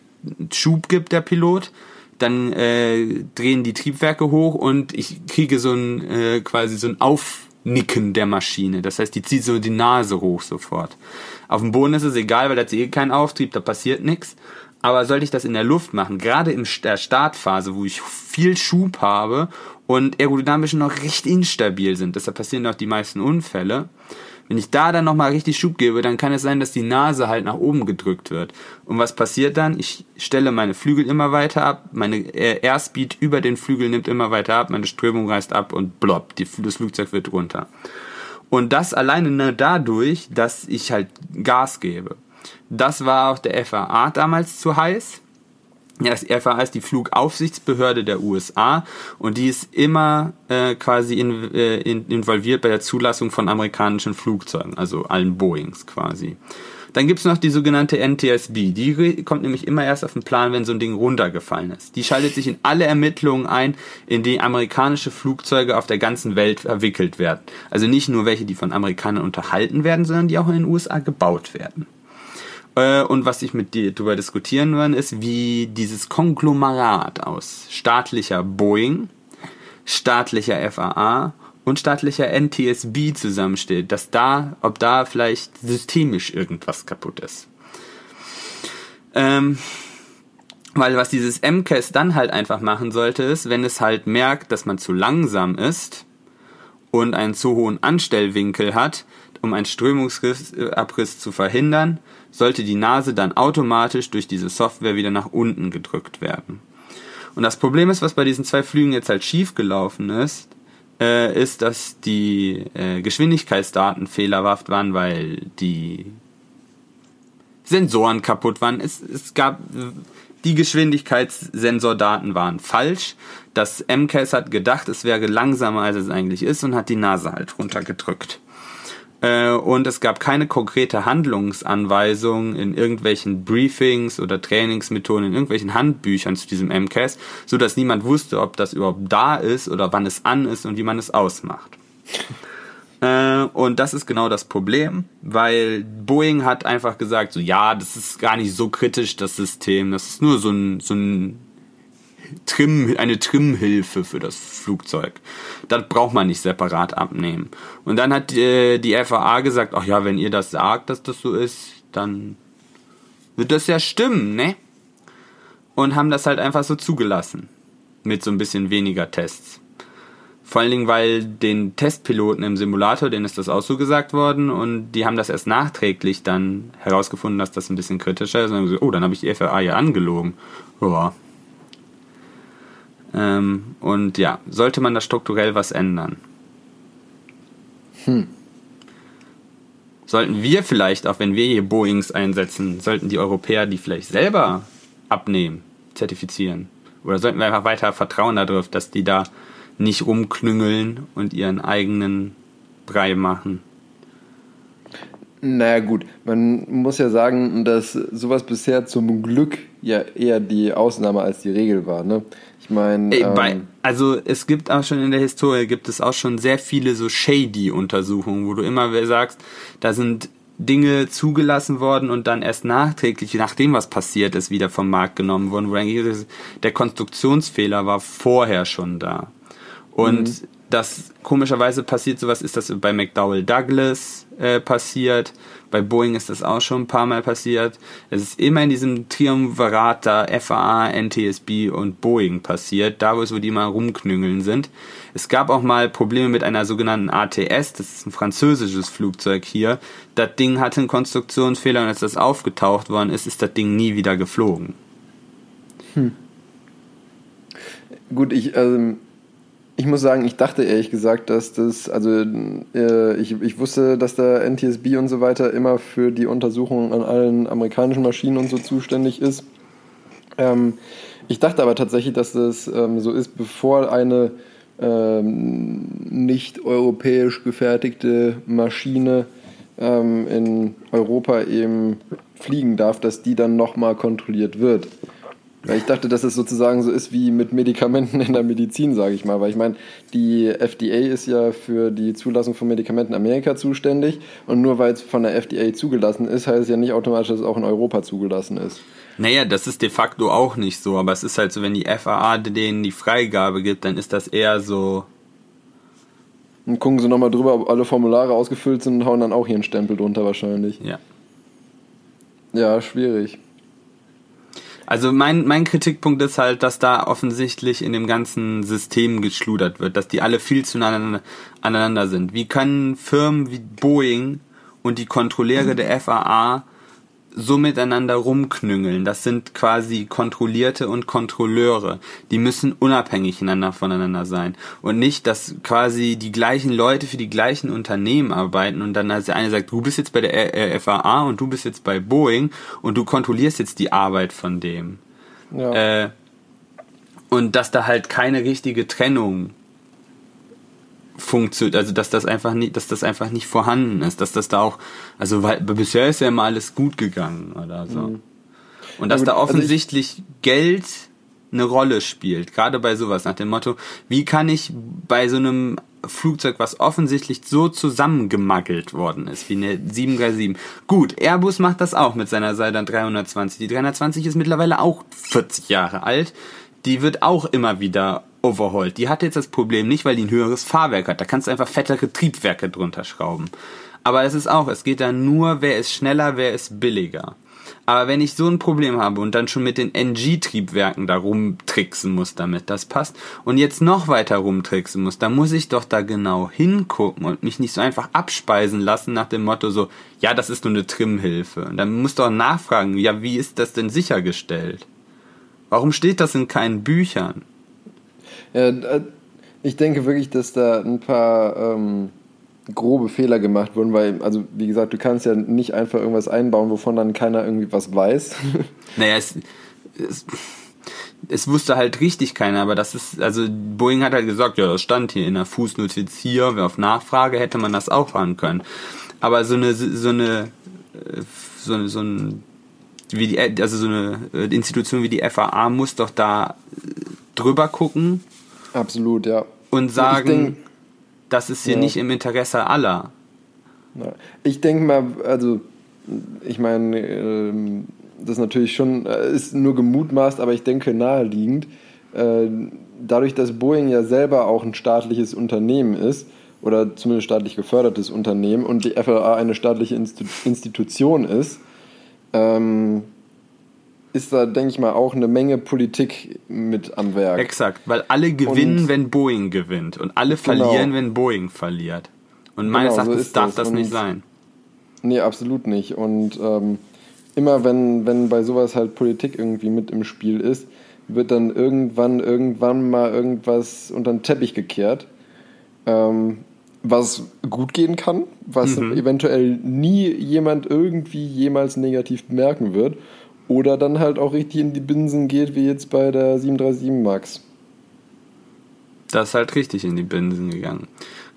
Schub gibt, der Pilot, dann äh, drehen die Triebwerke hoch und ich kriege so ein äh, quasi so ein Auf Nicken der Maschine. Das heißt, die zieht so die Nase hoch sofort. Auf dem Boden ist es egal, weil da ist eh kein Auftrieb, da passiert nichts. Aber sollte ich das in der Luft machen, gerade in der Startphase, wo ich viel Schub habe und aerodynamisch noch recht instabil sind, deshalb passieren auch die meisten Unfälle, wenn ich da dann nochmal richtig Schub gebe, dann kann es sein, dass die Nase halt nach oben gedrückt wird. Und was passiert dann? Ich stelle meine Flügel immer weiter ab, meine Airspeed über den Flügel nimmt immer weiter ab, meine Strömung reißt ab und blopp, die, das Flugzeug wird runter. Und das alleine nur dadurch, dass ich halt Gas gebe. Das war auch der FAA damals zu heiß. Das FAA ist die Flugaufsichtsbehörde der USA und die ist immer äh, quasi in, äh, in, involviert bei der Zulassung von amerikanischen Flugzeugen, also allen Boeings quasi. Dann gibt's noch die sogenannte NTSB. Die kommt nämlich immer erst auf den Plan, wenn so ein Ding runtergefallen ist. Die schaltet sich in alle Ermittlungen ein, in die amerikanische Flugzeuge auf der ganzen Welt verwickelt werden. Also nicht nur welche, die von Amerikanern unterhalten werden, sondern die auch in den USA gebaut werden. Äh, und was ich mit dir darüber diskutieren will, ist, wie dieses Konglomerat aus staatlicher Boeing, staatlicher FAA und staatlicher NTSB zusammensteht, dass da, ob da vielleicht systemisch irgendwas kaputt ist. Ähm, weil was dieses MCAS dann halt einfach machen sollte, ist, wenn es halt merkt, dass man zu langsam ist und einen zu hohen Anstellwinkel hat, um einen Strömungsabriss zu verhindern, sollte die Nase dann automatisch durch diese Software wieder nach unten gedrückt werden. Und das Problem ist, was bei diesen zwei Flügen jetzt halt schief gelaufen ist, äh, ist, dass die äh, Geschwindigkeitsdaten fehlerhaft waren, weil die Sensoren kaputt waren. Es, es gab die Geschwindigkeitssensordaten waren falsch. Das MCAS hat gedacht, es wäre langsamer, als es eigentlich ist und hat die Nase halt runtergedrückt. Äh, und es gab keine konkrete Handlungsanweisung in irgendwelchen Briefings oder Trainingsmethoden, in irgendwelchen Handbüchern zu diesem MCAS, so dass niemand wusste, ob das überhaupt da ist oder wann es an ist und wie man es ausmacht. Äh, und das ist genau das Problem, weil Boeing hat einfach gesagt, so ja, das ist gar nicht so kritisch, das System. Das ist nur so ein, so ein Trim, eine Trimhilfe für das Flugzeug. Das braucht man nicht separat abnehmen. Und dann hat äh, die FAA gesagt, ach ja, wenn ihr das sagt, dass das so ist, dann wird das ja stimmen, ne? Und haben das halt einfach so zugelassen. Mit so ein bisschen weniger Tests. Vor allen Dingen, weil den Testpiloten im Simulator, denen ist das auch so gesagt worden und die haben das erst nachträglich dann herausgefunden, dass das ein bisschen kritischer ist. Und dann gesagt, oh, dann habe ich die FAA ja angelogen. Ja. Ähm, und ja, sollte man da strukturell was ändern? Hm. Sollten wir vielleicht, auch wenn wir hier Boeings einsetzen, sollten die Europäer die vielleicht selber abnehmen, zertifizieren? Oder sollten wir einfach weiter vertrauen darauf, dass die da nicht rumklüngeln und ihren eigenen Brei machen. Naja gut, man muss ja sagen, dass sowas bisher zum Glück ja eher die Ausnahme als die Regel war. Ne? Ich meine, ähm, also es gibt auch schon in der Historie gibt es auch schon sehr viele so shady Untersuchungen, wo du immer sagst, da sind Dinge zugelassen worden und dann erst nachträglich, nachdem was passiert ist, wieder vom Markt genommen worden, wo eigentlich der Konstruktionsfehler war vorher schon da. Und mhm. Das komischerweise passiert sowas, ist das bei McDowell Douglas äh, passiert. Bei Boeing ist das auch schon ein paar Mal passiert. Es ist immer in diesem Triumvirat da FAA, NTSB und Boeing passiert, da wo es wo die mal rumknüngeln sind. Es gab auch mal Probleme mit einer sogenannten ATS, das ist ein französisches Flugzeug hier. Das Ding hatte einen Konstruktionsfehler und als das aufgetaucht worden ist, ist das Ding nie wieder geflogen. Hm. Gut, ich, ähm, ich muss sagen, ich dachte ehrlich gesagt, dass das, also äh, ich, ich wusste, dass der NTSB und so weiter immer für die Untersuchung an allen amerikanischen Maschinen und so zuständig ist. Ähm, ich dachte aber tatsächlich, dass das ähm, so ist, bevor eine ähm, nicht europäisch gefertigte Maschine ähm, in Europa eben fliegen darf, dass die dann nochmal kontrolliert wird. Weil ich dachte, dass es sozusagen so ist wie mit Medikamenten in der Medizin, sage ich mal. Weil ich meine, die FDA ist ja für die Zulassung von Medikamenten in Amerika zuständig. Und nur weil es von der FDA zugelassen ist, heißt es ja nicht automatisch, dass es auch in Europa zugelassen ist. Naja, das ist de facto auch nicht so. Aber es ist halt so, wenn die FAA denen die Freigabe gibt, dann ist das eher so. Und gucken sie nochmal drüber, ob alle Formulare ausgefüllt sind und hauen dann auch hier einen Stempel drunter wahrscheinlich. Ja. Ja, schwierig. Also mein, mein Kritikpunkt ist halt, dass da offensichtlich in dem ganzen System geschludert wird, dass die alle viel zueinander aneinander sind. Wie können Firmen wie Boeing und die Kontrolleure der FAA so miteinander rumknüngeln. Das sind quasi Kontrollierte und Kontrolleure. Die müssen unabhängig voneinander sein. Und nicht, dass quasi die gleichen Leute für die gleichen Unternehmen arbeiten und dann als der eine sagt, du bist jetzt bei der FAA und du bist jetzt bei Boeing und du kontrollierst jetzt die Arbeit von dem. Ja. Äh, und dass da halt keine richtige Trennung funktioniert, also dass das einfach nicht, dass das einfach nicht vorhanden ist, dass das da auch, also weil bisher ist ja immer alles gut gegangen oder so. Mhm. Und dass ja, da offensichtlich also Geld eine Rolle spielt, gerade bei sowas nach dem Motto, wie kann ich bei so einem Flugzeug, was offensichtlich so zusammengemaggelt worden ist, wie eine 737. Gut, Airbus macht das auch mit seiner Seidan 320. Die 320 ist mittlerweile auch 40 Jahre alt. Die wird auch immer wieder overhauled. Die hat jetzt das Problem nicht, weil die ein höheres Fahrwerk hat. Da kannst du einfach fettere Triebwerke drunter schrauben. Aber es ist auch, es geht da nur, wer ist schneller, wer ist billiger. Aber wenn ich so ein Problem habe und dann schon mit den NG-Triebwerken da rumtricksen muss damit, das passt, und jetzt noch weiter rumtricksen muss, dann muss ich doch da genau hingucken und mich nicht so einfach abspeisen lassen nach dem Motto so, ja, das ist nur eine Trimhilfe. Und dann muss doch nachfragen, ja, wie ist das denn sichergestellt? Warum steht das in keinen Büchern? Ja, äh, ich denke wirklich, dass da ein paar ähm, grobe Fehler gemacht wurden, weil, also wie gesagt, du kannst ja nicht einfach irgendwas einbauen, wovon dann keiner irgendwie was weiß. Naja, es, es, es wusste halt richtig keiner, aber das ist, also Boeing hat halt gesagt, ja, das stand hier in der Fußnotiz hier, auf Nachfrage hätte man das auch fahren können. Aber so eine, so eine, äh, so eine, so ein, wie die, also so eine äh, Institution wie die FAA muss doch da äh, drüber gucken Absolut, ja. und sagen, denk- das ist hier Ja. nicht im Interesse aller. Ich denke mal, also ich meine, ähm, das ist natürlich schon, äh, ist nur gemutmaßt, aber ich denke naheliegend, äh, dadurch, dass Boeing ja selber auch ein staatliches Unternehmen ist, oder zumindest staatlich gefördertes Unternehmen und die FAA eine staatliche Institution ist, ähm, ist da, denke ich mal, auch eine Menge Politik mit am Werk. Exakt, weil alle gewinnen, Und- wenn Boeing gewinnt und alle Genau. verlieren, wenn Boeing verliert. Und meines Genau, so Erachtens ist darf das. das nicht sein. Nee, absolut nicht. Und ähm, immer wenn, wenn bei sowas halt Politik irgendwie mit im Spiel ist, wird dann irgendwann, irgendwann mal irgendwas unter den Teppich gekehrt, ähm, was gut gehen kann, was Mhm. eventuell nie jemand irgendwie jemals negativ bemerken wird. Oder dann halt auch richtig in die Binsen geht, wie jetzt bei der 737 MAX. Das ist halt richtig in die Binsen gegangen.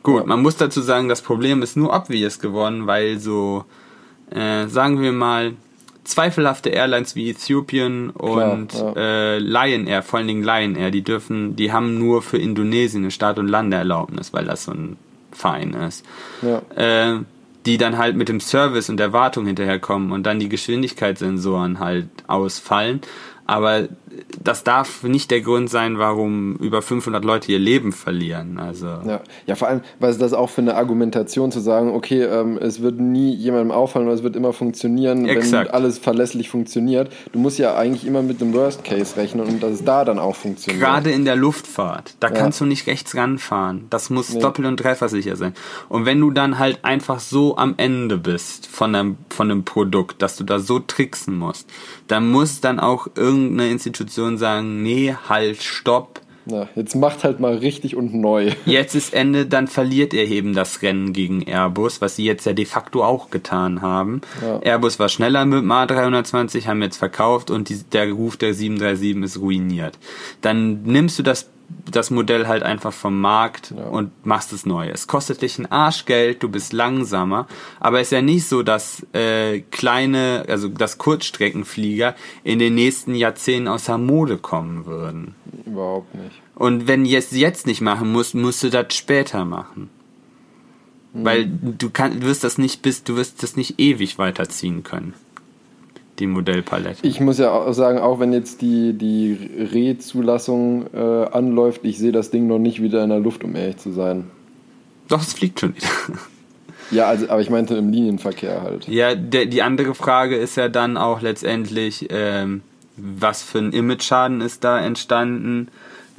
Gut, Ja. man muss dazu sagen, das Problem ist nur obvious geworden, weil so, äh, sagen wir mal, zweifelhafte Airlines wie Ethiopian und Klar, äh, Lion Air, vor allen Dingen Lion Air, die dürfen, die haben nur für Indonesien eine Start- und Landeerlaubnis, weil das so ein Verein ist. Ja. äh, die dann halt mit dem Service und der Wartung hinterherkommen und dann die Geschwindigkeitssensoren halt ausfallen. Aber das darf nicht der Grund sein, warum über 500 Leute ihr Leben verlieren. Also Ja. ja, vor allem, was ist das auch für eine Argumentation zu sagen, okay, ähm, es wird nie jemandem auffallen oder es wird immer funktionieren, Exakt. wenn alles verlässlich funktioniert. Du musst ja eigentlich immer mit dem Worst Case rechnen und dass es da dann auch funktioniert. Gerade in der Luftfahrt, da Ja. kannst du nicht rechts ranfahren. Das muss Nee. doppelt und dreifach sicher sein. Und wenn du dann halt einfach so am Ende bist von einem, von einem Produkt, dass du da so tricksen musst, dann muss dann auch irgendeine Institution sagen, nee, halt, stopp. Ja, jetzt macht halt mal richtig und neu. Jetzt ist Ende, dann verliert er eben das Rennen gegen Airbus, was sie jetzt ja de facto auch getan haben. Ja. Airbus war schneller mit dem A320, haben jetzt verkauft und die, der Ruf der 737 ist ruiniert. Dann nimmst du das, das Modell halt einfach vom Markt Ja. und machst es neu. Es kostet dich ein Arschgeld, du bist langsamer, aber es ist ja nicht so, dass äh, kleine, also dass Kurzstreckenflieger in den nächsten Jahrzehnten außer Mode kommen würden. Überhaupt nicht. Und wenn du es jetzt nicht machen musst, musst du das später machen. Weil du kannst, wirst das nicht bis, du wirst das nicht ewig weiterziehen können. Die Modellpalette. Ich muss ja auch sagen, auch wenn jetzt die, die Re-Zulassung äh, anläuft, ich sehe das Ding noch nicht wieder in der Luft, um ehrlich zu sein. Doch, es fliegt schon wieder. Ja, also, aber ich meinte im Linienverkehr halt. Ja, der, die andere Frage ist ja dann auch letztendlich, ähm, was für ein Image-Schaden ist da entstanden?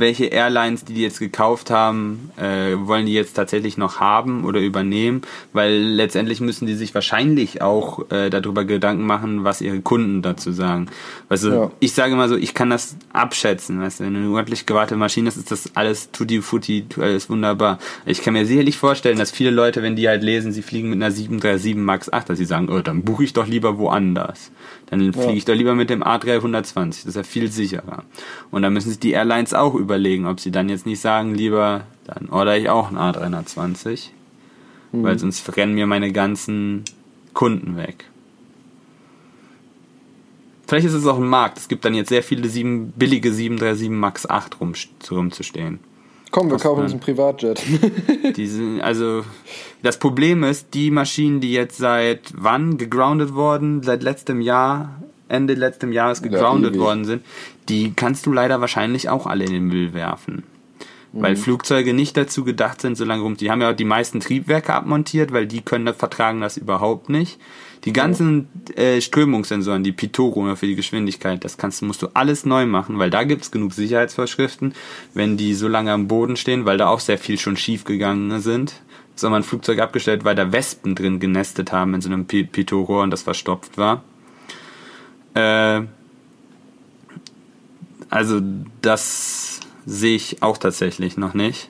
Welche Airlines, die die jetzt gekauft haben, äh, wollen die jetzt tatsächlich noch haben oder übernehmen? Weil letztendlich müssen die sich wahrscheinlich auch äh, darüber Gedanken machen, was ihre Kunden dazu sagen. Also Ja. ich sage immer so, ich kann das abschätzen. Weißt du, wenn du eine ordentlich gewartete Maschine hast, ist das alles tutti futti, alles wunderbar. Ich kann mir sicherlich vorstellen, dass viele Leute, wenn die halt lesen, sie fliegen mit einer 737 MAX 8, dass sie sagen, oh, dann buche ich doch lieber woanders. Dann fliege ich doch lieber mit dem A320. Das ist ja viel sicherer. Und dann müssen sich die Airlines auch überlegen, ob sie dann jetzt nicht sagen, lieber, dann order ich auch einen A320. Weil sonst rennen mir meine ganzen Kunden weg. Vielleicht ist es auch ein Markt. Es gibt dann jetzt sehr viele sieben, billige 737 MAX 8 rum, rumzustehen. Komm, wir kaufen uns einen Privatjet. Die sind, also, das Problem ist, die Maschinen, die jetzt seit wann gegroundet worden, seit letztem Jahr, Ende letztem Jahres gegroundet ewig. worden sind, die kannst du leider wahrscheinlich auch alle in den Müll werfen. Weil Flugzeuge nicht dazu gedacht sind, so lange rum. Die haben ja auch die meisten Triebwerke abmontiert, weil die können das vertragen das überhaupt nicht. Die ganzen äh, Strömungssensoren, die Pitoro für die Geschwindigkeit, das kannst, musst du alles neu machen, weil da gibt's genug Sicherheitsvorschriften, wenn die so lange am Boden stehen, weil da auch sehr viel schon schief gegangen sind. So haben wir ein Flugzeug abgestellt, weil da Wespen drin genestet haben in so einem Pi- Pitoro und das verstopft war. Äh, also das sehe ich auch tatsächlich noch nicht.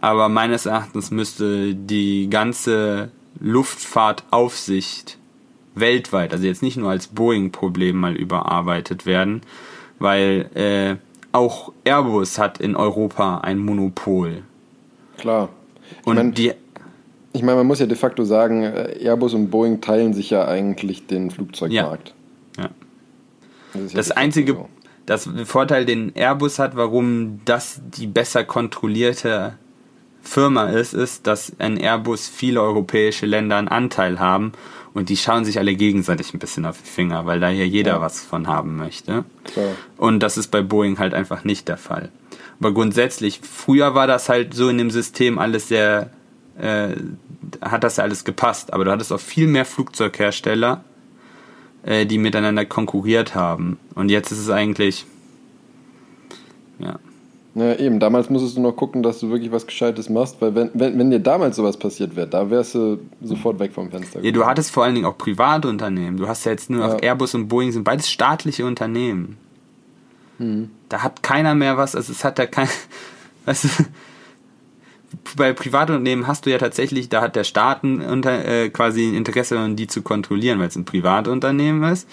Aber meines Erachtens müsste die ganze Luftfahrtaufsicht weltweit, also jetzt nicht nur als Boeing-Problem mal überarbeitet werden, weil äh, auch Airbus hat in Europa ein Monopol. Klar. Ich Und mein- die, Ich meine, man muss ja de facto sagen, äh, Airbus und Boeing teilen sich ja eigentlich den Flugzeugmarkt. ja. Das, ja Das de facto einzige, so. Das Vorteil, den Airbus hat, warum das die besser kontrollierte Firma ist, ist, dass ein Airbus viele europäische Länder einen Anteil haben und die schauen sich alle gegenseitig ein bisschen auf die Finger, weil da hier jeder Ja. was von haben möchte. Klar. Und das ist bei Boeing halt einfach nicht der Fall. Aber grundsätzlich, früher war das halt so in dem System alles sehr, äh, hat das ja alles gepasst, aber du hattest auch viel mehr Flugzeughersteller, äh, die miteinander konkurriert haben. Und jetzt ist es eigentlich, ja, Ja, eben, damals musstest du noch gucken, dass du wirklich was Gescheites machst, weil wenn, wenn, wenn dir damals sowas passiert wäre, da wärst du sofort weg vom Fenster. Ja, du hattest vor allen Dingen auch Privatunternehmen. Du hast ja jetzt nur noch Ja. Airbus und Boeing sind beides staatliche Unternehmen. Da hat keiner mehr was, also es hat da kein, weißt du, bei Privatunternehmen hast du ja tatsächlich, da hat der Staat ein unter, äh, quasi ein Interesse daran, die zu kontrollieren, weil es ein Privatunternehmen ist.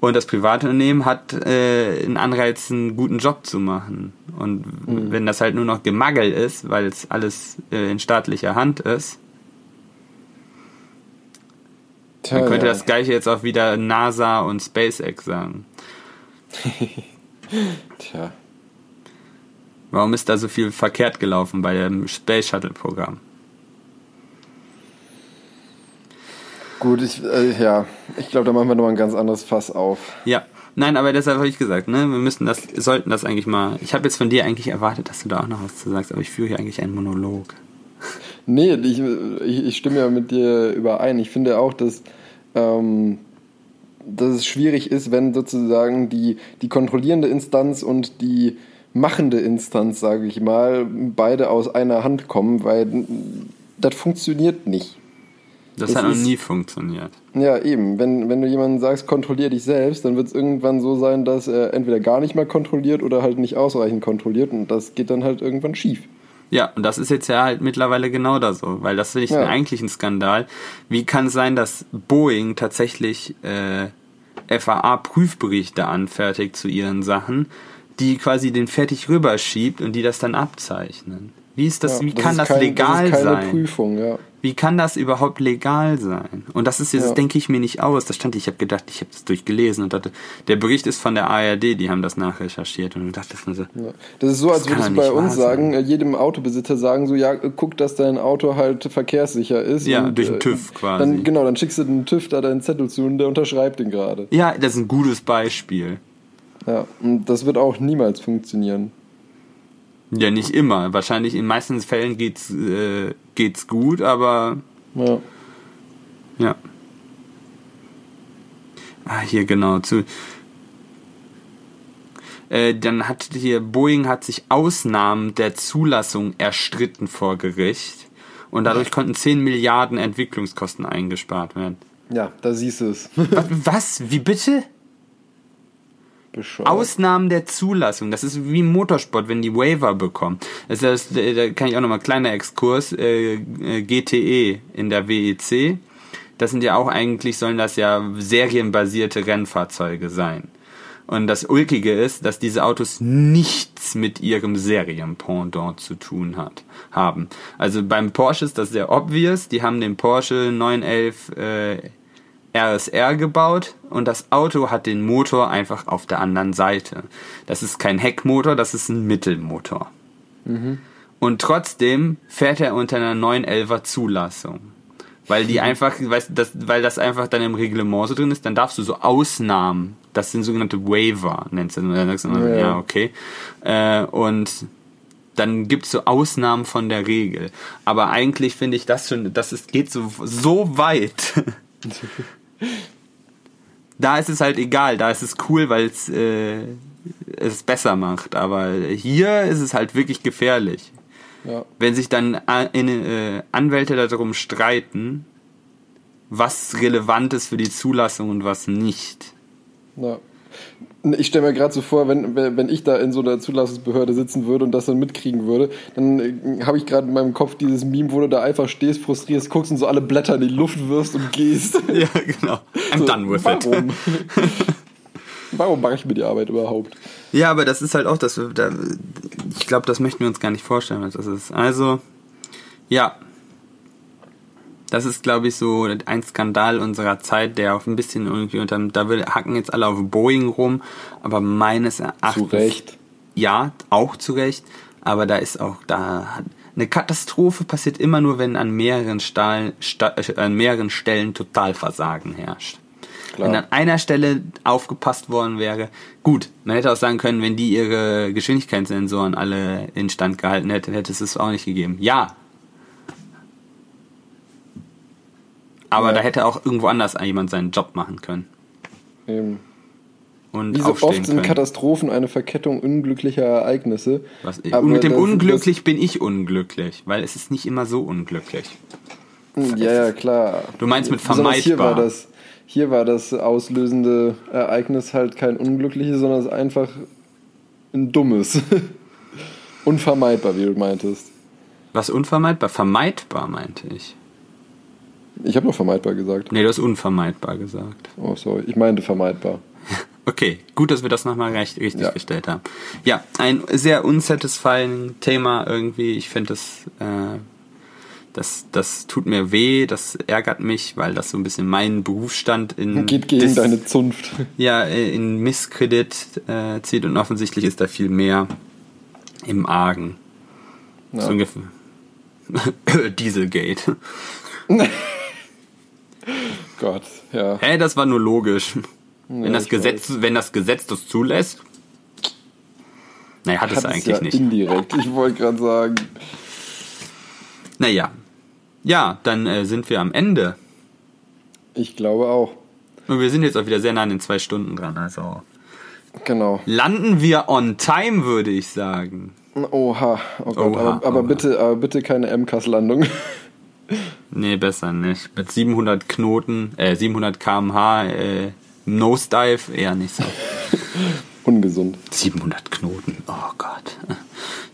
Und das Privatunternehmen hat äh, einen Anreiz, einen guten Job zu machen. Und wenn das halt nur noch Gemangel ist, weil es alles äh, in staatlicher Hand ist, Tja, Man könnte ja. das gleiche jetzt auch wieder NASA und SpaceX sagen. Tja. Warum ist da so viel verkehrt gelaufen bei dem Space Shuttle Programm? Gut, ich, äh, ja, ich glaube, da machen wir nochmal ein ganz anderes Fass auf. Ja, nein, aber deshalb habe ich gesagt, ne, wir müssen das, sollten das eigentlich mal. Ich habe jetzt von dir eigentlich erwartet, dass du da auch noch was zu sagst, aber ich führe hier eigentlich einen Monolog. Nee, ich, ich, ich stimme ja mit dir überein. Ich finde auch, dass, ähm, dass es schwierig ist, wenn sozusagen die, die kontrollierende Instanz und die machende Instanz, sage ich mal, beide aus einer Hand kommen, weil das funktioniert nicht. Das, Das hat noch nie funktioniert. Ja, eben. Wenn, wenn du jemandem sagst, kontrollier dich selbst, dann wird es irgendwann so sein, dass er entweder gar nicht mehr kontrolliert oder halt nicht ausreichend kontrolliert und das geht dann halt irgendwann schief. Ja, und das ist jetzt ja halt mittlerweile genau da so, weil das finde ich Ja. eigentlich ein Skandal. Wie kann es sein, dass Boeing tatsächlich äh, FAA-Prüfberichte anfertigt zu ihren Sachen, die quasi den fertig rüberschiebt und die das dann abzeichnen? Wie ist das, Ja, wie kann ist das kein- legal das ist keine sein? Prüfung, ja. Wie kann das überhaupt legal sein? Und das ist jetzt, Ja. das denke ich mir nicht aus. Das stand, ich habe gedacht, ich habe das durchgelesen und dachte, der Bericht ist von der ARD, die haben das nachrecherchiert und ich dachte mir so, Ja. Das ist so, als Das kann würdest du bei uns sagen, sein. jedem Autobesitzer sagen, so, ja, guck, dass dein Auto halt verkehrssicher ist. Ja, und, durch den äh, TÜV quasi. Dann, genau, dann schickst du den TÜV da deinen Zettel zu und der unterschreibt den gerade. ja, das ist ein gutes Beispiel. Ja, und das wird auch niemals funktionieren. Ja, nicht immer. Wahrscheinlich in meisten Fällen geht's, äh, geht's gut, aber Ja. ja. Ah, hier genau. Zu, äh, dann hat hier Boeing hat sich Ausnahmen der Zulassung erstritten vor Gericht und dadurch konnten 10 Milliarden Entwicklungskosten eingespart werden. ja, da siehst du es. Was? was? Wie bitte? Bescheuert. Ausnahmen der Zulassung. Das ist wie im Motorsport, wenn die Waiver bekommen. Das ist, das, da kann ich auch nochmal kleiner Exkurs. Äh, äh, GTE in der WEC. Das sind ja auch eigentlich, sollen das ja serienbasierte Rennfahrzeuge sein. Und das Ulkige ist, dass diese Autos nichts mit ihrem Serienpendant zu tun hat, haben. Also beim Porsche ist das sehr obvious. Die haben den Porsche 911 äh, RSR gebaut und das Auto hat den Motor einfach auf der anderen Seite. Das ist kein Heckmotor, das ist ein Mittelmotor. Und trotzdem fährt er unter einer 911er Zulassung. Weil die einfach, weißt, das, weil das einfach dann im Reglement so drin ist, dann darfst du so Ausnahmen, das sind sogenannte Waiver, nennst du, du, Ja. ja, okay. Äh, und dann gibt's so Ausnahmen von der Regel. Aber eigentlich finde ich das schon, das ist, geht so, so weit. da ist es halt egal, da ist es cool, weil es äh, es besser macht. Aber hier ist es halt wirklich gefährlich. Ja. Wenn sich dann in, äh, Anwälte darum streiten, was relevant ist für die Zulassung und was nicht. Ja. Ich stelle mir gerade so vor, wenn, wenn ich da in so einer Zulassungsbehörde sitzen würde und das dann mitkriegen würde, dann äh, habe ich gerade in meinem Kopf dieses Meme, wo du da einfach stehst, frustrierst, guckst und so alle Blätter in die Luft wirfst und gehst. Ja, genau. I'm So, done with warum? it. Warum mache ich mir die Arbeit überhaupt? Ja, aber das ist halt auch das. Da, ich glaube, das möchten wir uns gar nicht vorstellen, was das ist. Also, ja. Das ist, glaube ich, so ein Skandal unserer Zeit, der auch ein bisschen irgendwie unter. Da will, hacken jetzt alle auf Boeing rum, aber meines Erachtens. Zu Recht. Ja, auch zu Recht. Aber da ist auch da. hat- Eine Katastrophe passiert immer nur, wenn an mehreren, Stahl, Sta, äh, an mehreren Stellen Totalversagen herrscht. Klar. Wenn an einer Stelle aufgepasst worden wäre, gut, man hätte auch sagen können, wenn die ihre Geschwindigkeitssensoren alle instand gehalten hätten, hätte es es auch nicht gegeben. Ja. Aber Ja. da hätte auch irgendwo anders jemand seinen Job machen können. Eben. Und Wie so oft sind können. Katastrophen eine Verkettung unglücklicher Ereignisse. Was, Aber und mit dem unglücklich bin ich unglücklich, weil es ist nicht immer so unglücklich. Das, ja, ja, klar. Du meinst mit Besonders Hier war vermeidbar. das, hier war das auslösende Ereignis halt kein unglückliches, sondern es ist einfach ein dummes. Unvermeidbar, wie du meintest. Was unvermeidbar? Vermeidbar, meinte ich. Ich habe noch vermeidbar gesagt. Nee, du hast unvermeidbar gesagt. Oh, sorry. Ich meinte vermeidbar. Okay, gut, dass wir das nochmal recht, richtig Ja. gestellt haben. Ja, ein sehr unsatisfying Thema irgendwie. Ich finde das, äh, das, das tut mir weh, das ärgert mich, weil das so ein bisschen meinen Berufsstand in Geht gegen Dis- deine Zunft. ja, in Misskredit äh, zieht und offensichtlich ist da viel mehr im Argen. Ja. So ungefähr. Dieselgate. Gott, ja. Hä, das war nur logisch. wenn, das Gesetz, wenn das Gesetz das zulässt. Naja, hat, es Hat eigentlich ja nicht. indirekt. Ich wollte gerade sagen. Naja. Ja, dann äh, sind wir am Ende. Ich glaube auch. Und wir sind jetzt auch wieder sehr nah an den zwei Stunden dran. Also Genau. landen wir on time, würde ich sagen. Oha. Oh Gott. Oha, aber, aber oha. bitte, aber bitte keine MCAS-Landung. Nee, besser nicht. Mit 700 Knoten, äh, 700 kmh, äh, Nosedive eher nicht so. Ungesund. 700 Knoten, oh Gott.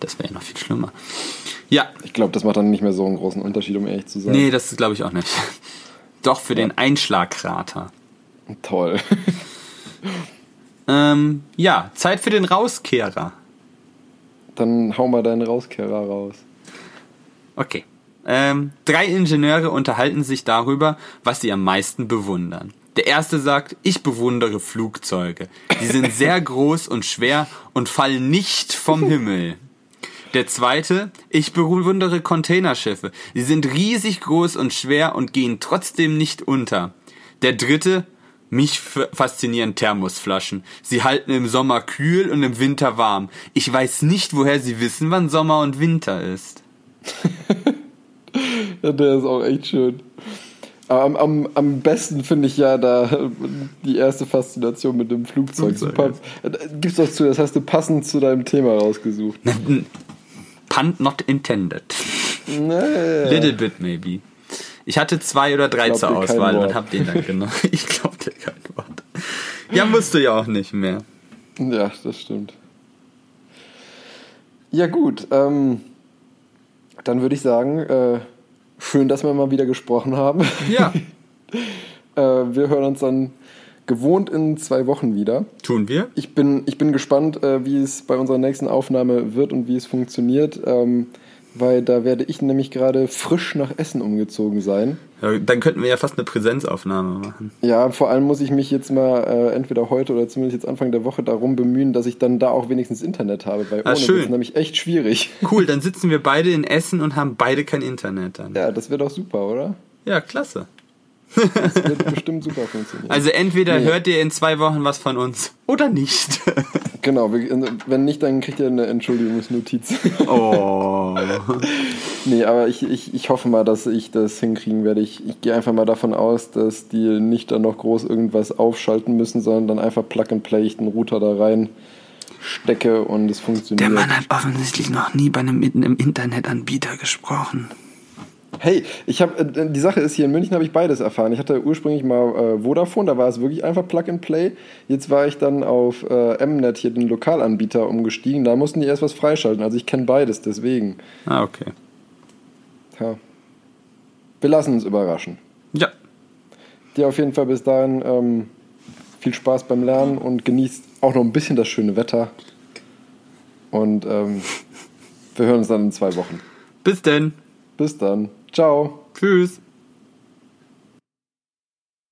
Das wäre ja noch viel schlimmer. Ja, Ich glaube, das macht dann nicht mehr so einen großen Unterschied, um ehrlich zu sein. nee, das glaube ich auch nicht. Doch für den Einschlagkrater. Toll. Ähm, ja, Zeit für den Rauskehrer. Dann hau mal deinen Rauskehrer raus. Okay. Ähm, drei Ingenieure unterhalten sich darüber, was sie am meisten bewundern. Der erste sagt, ich bewundere Flugzeuge. Die sind sehr groß und schwer und fallen nicht vom Himmel. Der zweite, ich bewundere Containerschiffe. Sie sind riesig groß und schwer und gehen trotzdem nicht unter. Der dritte, mich faszinieren Thermosflaschen. Sie halten im Sommer kühl und im Winter warm. Ich weiß nicht, woher sie wissen, wann Sommer und Winter ist. Ja, der ist auch echt schön. Aber am, am, am besten finde ich ja da die erste Faszination mit dem Flugzeug. Super. Gib's doch zu, das hast du passend zu deinem Thema rausgesucht. Pun not intended. Nee. Little bit maybe. Ich hatte zwei oder drei zur Auswahl und hab den dann genommen. Ich glaub dir kein Wort. Ja, musst du ja auch nicht mehr. Ja, das stimmt. Ja, gut. Ähm, dann würde ich sagen, äh, schön, dass wir mal wieder gesprochen haben. Ja, äh, wir hören uns dann gewohnt in zwei Wochen wieder. tun wir. Ich bin, ich bin gespannt, äh, wie es bei unserer nächsten Aufnahme wird und wie es funktioniert, ähm, weil da werde ich nämlich gerade frisch nach Essen umgezogen sein. Ja, dann könnten wir ja fast eine Präsenzaufnahme machen. Ja, vor allem muss ich mich jetzt mal äh, entweder heute oder zumindest jetzt Anfang der Woche darum bemühen, dass ich dann da auch wenigstens Internet habe, weil Ah, ohne schön. wird es nämlich echt schwierig. Cool, dann sitzen wir beide in Essen und haben beide kein Internet dann. Ja, das wäre doch super, oder? Ja, klasse. Das wird bestimmt super funktionieren. Also entweder Nee. hört ihr in zwei Wochen was von uns oder nicht. Genau, wenn nicht, dann kriegt ihr eine Entschuldigungsnotiz. Oh. nee, aber ich, ich, ich hoffe mal, dass ich das hinkriegen werde. Ich, ich gehe einfach mal davon aus, dass die nicht dann noch groß irgendwas aufschalten müssen, sondern dann einfach Plug and Play ich den Router da rein stecke und es funktioniert. Der Mann hat offensichtlich noch nie bei einem, einem Internetanbieter gesprochen. Hey, ich habe äh, die Sache ist hier in München habe ich beides erfahren. Ich hatte ursprünglich mal äh, Vodafone, da war es wirklich einfach Plug and Play. Jetzt war ich dann auf äh, Mnet hier den Lokalanbieter umgestiegen. Da mussten die erst was freischalten. Also ich kenne beides, deswegen. Ah, okay. Ja. Wir lassen uns überraschen. Ja. Dir auf jeden Fall bis dahin ähm, viel Spaß beim Lernen und genießt auch noch ein bisschen das schöne Wetter. Und ähm, wir hören uns dann in zwei Wochen. Bis denn. Bis dann. Ciao. Tschüss.